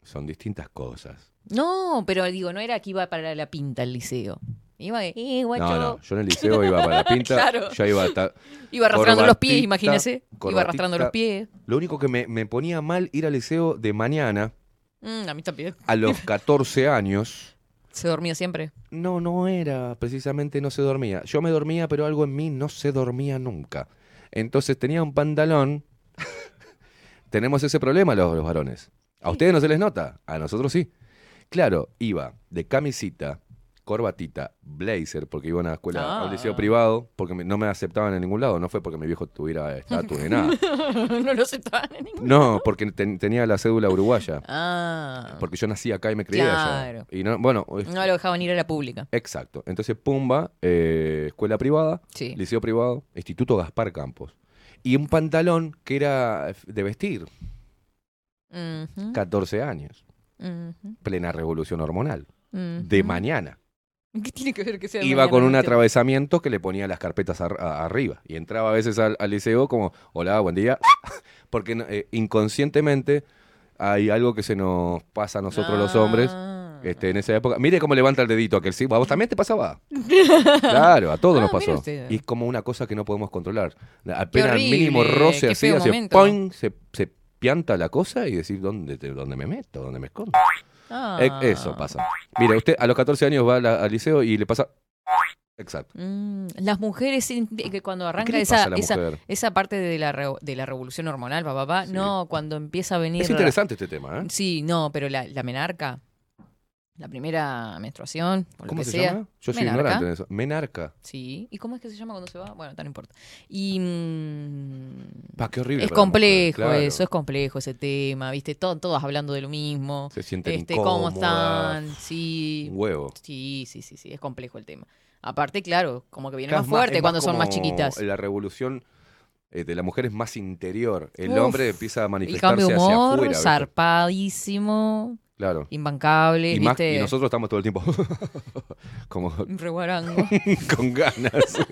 Son distintas cosas. No, pero digo, no era que iba para la pinta el liceo. Iba de, eh, guacho. No, no, yo en el liceo iba para la pinta, Claro. ya iba hasta Iba arrastrando los pies, imagínese. Iba arrastrando los pies. Lo único que me, me ponía mal ir al liceo de mañana, Mm, a mí también. a los 14 años. Se dormía siempre. No, no era, precisamente no se dormía. Yo me dormía, pero algo en mí no se dormía nunca. Entonces tenía un pantalón. Tenemos ese problema los, los varones. A ustedes no se les nota, a nosotros sí. Claro, iba de camisita, corbatita, blazer, porque iba a una escuela, a un Ah. liceo privado, porque me- no me aceptaban en ningún lado. No fue porque mi viejo tuviera estatus ni nada. no lo aceptaban en ningún No, porque ten- tenía la cédula uruguaya. Ah. Porque yo nací acá y me crié Claro. allá. Y no, bueno, No lo dejaban ir a la pública. Exacto. Entonces, Pumba, eh, escuela privada, Sí. liceo privado, Instituto Gaspar Campos. Y un pantalón que era de vestir, Ujú, 14 años, plena revolución hormonal, de mañana. ¿Qué tiene que ver que sea Iba con un atravesamiento que le ponía las carpetas a- arriba. Y entraba a veces al, al liceo como, hola, buen día. Porque eh, inconscientemente hay algo que se nos pasa a nosotros los hombres, Ah. Este, en esa época. Mire cómo levanta el dedito aquel sí. ¿A vos también te pasaba? Claro, a todos Ah, nos pasó. Y es como una cosa que no podemos controlar. Apenas el mínimo roce así, hace se, se pianta la cosa y decir, ¿dónde, te- dónde me meto? ¿Dónde me escondo? Ah. E- Eso pasa. Mire, usted a los 14 años va la- al liceo y le pasa. Exacto. Mm, las mujeres que cuando arranca esa, esa, parte de la, re- de la revolución hormonal, papá, papá, no, cuando empieza a venir... Es interesante este tema, ¿eh? Sí, no, pero la, la menarca, la primera menstruación, o lo ¿Cómo que se sea. llama? Yo soy menarca. ignorante en eso. Menarca. Sí, ¿y cómo es que se llama cuando se va? Bueno, tan importa. Y mm, Pa, qué horrible es complejo claro. eso, es complejo ese tema, ¿viste? Todo, todas hablando de lo mismo. Se sienten este, ¿Cómo están? Sí. Un huevo. Sí, sí, sí, sí, es complejo el tema. Aparte, claro, como que viene Claro, más fuerte cuando son más chiquitas. La revolución eh, de la mujer es más interior. El Uf, hombre empieza a El manifestarse cambio de hacia humor, afuera. ¿viste? zarpadísimo, Claro. imbancable, Y, más- ¿viste? y nosotros estamos todo el tiempo como Reguarango. con ganas.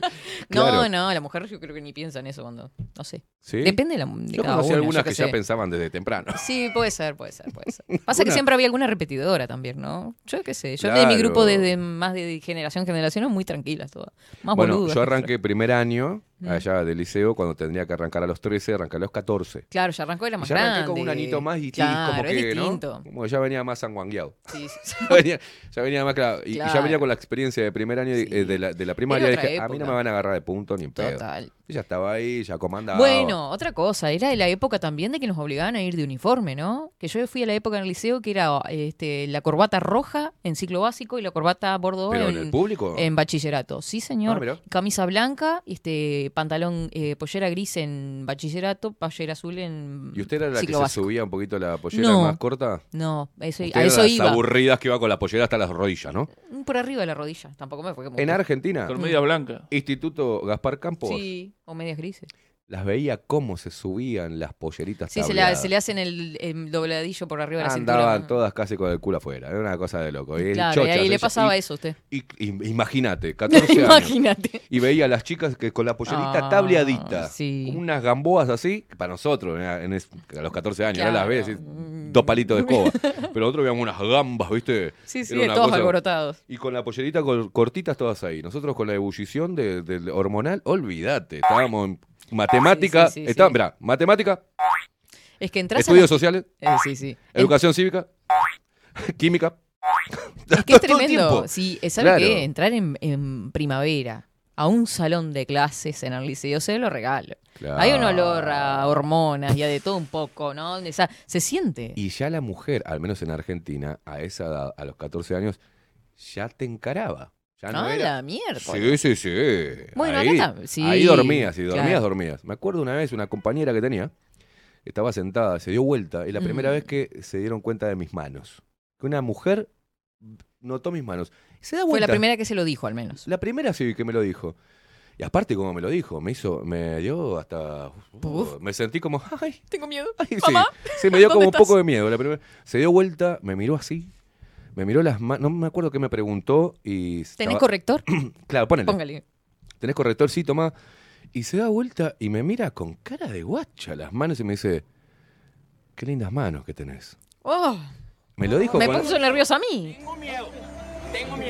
No, Claro. no, la mujer yo creo que ni piensa en eso cuando. No sé. ¿Sí? Depende de, la, de Yo cada conocí algunas yo que ya pensaban desde temprano. Sí, puede ser, puede ser, puede ser. Pasa que siempre había alguna repetidora también, ¿no? Yo qué sé. Yo de mi Claro. grupo desde más de generación en generación muy tranquilas todas. Más bueno, yo arranqué primer año. Allá del liceo cuando tendría que arrancar a los 13, arranqué a los 14. Claro, ya arrancó era Y más ya grande. arranqué con un anito más y, claro, como es que, ¿no? Como que ya venía más sanguangueado. Sí, sí, ya, venía, ya venía más claro. Y, y ya venía con la experiencia de primer año eh, de, la, de la primaria. Era a mí no me van a agarrar de punto ni en pedo. Total. Y ya estaba ahí, ya comandaba. Bueno, otra cosa, era de la época también de que nos obligaban a ir de uniforme, ¿no? Que yo fui a la época en el liceo que era este, la corbata roja en ciclo básico y la corbata bordeaux ¿Pero en, en el público? en bachillerato. Sí, señor. Ah. Camisa blanca, este pantalón, eh, pollera gris en bachillerato, pollera azul en ¿Y usted era la que se subía un poquito la pollera No. más corta? No, eso, Usted a era eso las iba. aburridas que iba con la pollera hasta las rodillas, ¿no? Por arriba de la rodilla, tampoco me fue como En que- Argentina. Con media blanca. Instituto Gaspar Campos. Sí, o medias grises. Las veía cómo se subían las polleritas Sí, se le, tableadas. se le hacen el, el dobladillo por arriba de la cintura. Andaban todas casi con el culo afuera. Era una cosa de loco. Y Claro, y ahí le pasaba y- eso a usted. Y, y- imagínate, 14 años. Imagínate. Y veía a las chicas que con la pollerita Ah, tableadita. sí. Unas gamboas así, que para nosotros, a los 14 años, ahora las Claro. ves, dos palitos de escoba. Pero nosotros veíamos unas gambas, ¿viste? Sí, sí, una todos cosa- alborotados. Y con la pollerita cortitas todas ahí. Nosotros con la ebullición de- del hormonal, olvídate. Estábamos en matemática. Sí, mirá, matemática, Es que entras a estudios la- sociales, Eh, sí, sí. educación cívica, química. Es que es tremendo. Sí, eh, ¿sabe Claro. qué? Entrar en, en primavera a un salón de clases en el liceo se lo regalo. Hay un olor a hormonas y a de todo un poco, ¿no? O sea, se siente. Y ya la mujer, al menos en Argentina, a esa edad, a los 14 años, ya te encaraba. Ya no Ah, era. la mierda. Sí, sí, sí. Bueno, ahí, acá sí, ahí dormías, y dormías, claro. dormías. Me acuerdo una vez, una compañera que tenía, estaba sentada, se dio vuelta, y la primera Mm. vez que se dieron cuenta de mis manos. Que una mujer notó mis manos. Se da Fue la vuelta. primera que se lo dijo, al menos. La primera sí que me lo dijo. Y aparte, como me lo dijo, me hizo, me dio hasta. uh, me sentí como. ¡Ay! Tengo miedo. Ay, sí. Mamá, Sí, me dio como ¿dónde un poco de miedo. La primera, se dio vuelta, me miró así. Me miró las manos. No me acuerdo qué me preguntó. y ¿Tenés estaba- corrector? Claro, ponele. Póngale. ¿Tenés corrector? Sí, toma. Y se da vuelta y me mira con cara de guacha las manos y me dice. Qué lindas manos que tenés. Oh, Me lo dijo me puso nerviosa a mí.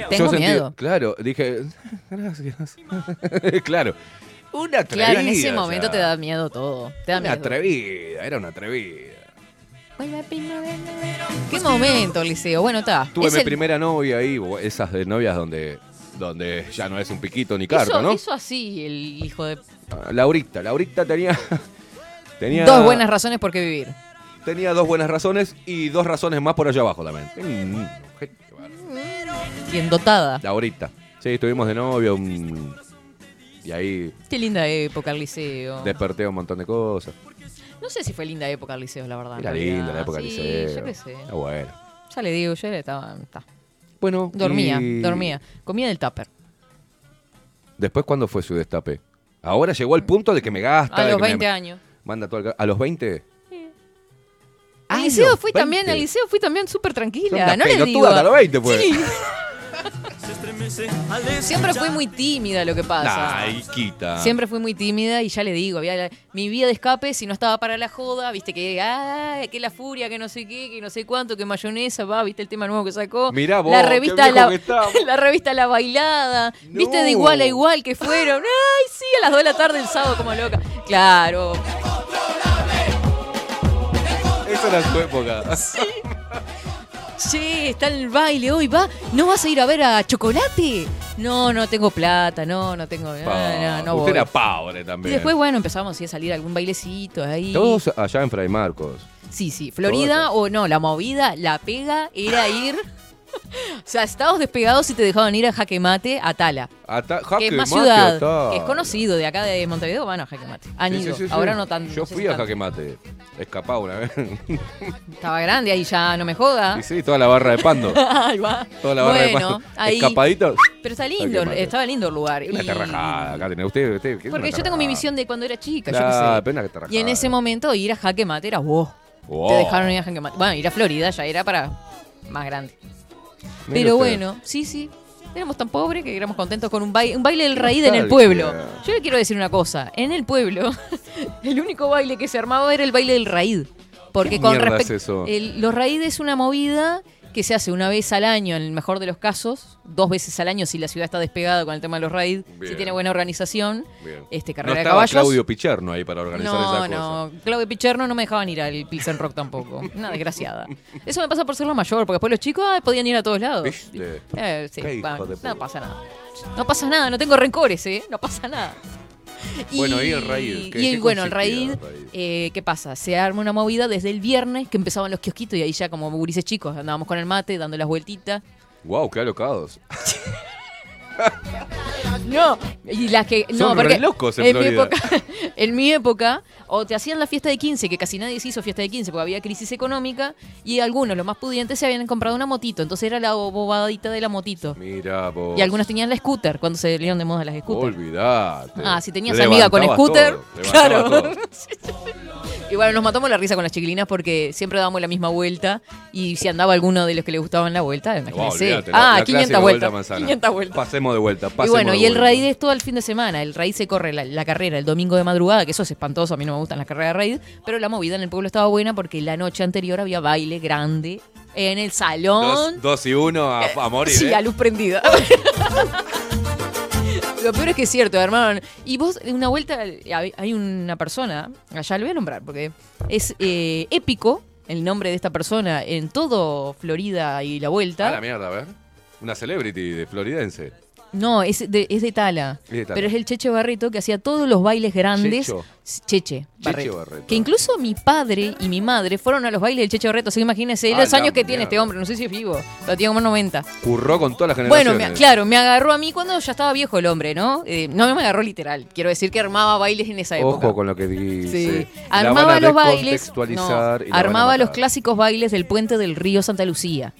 Yo Tengo sentí- miedo. Claro, dije. Gracias. claro. Una atrevida. Claro, en ese momento te da miedo todo. Te da Una miedo. atrevida, era una atrevida. ¿Qué momento, Liceo? Bueno, está. Tuve Es mi el- primera novia ahí, bo- esas de novias donde, donde ya no es un piquito ni carta, hizo, ¿no? hizo así el hijo de... Ah, Laurita, Laurita tenía, tenía Dos buenas razones por qué vivir. tenía dos buenas razones y dos razones más por allá abajo también. Mm, Bien dotada. Laurita. Sí, estuvimos de novio un- y ahí Qué linda época el liceo. desperté un montón de cosas. No sé si fue linda época el liceo, la verdad. Era linda la época del Sí, liceo. yo qué sé. Está bueno. Ya le digo, yo estaba... está. Bueno, Dormía, y- dormía. Comía del tupper. Después, ¿cuándo fue su destape? Ahora llegó al punto de que me gasta. A de los que me 20 años. Manda todo. ¿A los 20? Al Ah, liceo los fui 20. también, al liceo fui también súper Son tranquila. No le digo. hasta los 20, pues. Sí. Siempre fui muy tímida lo que pasa. Ay, quita. Siempre fui muy tímida y ya le digo, había la- mi vía de escape, si no estaba para la joda, viste que, ah, que la furia, que no sé qué, que no sé cuánto, que mayonesa, va, viste el tema nuevo que sacó. Mirá vos, la qué revista viejo la, que estamos. la revista La Bailada, viste de igual a igual que fueron. Ay, sí, a las 2 de la tarde el sábado como loca. Claro. Esa era tu época. Sí, está en el baile hoy, va. ¿No vas a ir a ver a Chocolate? No, no tengo plata, no, no tengo. No, no, no Usted voy. era pobre Y también. después, bueno, empezamos a salir a algún bailecito ahí. Todos allá en Fray Marcos. Sí, sí. Florida o no, la movida, la pega era ir. o sea, estabas despegados y te dejaban ir a Jaque Mate a Tala. Ata- que Jaque es más Mate, ciudad, que es conocido de acá de Montevideo, van a Jaque Mate. Han Sí, sí, ido. sí, sí. Ahora no tan. Yo no sé fui si a tanto. Jaque Mate. Escapaba una vez. Estaba grande ahí ya, no me joda. Y sí, toda la barra de Pando. Ahí va. Toda la barra de Bueno, Pando. ahí. Escapadito. Pero está lindo, estaba lindo el lugar. Una y- terrajada. Acá tenés usted. usted ¿qué es Porque yo tengo mi visión de cuando era chica, Claro, yo qué sé. una terrajada. Y en ese momento ir a Jaque Mate era wow. Wow. Te dejaron ir a Jaque Mate. Bueno, ir a Florida ya era para más grande. Pero bueno, sí, sí. Éramos tan pobres que éramos contentos con un baile, un baile del raíz en el pueblo. Yo le quiero decir una cosa. En el pueblo, el único baile que se armaba era el baile del raíz. Porque ¿Qué con respecto. es los raíces es una movida que se hace una vez al año, en el mejor de los casos, dos veces al año si la ciudad está despegada con el tema de los raids, si tiene buena organización, Bien. este, No carrera de estaba caballos. Claudio Picherno ahí para organizar No, esa cosa. no, Claudio Picherno no me dejaban ir al Pilsen Rock tampoco. Una desgraciada. Eso me pasa por ser lo mayor, porque después los chicos ah, podían ir a todos lados. Eh, sí, bueno, de no pasa nada. No pasa nada, no tengo rencores, ¿eh? No pasa nada. Bueno, ¿y el raíz? ¿Qué- y qué bueno, el raíz, eh, ¿qué pasa? Se arma una movida desde el viernes que empezaban los kiosquitos y ahí ya como gurises chicos andábamos con el mate dando las vueltitas. Wow, qué alocados. No, y las que. No, porque locos en mi época, en mi época, o te hacían la fiesta de 15, que casi nadie se hizo fiesta de 15 porque había crisis económica, y algunos, los más pudientes, se habían comprado una motito. Entonces era la bobadita de la motito. Mira vos. Y algunos tenían la scooter cuando se dieron de moda las scooters. Olvidate. Ah, si tenías amiga con scooter, todo, claro. Y bueno, nos matamos la risa con las chiquilinas porque siempre dábamos la misma vuelta. Y si andaba alguno de los que le gustaban la vuelta, imagínense. ah, la 500 clásica vueltas. manzana. 500 vueltas. Pasemos de vuelta. Y bueno, de y el vuelta. raid es todo el fin de semana. El raid se corre la, la carrera el domingo de madrugada, que eso es espantoso, a mí no me gustan las carreras de raid, pero la movida en el pueblo estaba buena porque la noche anterior había baile grande en el salón. Dos, dos y uno a, a morir. Sí, ¿eh? a luz prendida. Lo peor es que es cierto, hermano. Y vos, en una vuelta, hay una persona, allá lo voy a nombrar, porque es eh, épico el nombre de esta persona en todo Florida y la A vuelta. la mierda, a ver. Una celebrity de floridense. No, es de, es de Tala. Es de Tala. Pero es el Cheche Barreto que hacía todos los bailes grandes. Checho. Cheche, Cheche Barreto. Que incluso mi padre y mi madre fueron a los bailes del Cheche Barreto. Así que imagínense A los años que tiene este hombre. No sé si es vivo, pero tiene como 90. Curró con todas las Bueno, generaciones. me- claro, me agarró a mí cuando ya estaba viejo el hombre, ¿no? Eh, no me agarró literal. Quiero decir que armaba bailes en esa época. Ojo con lo que dice. Sí. Armaba los bailes. no, armaba los clásicos bailes del puente del río Santa Lucía,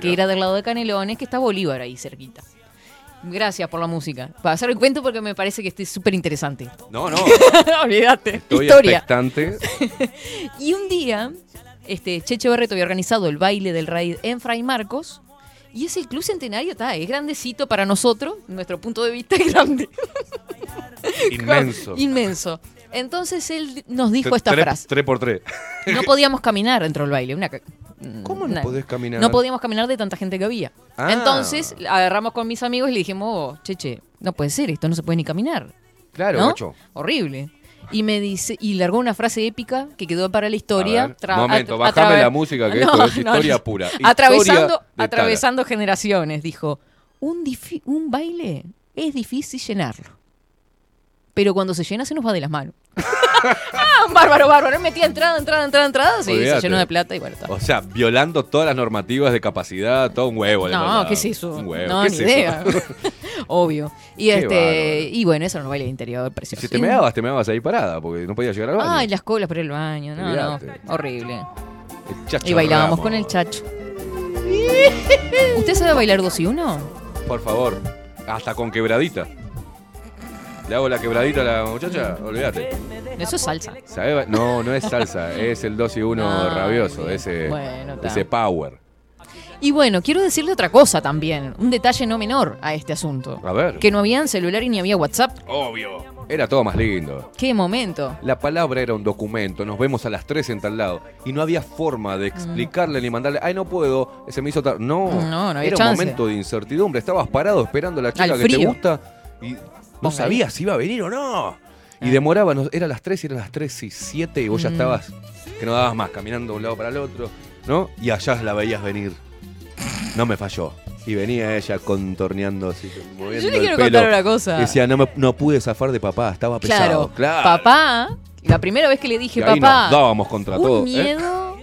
que era del lado de Canelones, que está Bolívar ahí cerquita. Gracias por la música. Para hacer el cuento porque me parece que este es súper interesante. No, no. Olvídate. Historia. expectante. Y un día, este, Cheche Barreto había organizado el baile del raid en Fray Marcos. Y ese club centenario está, es grandecito para nosotros, nuestro punto de vista es grande. Inmenso. Inmenso. Entonces él nos dijo esta Tres- frase. Tres por tres. No podíamos caminar dentro del baile. Una, ¿Cómo una- no podés caminar? No podíamos caminar de tanta gente que había. Ah. Entonces agarramos con mis amigos y le dijimos, oh, Cheche, no puede ser, esto no se puede ni caminar. Claro, ¿No? macho. Horrible. Y me dice, y largó una frase épica que quedó para la historia. Ver, momento, bajame la música, que No, esto es historia no. pura. Atravesando, Historia atravesando generaciones, dijo, un baile es difícil llenarlo. Pero cuando se llena se nos va de las manos. ah, un bárbaro, bárbaro. Él metía entrada, entrada, entrada, entrada. Sí, se Olvídate. llenó de plata y bueno, está. O sea, violando todas las normativas de capacidad, todo un huevo. le No. ¿qué es eso? Un huevo. No, ¿qué ni es eso? idea. Obvio. Y Qué este bárbaro. y bueno, eso no baile de interior, precioso. Si te Y meabas, te meabas ahí parada, porque no podías llegar al baño. Ay, las colas por el baño. No, Olvídate. no. Horrible. El chacho Y bailábamos Ramos. con el chacho. ¿Usted sabe bailar dos y uno? Por favor, hasta con quebradita. ¿Le hago la quebradita a la muchacha? Olvídate. Eso es salsa. ¿Sabe ba- No, no es salsa, es el 2 y 1 Ah, rabioso, ese, Bueno, ese power. Y bueno, quiero decirle otra cosa también, un detalle no menor a este asunto. A ver. Que no había celular y ni había WhatsApp. Obvio. Era todo más lindo. Qué momento. La palabra era un documento, nos vemos a las 3 en tal lado. Y no había forma de explicarle ni mandarle, ay, no puedo, se me hizo tarde. No, No, no había era chance. un momento de incertidumbre. Estabas parado esperando a la chica Al que te gusta y no sabías si iba a venir o no. Y demoraba, no- era las 3 y eran las 3 y 7 y vos ya Mm. estabas, que no dabas más, caminando de un lado para el otro, ¿no? Y allá la veías venir. No me falló. Y venía ella contorneando así, moviendo Yo le el quiero pelo. contar una cosa. Decía, no, me- no pude zafar de papá, estaba pesado. Claro, Claro. papá, la primera vez que le dije, Y ahí papá, nos dábamos contra un todo. ¿eh? miedo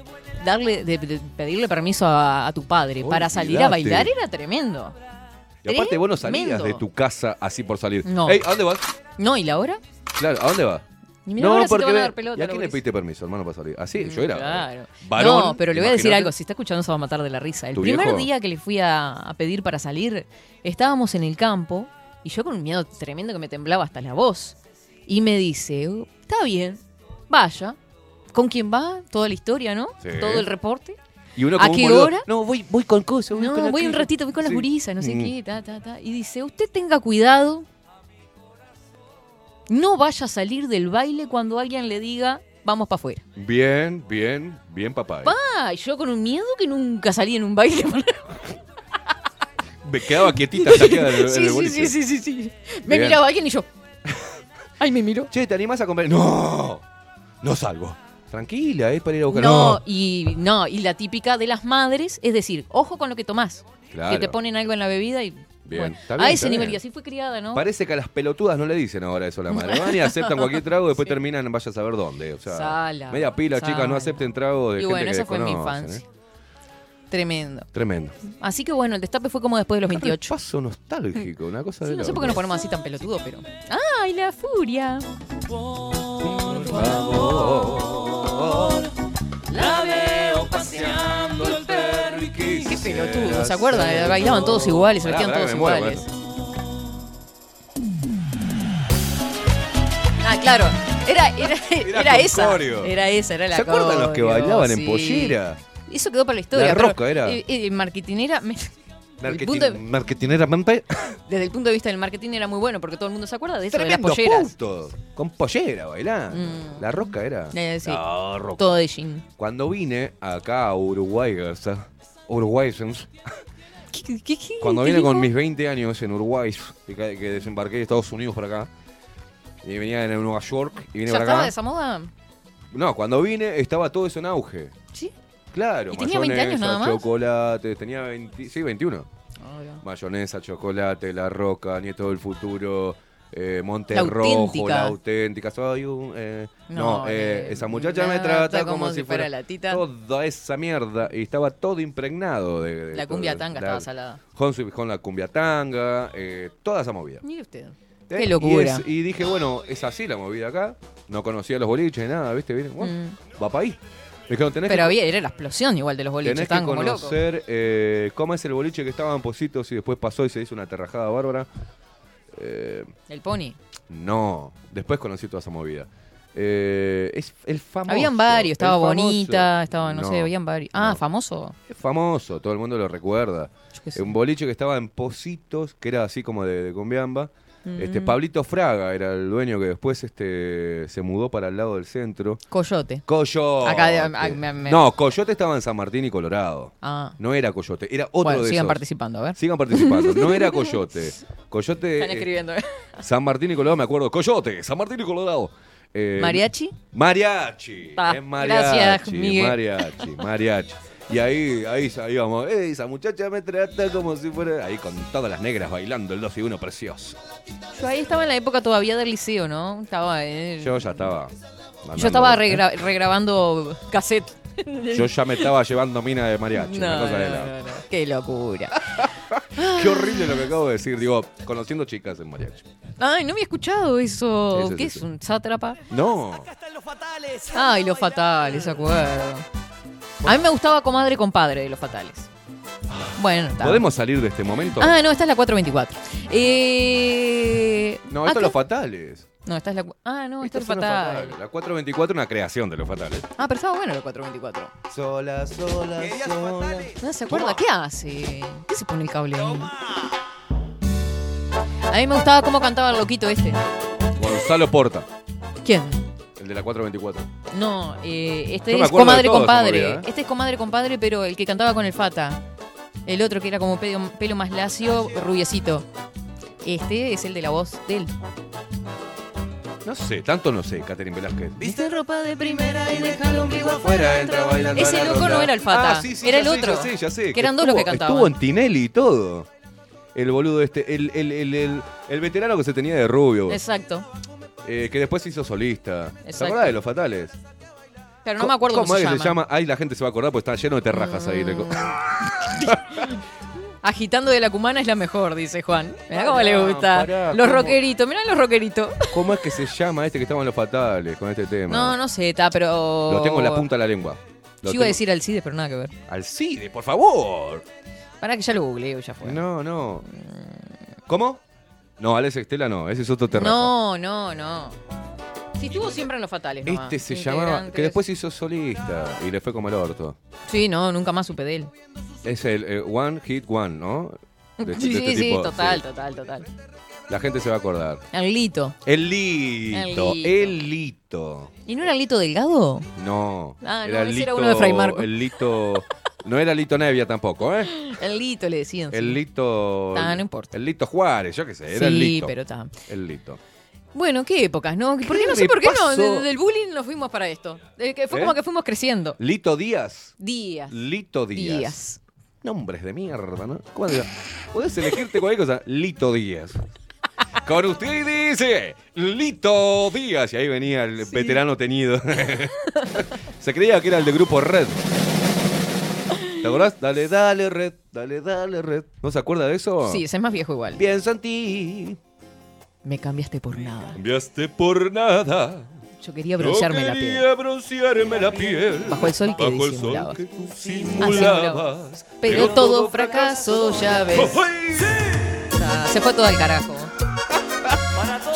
darle, de, de pedirle permiso a, a tu padre para salir a bailar era tremendo. Y aparte vos no salías de tu casa así por salir. No. Ey, ¿a dónde vas? No, ¿y la hora? Claro, ¿a dónde vas? Y mira ahora si te van a dar pelota, ¿Y a quién le pediste permiso, hermano, para salir? Así, yo era. Claro. Varón, no, pero le voy a decir algo. Si está escuchando, se va a matar de la risa. El ¿Tu primer viejo? día que le fui a, a pedir para salir, estábamos en el campo y yo con un miedo tremendo que me temblaba hasta la voz. Y me dice, "Oh, está bien, vaya. ¿Con quién va? Toda la historia, ¿no? Sí. Todo el reporte. Y uno ¿A qué boludo, hora? No, voy, voy con cosas. Voy No, con voy un aquello". ratito, voy con las gurisas, no sé Mm. qué, ta, ta, ta. Y dice, usted tenga cuidado, no vaya a salir del baile cuando alguien le diga, vamos para afuera. Bien, bien, bien, papá. Pa, y yo con un miedo que nunca salí en un baile. Me quedaba quietita saqueada en el, en sí, sí, sí, sí, sí, sí. Me Bien. miraba alguien y yo, ay, me miró. Che, ¿te animás a comprar? No, no salgo. Tranquila, es para ir a buscar. No, No, y no, y la típica de las madres es decir, ojo con lo que tomás. Claro. Que te ponen algo en la bebida y Bien, bueno, bien, a ese nivel bien. y así fue criada, ¿no? Parece que a las pelotudas no le dicen ahora eso a la madre. Van y aceptan cualquier trago, después terminan, vaya a saber dónde. O sea, Sala, media pila, chicas, no acepten trago de y gente bueno, que esa fue mi infancia. ¿eh? Tremendo. Tremendo. Así que bueno, el destape fue como después de los 28. Paso nostálgico, una cosa de Sí, no sé por qué nos ponemos así tan pelotudo, pero. ¡Ay, la furia! La veo paseando el perro y Qué pelotudo, ¿se acuerdan? Bailaban todos iguales, se Pará, vestían pará, todos que me muero iguales. Ah, claro. Era, era, era, con esa. coreo. Era esa, era la ¿Se acuerdan los que coreo, bailaban en pollera? Eso quedó para la historia. La pero, roca era. eh, eh, marketinera, me- Marketing, de- marketinera desde el punto de vista del marketing era muy bueno porque todo el mundo se acuerda de eso, de las Tremendo polleras. Con pollera bailando. Mm. La roca era. Eh, sí. La roca. Todo de jean. Cuando vine acá a Uruguay, Uruguay, ¿Qué, qué, qué- cuando vine con mis 20 años en Uruguay, que, desembarqué de Estados Unidos para acá, y venía en Nueva York, y vine ¿Ya para estaba acá. de esa moda? No, cuando vine estaba todo eso en auge. Claro, ¿Y tenía 20 años mayonesa, nada más? chocolate, tenía 20, sí, 21. Mayonesa, chocolate, la roca, nieto del futuro, eh, Monte La Rojo, auténtica. la auténtica. Soy un, eh, No, no, eh, esa muchacha me trata como, si fuera, la tita. toda esa mierda. Y estaba todo impregnado de. de La cumbia tanga la- estaba salada. Con, su- con la cumbia tanga, eh, toda esa movida. Mire usted. ¿Eh? Qué locura. Y, es- y dije, bueno, es así la movida acá. No conocía los boliches, nada, ¿viste? Vine, bueno, va para ahí. Me dijeron, tenés. Pero que, había, era la explosión igual de los boliches, tenés que como conocer eh, cómo es el boliche que estaba en Positos y después pasó y se hizo una terrajada bárbara. Eh, El pony. no, después conocí toda esa movida. Eh, es el famoso. Habían varios, estaba. Bonita, estaba, no, sé, habían varios. Ah, famoso. Es famoso, todo el mundo lo recuerda. Un boliche que estaba en Positos, que era así como de, de Cumbiamba. Este. Pablito Fraga era el dueño que después este, se mudó para el lado del centro. Coyote. Coyote. Acá me- me- No, Coyote estaba en San Martín y Colorado. Ah. No era Coyote, era otro Bueno, de sigan esos. participando, a ver. Sigan participando. No era Coyote. Coyote. Están eh, escribiendo. ¿eh? San Martín y Colorado, me acuerdo. Coyote, San Martín y Colorado. Eh, ¿Mariachi? Mariachi. Ah, es mariachi. gracias, Miguel. Mariachi, mariachi. Y ahí, ahí salíamos. "Ey, esa muchacha me trata como si fuera. Ahí con todas las negras bailando el 2 y 1 precioso. Yo ahí estaba en la época todavía del liceo, ¿no? Estaba. eh, Yo ya estaba. yo estaba ¿eh? regra- regrabando cassette. Yo ya me estaba llevando mina de mariachi. una No, cosa de no, la- no, no. Qué locura. Qué horrible lo que acabo de decir. Digo, conociendo chicas en mariachi. Ay, no había escuchado eso. Sí, sí, ¿Qué sí, es un sátrapa? No. Ay, los fatales, se acuerdo. A mí me gustaba Comadre Compadre de los fatales. Bueno, está. ¿Podemos salir de este momento? Ah, no, esta es la 424. Eh, no, esto es los fatales. No, esta es la. cu- Ah, no, esta es Estos son los fatal. fatales. La 424 es una creación de los fatales. Ah, pero estaba bueno la 424. Sola, sola, sola. ¿No se acuerda? ¿Qué hace? ¿Qué se pone el cable ahí? A mí me gustaba cómo cantaba el loquito este. Gonzalo Porta, ¿Quién? El de la 424. No, eh, este Yo me es acuerdo de comadre todo, se me compadre. olvida, ¿eh? Este es comadre compadre, pero el que cantaba con el Fata. El otro que era como pelo, pelo más lacio, rubiecito. Este es el de la voz de él. No sé, tanto no sé, Catherine Velázquez. Viste ropa de primera y deja el ombligo Afuera entra bailando. Ese a la loco ronda. no era el Fata, Ah, sí, sí, era ya el sé, otro. Ya sé, ya sé. Que eran dos los que estuvo- cantaban. Estuvo en Tinelli y todo. El boludo este, el, el, el, el, el veterano que se tenía de rubio. Exacto. Eh, que después se hizo solista. ¿Te acordás de los fatales? Pero no me acuerdo ¿Cómo cómo, es se que llama. se llama? Ahí la gente se va a acordar porque está lleno de terrajas ahí. Agitando de la cumana es la mejor, dice Juan. Mirá cómo le gusta. pará, los ¿cómo? rockeritos, mirá los rockeritos. ¿Cómo es que se llama este que estaba en los fatales con este tema? No, no sé, está, pero. Lo tengo en la punta de la lengua. Lo Yo iba a decir Alcides, pero nada que ver. Alcide, por favor. Para que ya lo googleo ya fue. No, no. ¿Cómo? No, Alex Estela no, ese es otro terraza. No, no, no. Si estuvo siempre en los fatales. nomás. Este se llamaba, que después se hizo solista y le fue como el orto. Sí, no, nunca más supe de él. Es el eh, One Hit One, ¿no? De- Sí, de este sí, sí, tipo, total, sí. total, total. La gente se va a acordar. El Lito. El Lito, El Lito. ¿Y no era el Lito Delgado? No. Ah, no, era el ese era uno de Fray Marco. El Lito. No era Lito Nevia tampoco, ¿eh? El Lito le decían. sí. El Lito. Ah, no importa. El Lito Juárez, yo qué sé, era el Sí, Lito. pero está. El Lito. Bueno, qué épocas, ¿no? ¿Por qué ¿Qué no sé por qué no? de- del bullying nos fuimos para esto. Que fue ¿Eh? como que fuimos creciendo. Lito Díaz. Días. Lito Díaz. Díaz. Nombres de mierda, ¿no? ¿Cómo llama? Podés elegirte cualquier cosa. Lito Díaz. Con usted dice Lito Díaz. Y ahí venía el veterano tenido. Se creía que era el de grupo Red. ¿Te acordás? Dale, dale, Red. Dale, dale, Red. ¿No se acuerda de eso? Sí, ese es más viejo igual. Pienso en ti. Me cambiaste por nada. Cambiaste por nada. Yo quería broncearme Yo la piel. quería broncearme la piel. Bajo el sol que Bajo el disimulaba. sol que tú Ah, simulabas. Pero todo fracaso, ya ves. Ah, se fue todo al carajo.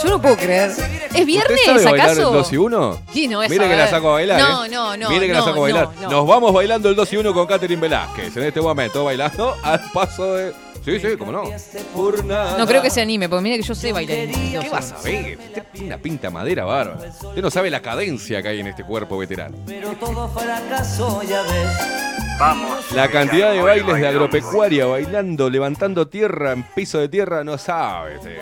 Yo no puedo creer. ¿Es viernes, ¿Usted sabe bailar el acaso? 2 y 1? Sí, no es Mire que la saco a bailar. No, ¿eh? no, no, Mire que no, la saco a bailar. no, no. Nos vamos bailando el 2 y 1 con Catherine Velázquez. En este momento bailando al paso de. Sí, sí, cómo no. No creo que se anime, porque mira que yo sé bailar. ¿Qué vas a ver? Usted tiene una pinta madera bárbara. Usted no sabe la cadencia que hay en este cuerpo veterano. Pero todo fracaso, ya ves. Vamos. La cantidad de bailes de agropecuaria, bailando, levantando tierra en piso de tierra, no sabe. usted.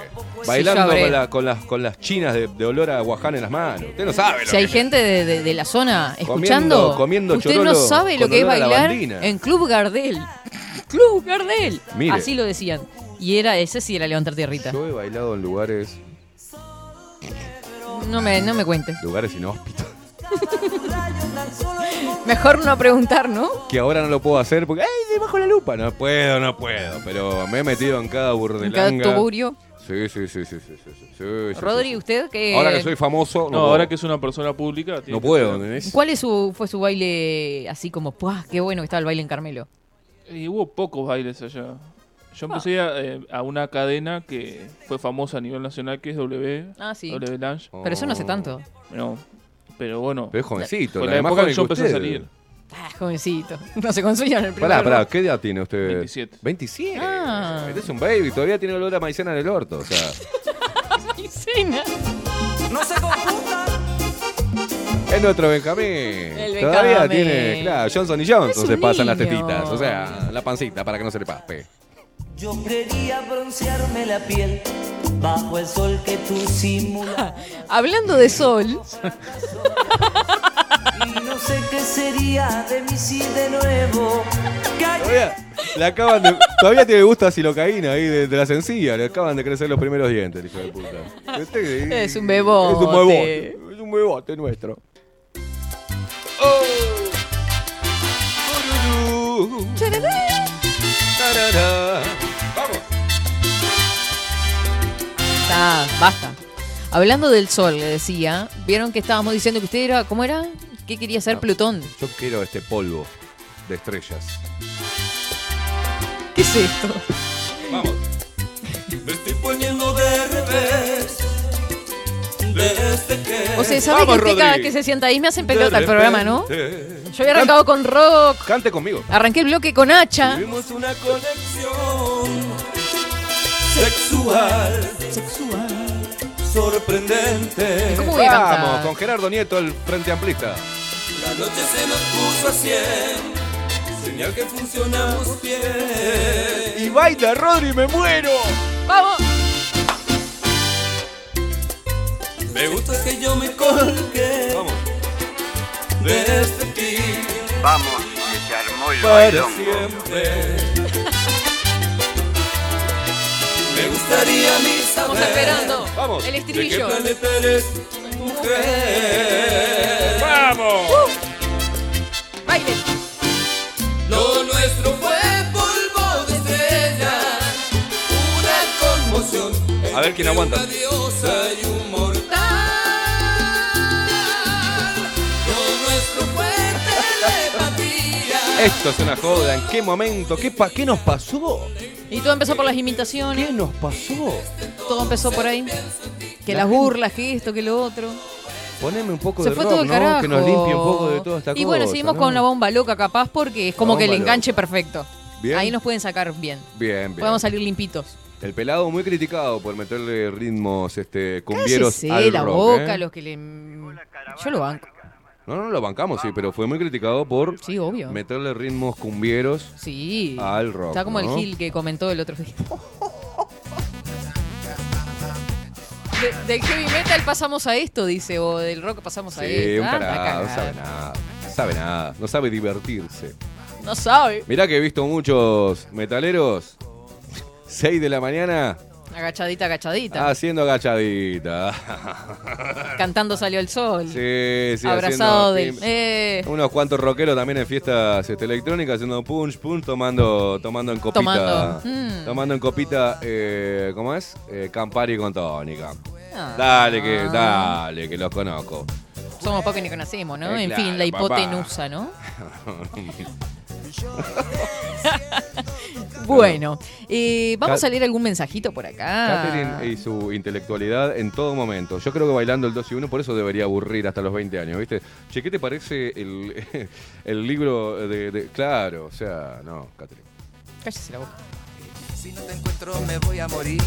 Bailando con, la- con las, con las chinas de, de olor a guaján en las manos. Usted no sabe lo Si hay gente de, de- de la zona escuchando, comiendo usted chorolo no sabe lo con que es olor a bailar lavandina. en Club Gardel. Club Gardel. Mire. Así lo decían. Y era ese sí era levantar tierrita. Yo he bailado en lugares, No me, no me cuente. lugares inhóspitos. Mejor no preguntar, ¿no? Que ahora no lo puedo hacer porque ¡ay, debajo la lupa! No puedo, no puedo, pero me he metido en cada burdelanga. En cada tuburio. Sí, sí, sí, sí, sí, sí, sí, Rodri, ¿usted que Ahora que soy famoso. No, ahora que es una persona pública. No puedo, ¿Cuál es su, fue su baile así como, ¡puah! ¡Qué bueno que estaba el baile en Carmelo! Hubo pocos bailes allá. Yo ah. empecé a, eh, a, una cadena que fue famosa a nivel nacional, que es W. Ah, sí. W Lunch. Oh. Pero eso no hace tanto. No pero bueno. Pero es jovencito, la la época joven que yo empecé a salir. Ah, jovencito. No se consuela en el primer Pará, pará. ¿qué edad tiene usted? 27. 27. Ah. Este es un baby, todavía tiene olor a maicena en el orto. O sea, Maicena. No se confundan. es nuestro Benjamín. El Todavía Benjamín. tiene, claro, Johnson y Johnson se pasan las tetitas. O sea, la pancita para que no se le paspe. Yo quería broncearme la piel bajo el sol que tú simulas. Hablando de sol, Y no sé qué sería de mí si de nuevo Todavía, le acaban de, todavía tiene gusto a silocaína ahí de, de la sencilla. Le acaban de crecer los primeros dientes, hijo de puta. Este- Es un bebote. Es un bebote. Es un bebote nuestro. Oh. Vamos. está, basta. Hablando del sol, le decía, vieron que estábamos diciendo que usted era, ¿cómo era? ¿Qué quería ser Plutón? Yo quiero este polvo de estrellas. ¿Qué es esto? Vamos. Me estoy poniendo de revés. Desde que. O sea, ¿sabe Vamos, que usted cada que se sienta ahí me hacen pelota el programa, no? Yo había arrancado con rock, Cante conmigo. arranqué el bloque con hacha. Tuvimos una conexión sexual. Sexual. Sorprendente. ¿Y cómo voy a cantar? Vamos, con Gerardo Nieto, el Frente Amplista. La noche se nos puso a 100. Señal que funcionamos bien. Y baila, Rodri, me muero. ¡Vamos! Me gusta que yo me colgué. Vamos. Desde ti. Vamos, que se armó el Para bailongo. siempre. Me gustaría a mí Estamos saber esperando. Vamos. El de qué estribillo. planeta eres mujer. ¡Vamos! Baile. Lo nuestro fue polvo de estrellas, una conmoción. A ver quién aguanta. Una diosa y un Esto es una joda. ¿En qué momento? ¿Qué, pa ¿Qué nos pasó? Y todo empezó por las imitaciones. ¿Qué nos pasó? Todo empezó por ahí. Que las burlas, que esto, que lo otro. Poneme un poco Se de fue rock, todo el ¿no? carajo. Que nos limpie un poco de toda esta y cosa. bueno, seguimos ¿no? con la bomba loca capaz porque es como La que el bomba enganche perfecto. Bien. Ahí nos pueden sacar bien. Bien, bien. Podemos salir limpitos. El pelado muy criticado por meterle ritmos este, cumbieros Cállese al la rock, boca, ¿eh? los que le... Yo lo banco. No, no, lo bancamos, sí, pero fue muy criticado por Sí, obvio. meterle ritmos cumbieros Sí. al rock. Está como ¿no? el Gil que comentó el otro día. De- del heavy metal pasamos a esto, dice, o del rock pasamos a Sí, esto. un Ah, no sabe nada. No sabe nada, no sabe divertirse. No sabe. Mirá que he visto muchos metaleros, 6 de la mañana, Agachadita, agachadita. haciendo agachadita. Cantando salió el sol. Sí, sí, Abrazado haciendo- del. Eh, Unos cuantos rockeros también en fiestas este, electrónicas haciendo punch, punch, tomando, tomando en copita. Tomando, mm. Tomando en copita, eh, ¿cómo es? Eh, Campari con tónica. Ah. Dale, que, dale, que los conozco. somos pocos y ni conocemos, ¿no? Eh, en fin, la papá. hipotenusa, ¿no? Bueno, eh, vamos a leer algún mensajito por acá. Catherine y su intelectualidad en todo momento. Yo creo que bailando el 2 y 1 por eso debería aburrir hasta los 20 años, ¿viste? Che, ¿qué te parece el, el libro de, de- Claro, o sea, no, Catherine. Cállese la boca. Si no te encuentro me voy a morir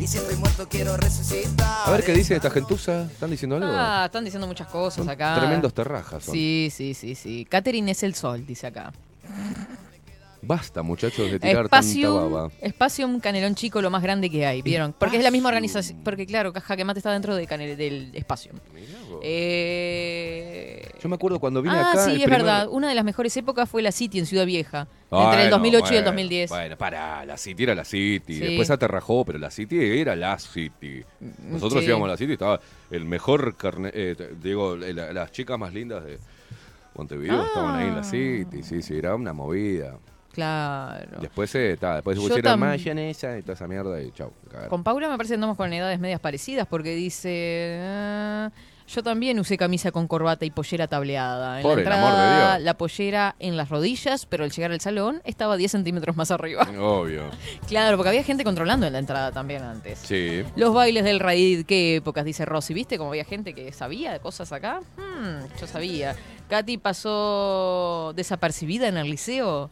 y si estoy muerto quiero resucitar. A ver qué dice esta gentuza. ¿Están diciendo algo? Ah, están diciendo muchas cosas Son acá. tremendos terrajas son. Sí, sí, sí, sí. Catherine es el sol, dice acá. Basta, muchachos, de tirar tanta Espacium, baba. Espacium Canelón Chico, lo más grande que hay, ¿vieron? Porque es la misma organización. Porque claro, Caja que Mate está dentro de Canel- del Espacium. Eh... Yo me acuerdo cuando vine Ah, acá. sí, es primer- verdad. Una de las mejores épocas fue la City en Ciudad Vieja. Bueno, entre el 2008 y el bueno, 2010. Bueno, pará, la City era la City. Sí. Después aterrajó, pero la City era la City. Nosotros sí. íbamos a la City, estaba el mejor carne. eh, digo, eh, la- las chicas más lindas de Montevideo estaban ahí en la Ah. City. Sí, sí, era una movida. Claro. Después, eh, ta, después se Yo pusieron tam- mayonesa y toda esa mierda y chau. Con Paula me parece que andamos con edades medias parecidas porque dice... ah, yo también usé camisa con corbata y pollera tableada. En Por la el amor de entrada, Dios. la pollera en las rodillas, pero al llegar al salón estaba 10 centímetros más arriba. Obvio. Claro, porque había gente controlando en la entrada también antes. Sí. Los bailes del raíz, qué épocas, dice Rosy. ¿Viste cómo había gente que sabía de cosas acá? Hmm, yo sabía. Katy pasó desapercibida en el liceo.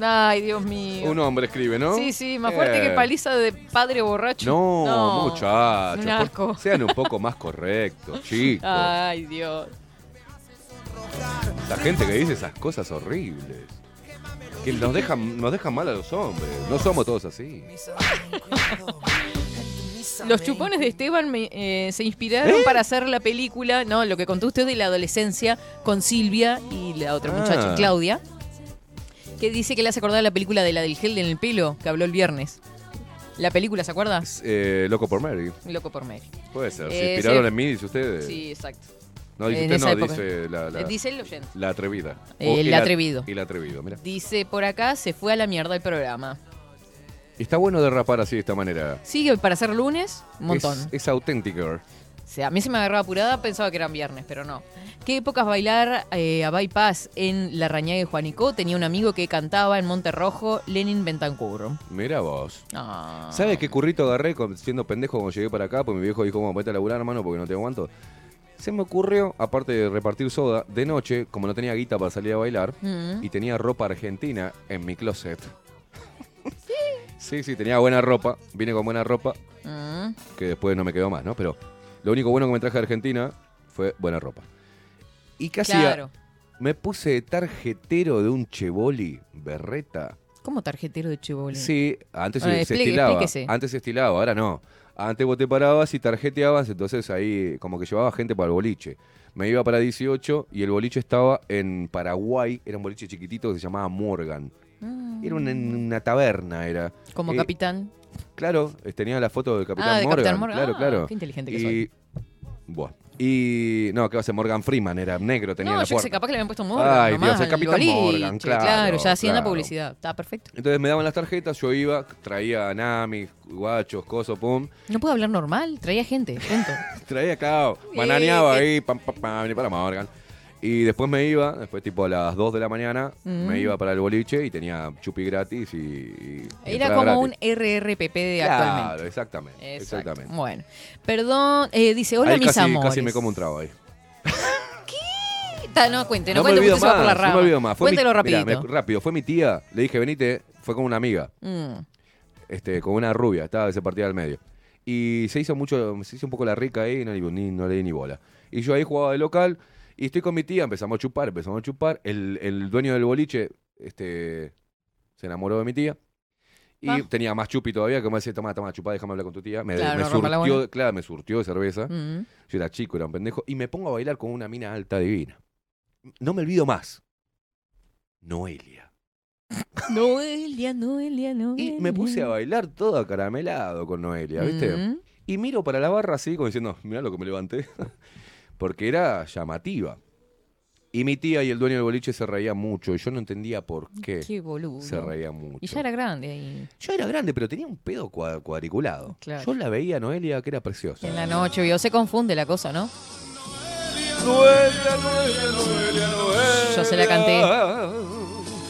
Ah, Ay, Dios mío. Un hombre escribe, ¿no? Sí, sí, más fuerte que Eh. paliza de padre borracho. No, muchachos. un por- asco. Sean un poco más correctos, chicos. Ay, Dios. La gente que dice esas cosas horribles. Que nos dejan, nos dejan mal a los hombres. No somos todos así. Los chupones de Esteban me- eh, se inspiraron para hacer la película, no, lo que contó usted de la adolescencia con Silvia y la otra Ah. muchacha, Claudia, que dice que le hace acordar la película de la del gel en el pelo, que habló el viernes. La película, ¿se acuerda? Eh, loco por Mary. Loco por Mary. Puede ser. Se Eh, inspiraron sí. en mí, dice usted. Sí, exacto. No, dice En usted, esa no, época. dice la, la- Eh, dice el oyente. la atrevida. Eh, O- el atrevido. Y el atrevido, mira. Dice, por acá se fue a la mierda el programa. Está bueno derrapar así de esta manera. Sigue para hacer lunes, un montón. Es, es auténtico. Sea, a mí se me agarraba apurada, pensaba que eran viernes, pero no. ¿Qué épocas bailar eh, a Bypass en La Rañaga de Juanico? Tenía un amigo que cantaba en Monterrojo, Lenin Bentancur. Mira vos. Ah. ¿Sabes qué currito agarré siendo pendejo cuando llegué para acá? Pues mi viejo dijo, vamos, vete a laburar, hermano, porque no te aguanto. Se me ocurrió, aparte de repartir soda, de noche, como no tenía guita para salir a bailar, Mm. y tenía ropa argentina en mi closet. Sí, sí, tenía buena ropa, vine con buena ropa, Mm. que después no me quedó más, ¿no? Pero lo único bueno que me traje de Argentina fue buena ropa. ¿Y? Claro. Me puse de tarjetero de un Chevoli Berreta. ¿Cómo tarjetero de Chevole? Sí, antes se- Ahora, se, explique- estilaba. explíquese. Antes se estilaba, ahora no. Antes vos te parabas y tarjeteabas, entonces ahí como que llevaba gente para el boliche. Me iba para 18 y el boliche estaba en Paraguay, era un boliche chiquitito que se llamaba Morgan. Era una, una taberna, era. Mm. Como Eh, capitán. Claro, eh, tenía la foto del Capitán Ah, de Morgan. Capitán Morgan. Claro, Ah, claro. qué inteligente que y, soy. Buah. Y. No, que va a ser Morgan Freeman, era negro, tenía No, la yo puerta. sé, capaz que le habían puesto Morgan. Ay, nomás, Dios, el Capitán boliche, Morgan, claro. ya haciendo claro. publicidad. Está perfecto. Entonces me daban las tarjetas, yo iba, traía Nami, guachos, coso, pum. No puedo hablar normal, traía gente, punto. Traía cao, bananeaba ahí, pam, pam, pam, para Morgan. Y después me iba, después tipo a las 2 de la mañana, Mm. me iba para el boliche y tenía chupi gratis y. y Era como gratis. un RRPP de Claro, actualmente. exactamente. Exactamente. Bueno, perdón, eh, dice, hola ahí mis casi, amores. casi me como un trago ahí. Ta, No cuente, no, No me cuente olvido porque se va por la más, rama. no me olvido más. Fue mi- Cuéntelo mirá, rapidito. me- rápido, fue mi tía, le dije, venite, fue con una amiga. Mm. este, con una rubia, estaba se partía al medio. Y se hizo mucho, se hizo un poco la rica ahí y no, le- ni, no le di ni bola. Y yo ahí jugaba de local y estoy con mi tía, empezamos a chupar, empezamos a chupar. El, el dueño del boliche este, se enamoró de mi tía. Y Ah. tenía más chupi todavía, que me decía, toma, toma, chupá, déjame hablar con tu tía. Me, Claro, me no rompa la surtió, claro, me surtió de cerveza. Mm. Yo era chico, era un pendejo. Y me pongo a bailar con una mina alta divina. No me olvido más. Noelia. Noelia, Noelia, Noelia. Y me puse a bailar todo acaramelado con Noelia, ¿viste? Mm. Y miro para la barra así, como diciendo, mirá lo que me levanté. Porque era llamativa. Y mi tía y el dueño del boliche se reían mucho. Y yo no entendía por qué Qué boludo. se reía mucho. Y ya era grande ahí. Yo era grande, pero tenía un pedo cua- cuadriculado. Claro. Yo la veía a Noelia que era preciosa. En la noche, vio, se confunde la cosa, ¿no? Noelia, Noelia, Noelia, Noelia. Yo se la canté.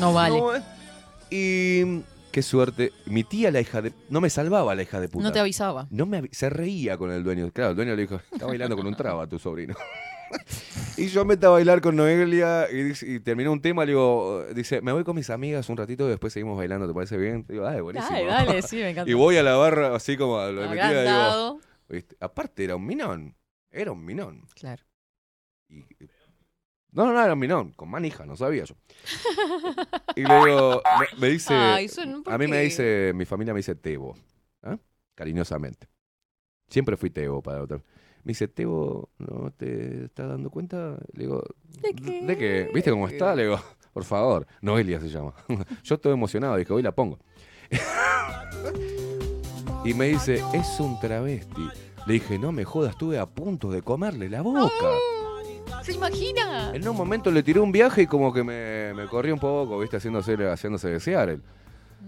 No vale. No, eh. Y qué suerte. Mi tía, la hija de. No me salvaba la hija de puta. No te avisaba. No me avi- se reía con el dueño. Claro, el dueño le dijo, está bailando con un traba tu sobrino. y yo me meto a bailar con Noelia y, y terminó un tema, le digo, dice, me voy con mis amigas un ratito y después seguimos bailando, ¿te parece bien? Digo, dale, buenísimo. Dale, dale, sí, me encanta. y voy a la barra así como lo de mi tía, digo, aparte era un minón, era un minón. Claro. Y, no, no, no, era un minón, con manija, no sabía yo. Y le digo, me, me dice, Ay, son- ¿por a mí me dice, mi familia me dice Tebo, ¿ah? cariñosamente. Siempre fui Tebo para otro. Me dice, Tebo, ¿no te estás dando cuenta? Le digo, ¿De qué? ¿de qué? ¿Viste cómo está? Le digo, por favor, Noelia se llama. yo estoy emocionado, dije, hoy la pongo. y me dice, es un travesti. Le dije, no me jodas, estuve a punto de comerle la boca. ¿Se imagina? En un momento le tiré un viaje y como que me, me corrí un poco, ¿viste? Haciéndose, haciéndose desear. él.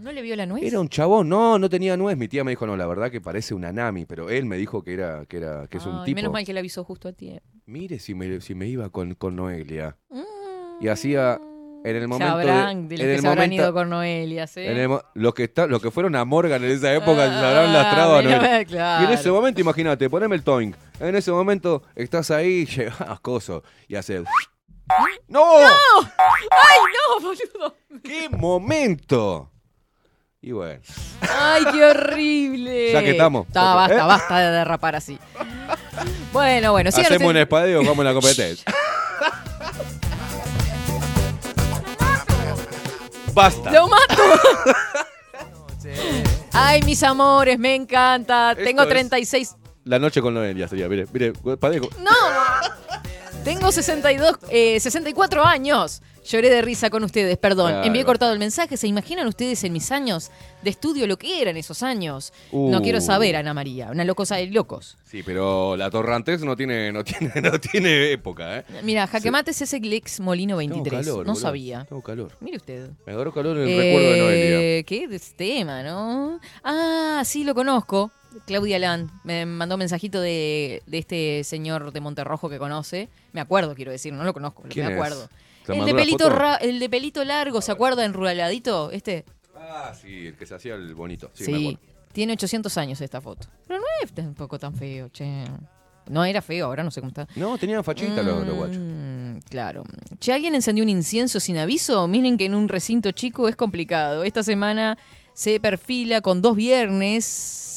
¿No le vio la nuez? Era un chabón, no, no tenía nuez. Mi tía me dijo, no, la verdad que parece una Nami, pero él me dijo que era, que era, que es un Ay, tipo. Menos mal que le avisó justo a ti. Mire si me, si me iba con, con Noelia. Y hacía en el momento. de- Sabrán de los en que el se habrán momento- ido con Noelia, ¿sí? en el los que está, los que fueron a Morgan en esa época se habrán lastrado a Ah, Noelia. claro. Y en ese momento, imagínate, poneme el toing. En ese momento estás ahí, llegas coso y haces. ¡No! ¡Ay, no, boludo! ¡Qué momento! Y bueno. ¡Ay, qué horrible! Ya que estamos. Está, basta, ¿Eh? basta de derrapar así. Bueno, bueno, Hacemos un espadeo, vamos a la competencia. Basta. ¡Lo mato! Ay, mis amores, me encanta. Tengo es- 36. La noche con Noelia sería, mire, mire, espadeo. ¡No! Tengo 62, eh, 64 años. Lloré de risa con ustedes, perdón. Claro. Envié cortado el mensaje. ¿Se imaginan ustedes en mis años de estudio lo que eran esos años? No Uh. quiero saber, Ana María. Una locosa de locos. Sí, pero la Torrantes no tiene, no tiene, no tiene época, ¿eh? Mira, Jaque Mate es ese Glex Molino 23. calor, no boludo. sabía. Tengo calor. Mire usted. Me agarró calor en el recuerdo de Noelia. Eh, ¿Qué tema, no? Ah, sí, lo conozco. Claudia Land me mandó un mensajito de, de este señor de Monterrojo que conoce. Me acuerdo, quiero decir, no lo conozco, pero ¿Quién me acuerdo. ¿Te El de, pelito ra- el de pelito largo, ¿se acuerda? Enruraladito, este. Ah, sí, el que se hacía el bonito. Sí, Sí, me acuerdo. tiene 800 años esta foto. Pero no es tampoco tan feo, che. No era feo, ahora no sé cómo está. No, tenían fachita los, los guachos. Mm, Claro. Si alguien encendió un incienso sin aviso, miren que en un recinto chico es complicado. Esta semana se perfila con dos viernes.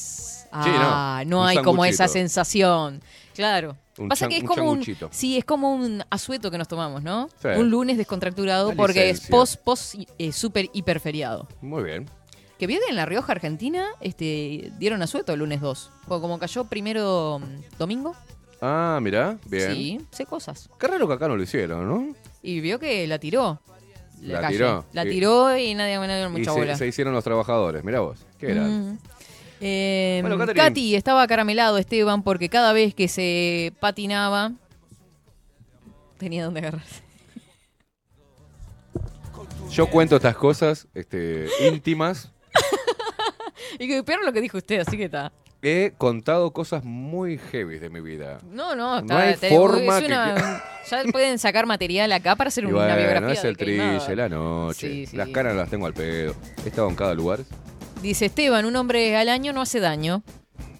Ah, no, hay como esa sensación. Claro. Un Pasa que es como un, sí, es como un asueto que nos tomamos, ¿no? Sí. Un lunes descontracturado porque es post post eh, super hiper feriado. Muy bien. Que vio que en La Rioja, Argentina, este, dieron asueto el lunes 2. Porque como cayó primero mm, domingo, Ah, mirá, bien. sí, sé cosas. Qué raro que acá no lo hicieron, ¿no? Y vio que la tiró. La calle. tiró. La tiró y nadie me dio Y mucha se, bola. se hicieron los trabajadores, mirá vos. Qué era. Mm. Eh, Bueno, Catherine. Katy estaba caramelado Esteban porque cada vez que se patinaba tenía donde agarrarse. Yo cuento estas cosas este, íntimas. Y que peor lo que dijo usted, así que está. He contado cosas muy heavy de mi vida. No, no, está. No hay te- forma es que- Ya pueden sacar material acá para hacer Y una bueno, biografía. es de el trille, la noche. Sí, sí. Las caras las tengo al pedo. He estado en cada lugar. Dice Esteban, un hombre al año no hace daño.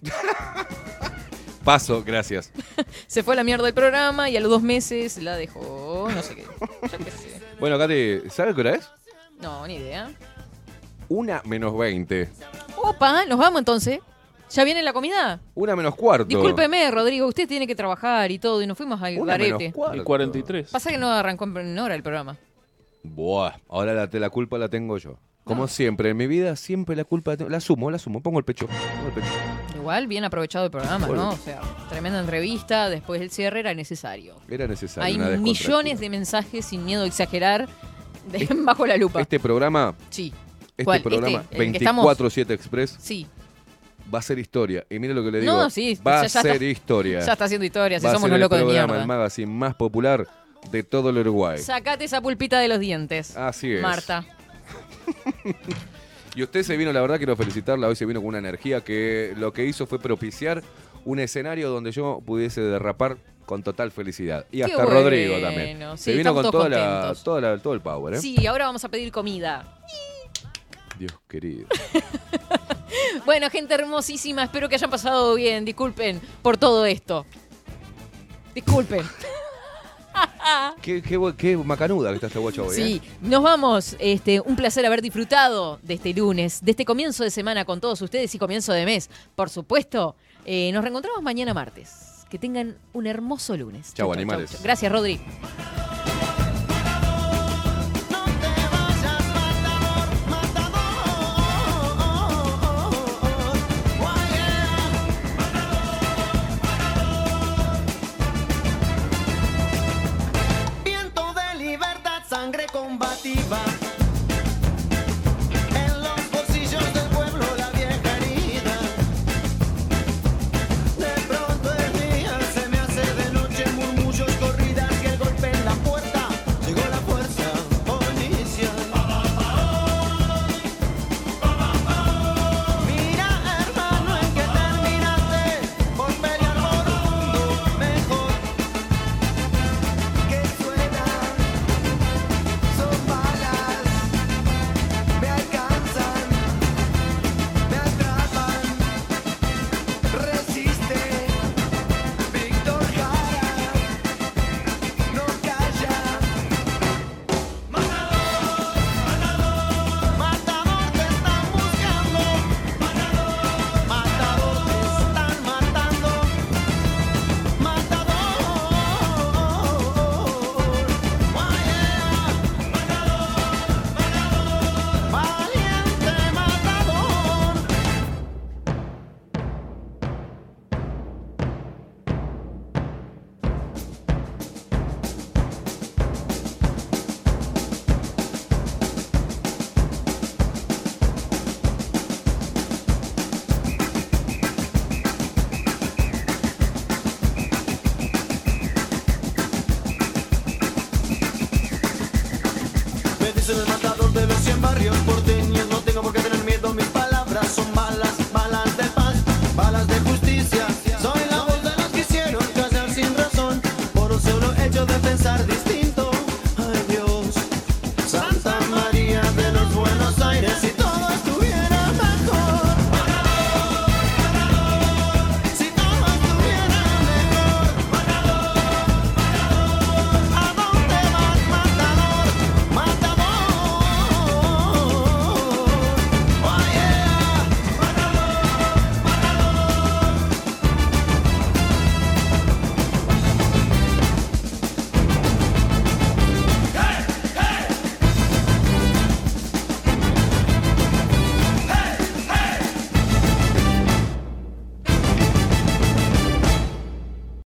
Paso, gracias. Se fue a la mierda del programa y a los dos meses la dejó. No sé qué. Yo qué sé. Bueno, Katy, ¿sabes qué hora es? No, ni idea. Una menos 20. Opa, nos vamos entonces. ¿Ya viene la comida? Una menos cuarto. Discúlpeme, Rodrigo, usted tiene que trabajar y todo, y nos fuimos al Una menos garete. cuarto. Y 43. Pasa que no arrancó en hora el programa. Buah, ahora la, la culpa la tengo yo. Como siempre, en mi vida siempre la culpa la, asumo, la asumo, pongo el pecho. pongo el pecho. Igual, bien aprovechado el programa, Bueno. ¿no? O sea, tremenda entrevista, después del cierre era necesario. Era necesario. Hay una millones de mensajes sin miedo a exagerar de- bajo la lupa. Este programa, sí. este ¿Cuál? programa Este, el que estamos- 24-7 Express Sí. va a ser historia. Y mire lo que le digo. No, sí, va a ser está- historia. Ya está haciendo historia, si va somos los el locos de programa, mierda. el magazine más popular de todo el Uruguay. Sacate esa pulpita de los dientes. Así es. Marta. Y usted se vino, la verdad quiero felicitarla, hoy se vino con una energía que lo que hizo fue propiciar un escenario donde yo pudiese derrapar con total felicidad. Y Qué hasta bueno, Rodrigo también. sí, se vino con la, toda la- todo el power, ¿eh? Sí, ahora vamos a pedir comida. Dios querido. Bueno, gente hermosísima, espero que hayan pasado bien. Disculpen por todo esto. Disculpen. qué, qué, qué macanuda que está este guacho hoy, Sí, ¿eh? nos vamos. Este, un placer haber disfrutado de este lunes, de este comienzo de semana con todos ustedes y comienzo de mes. Por supuesto, eh, nos reencontramos mañana martes. Que tengan un hermoso lunes. Chau, animales. Gracias, Rodri.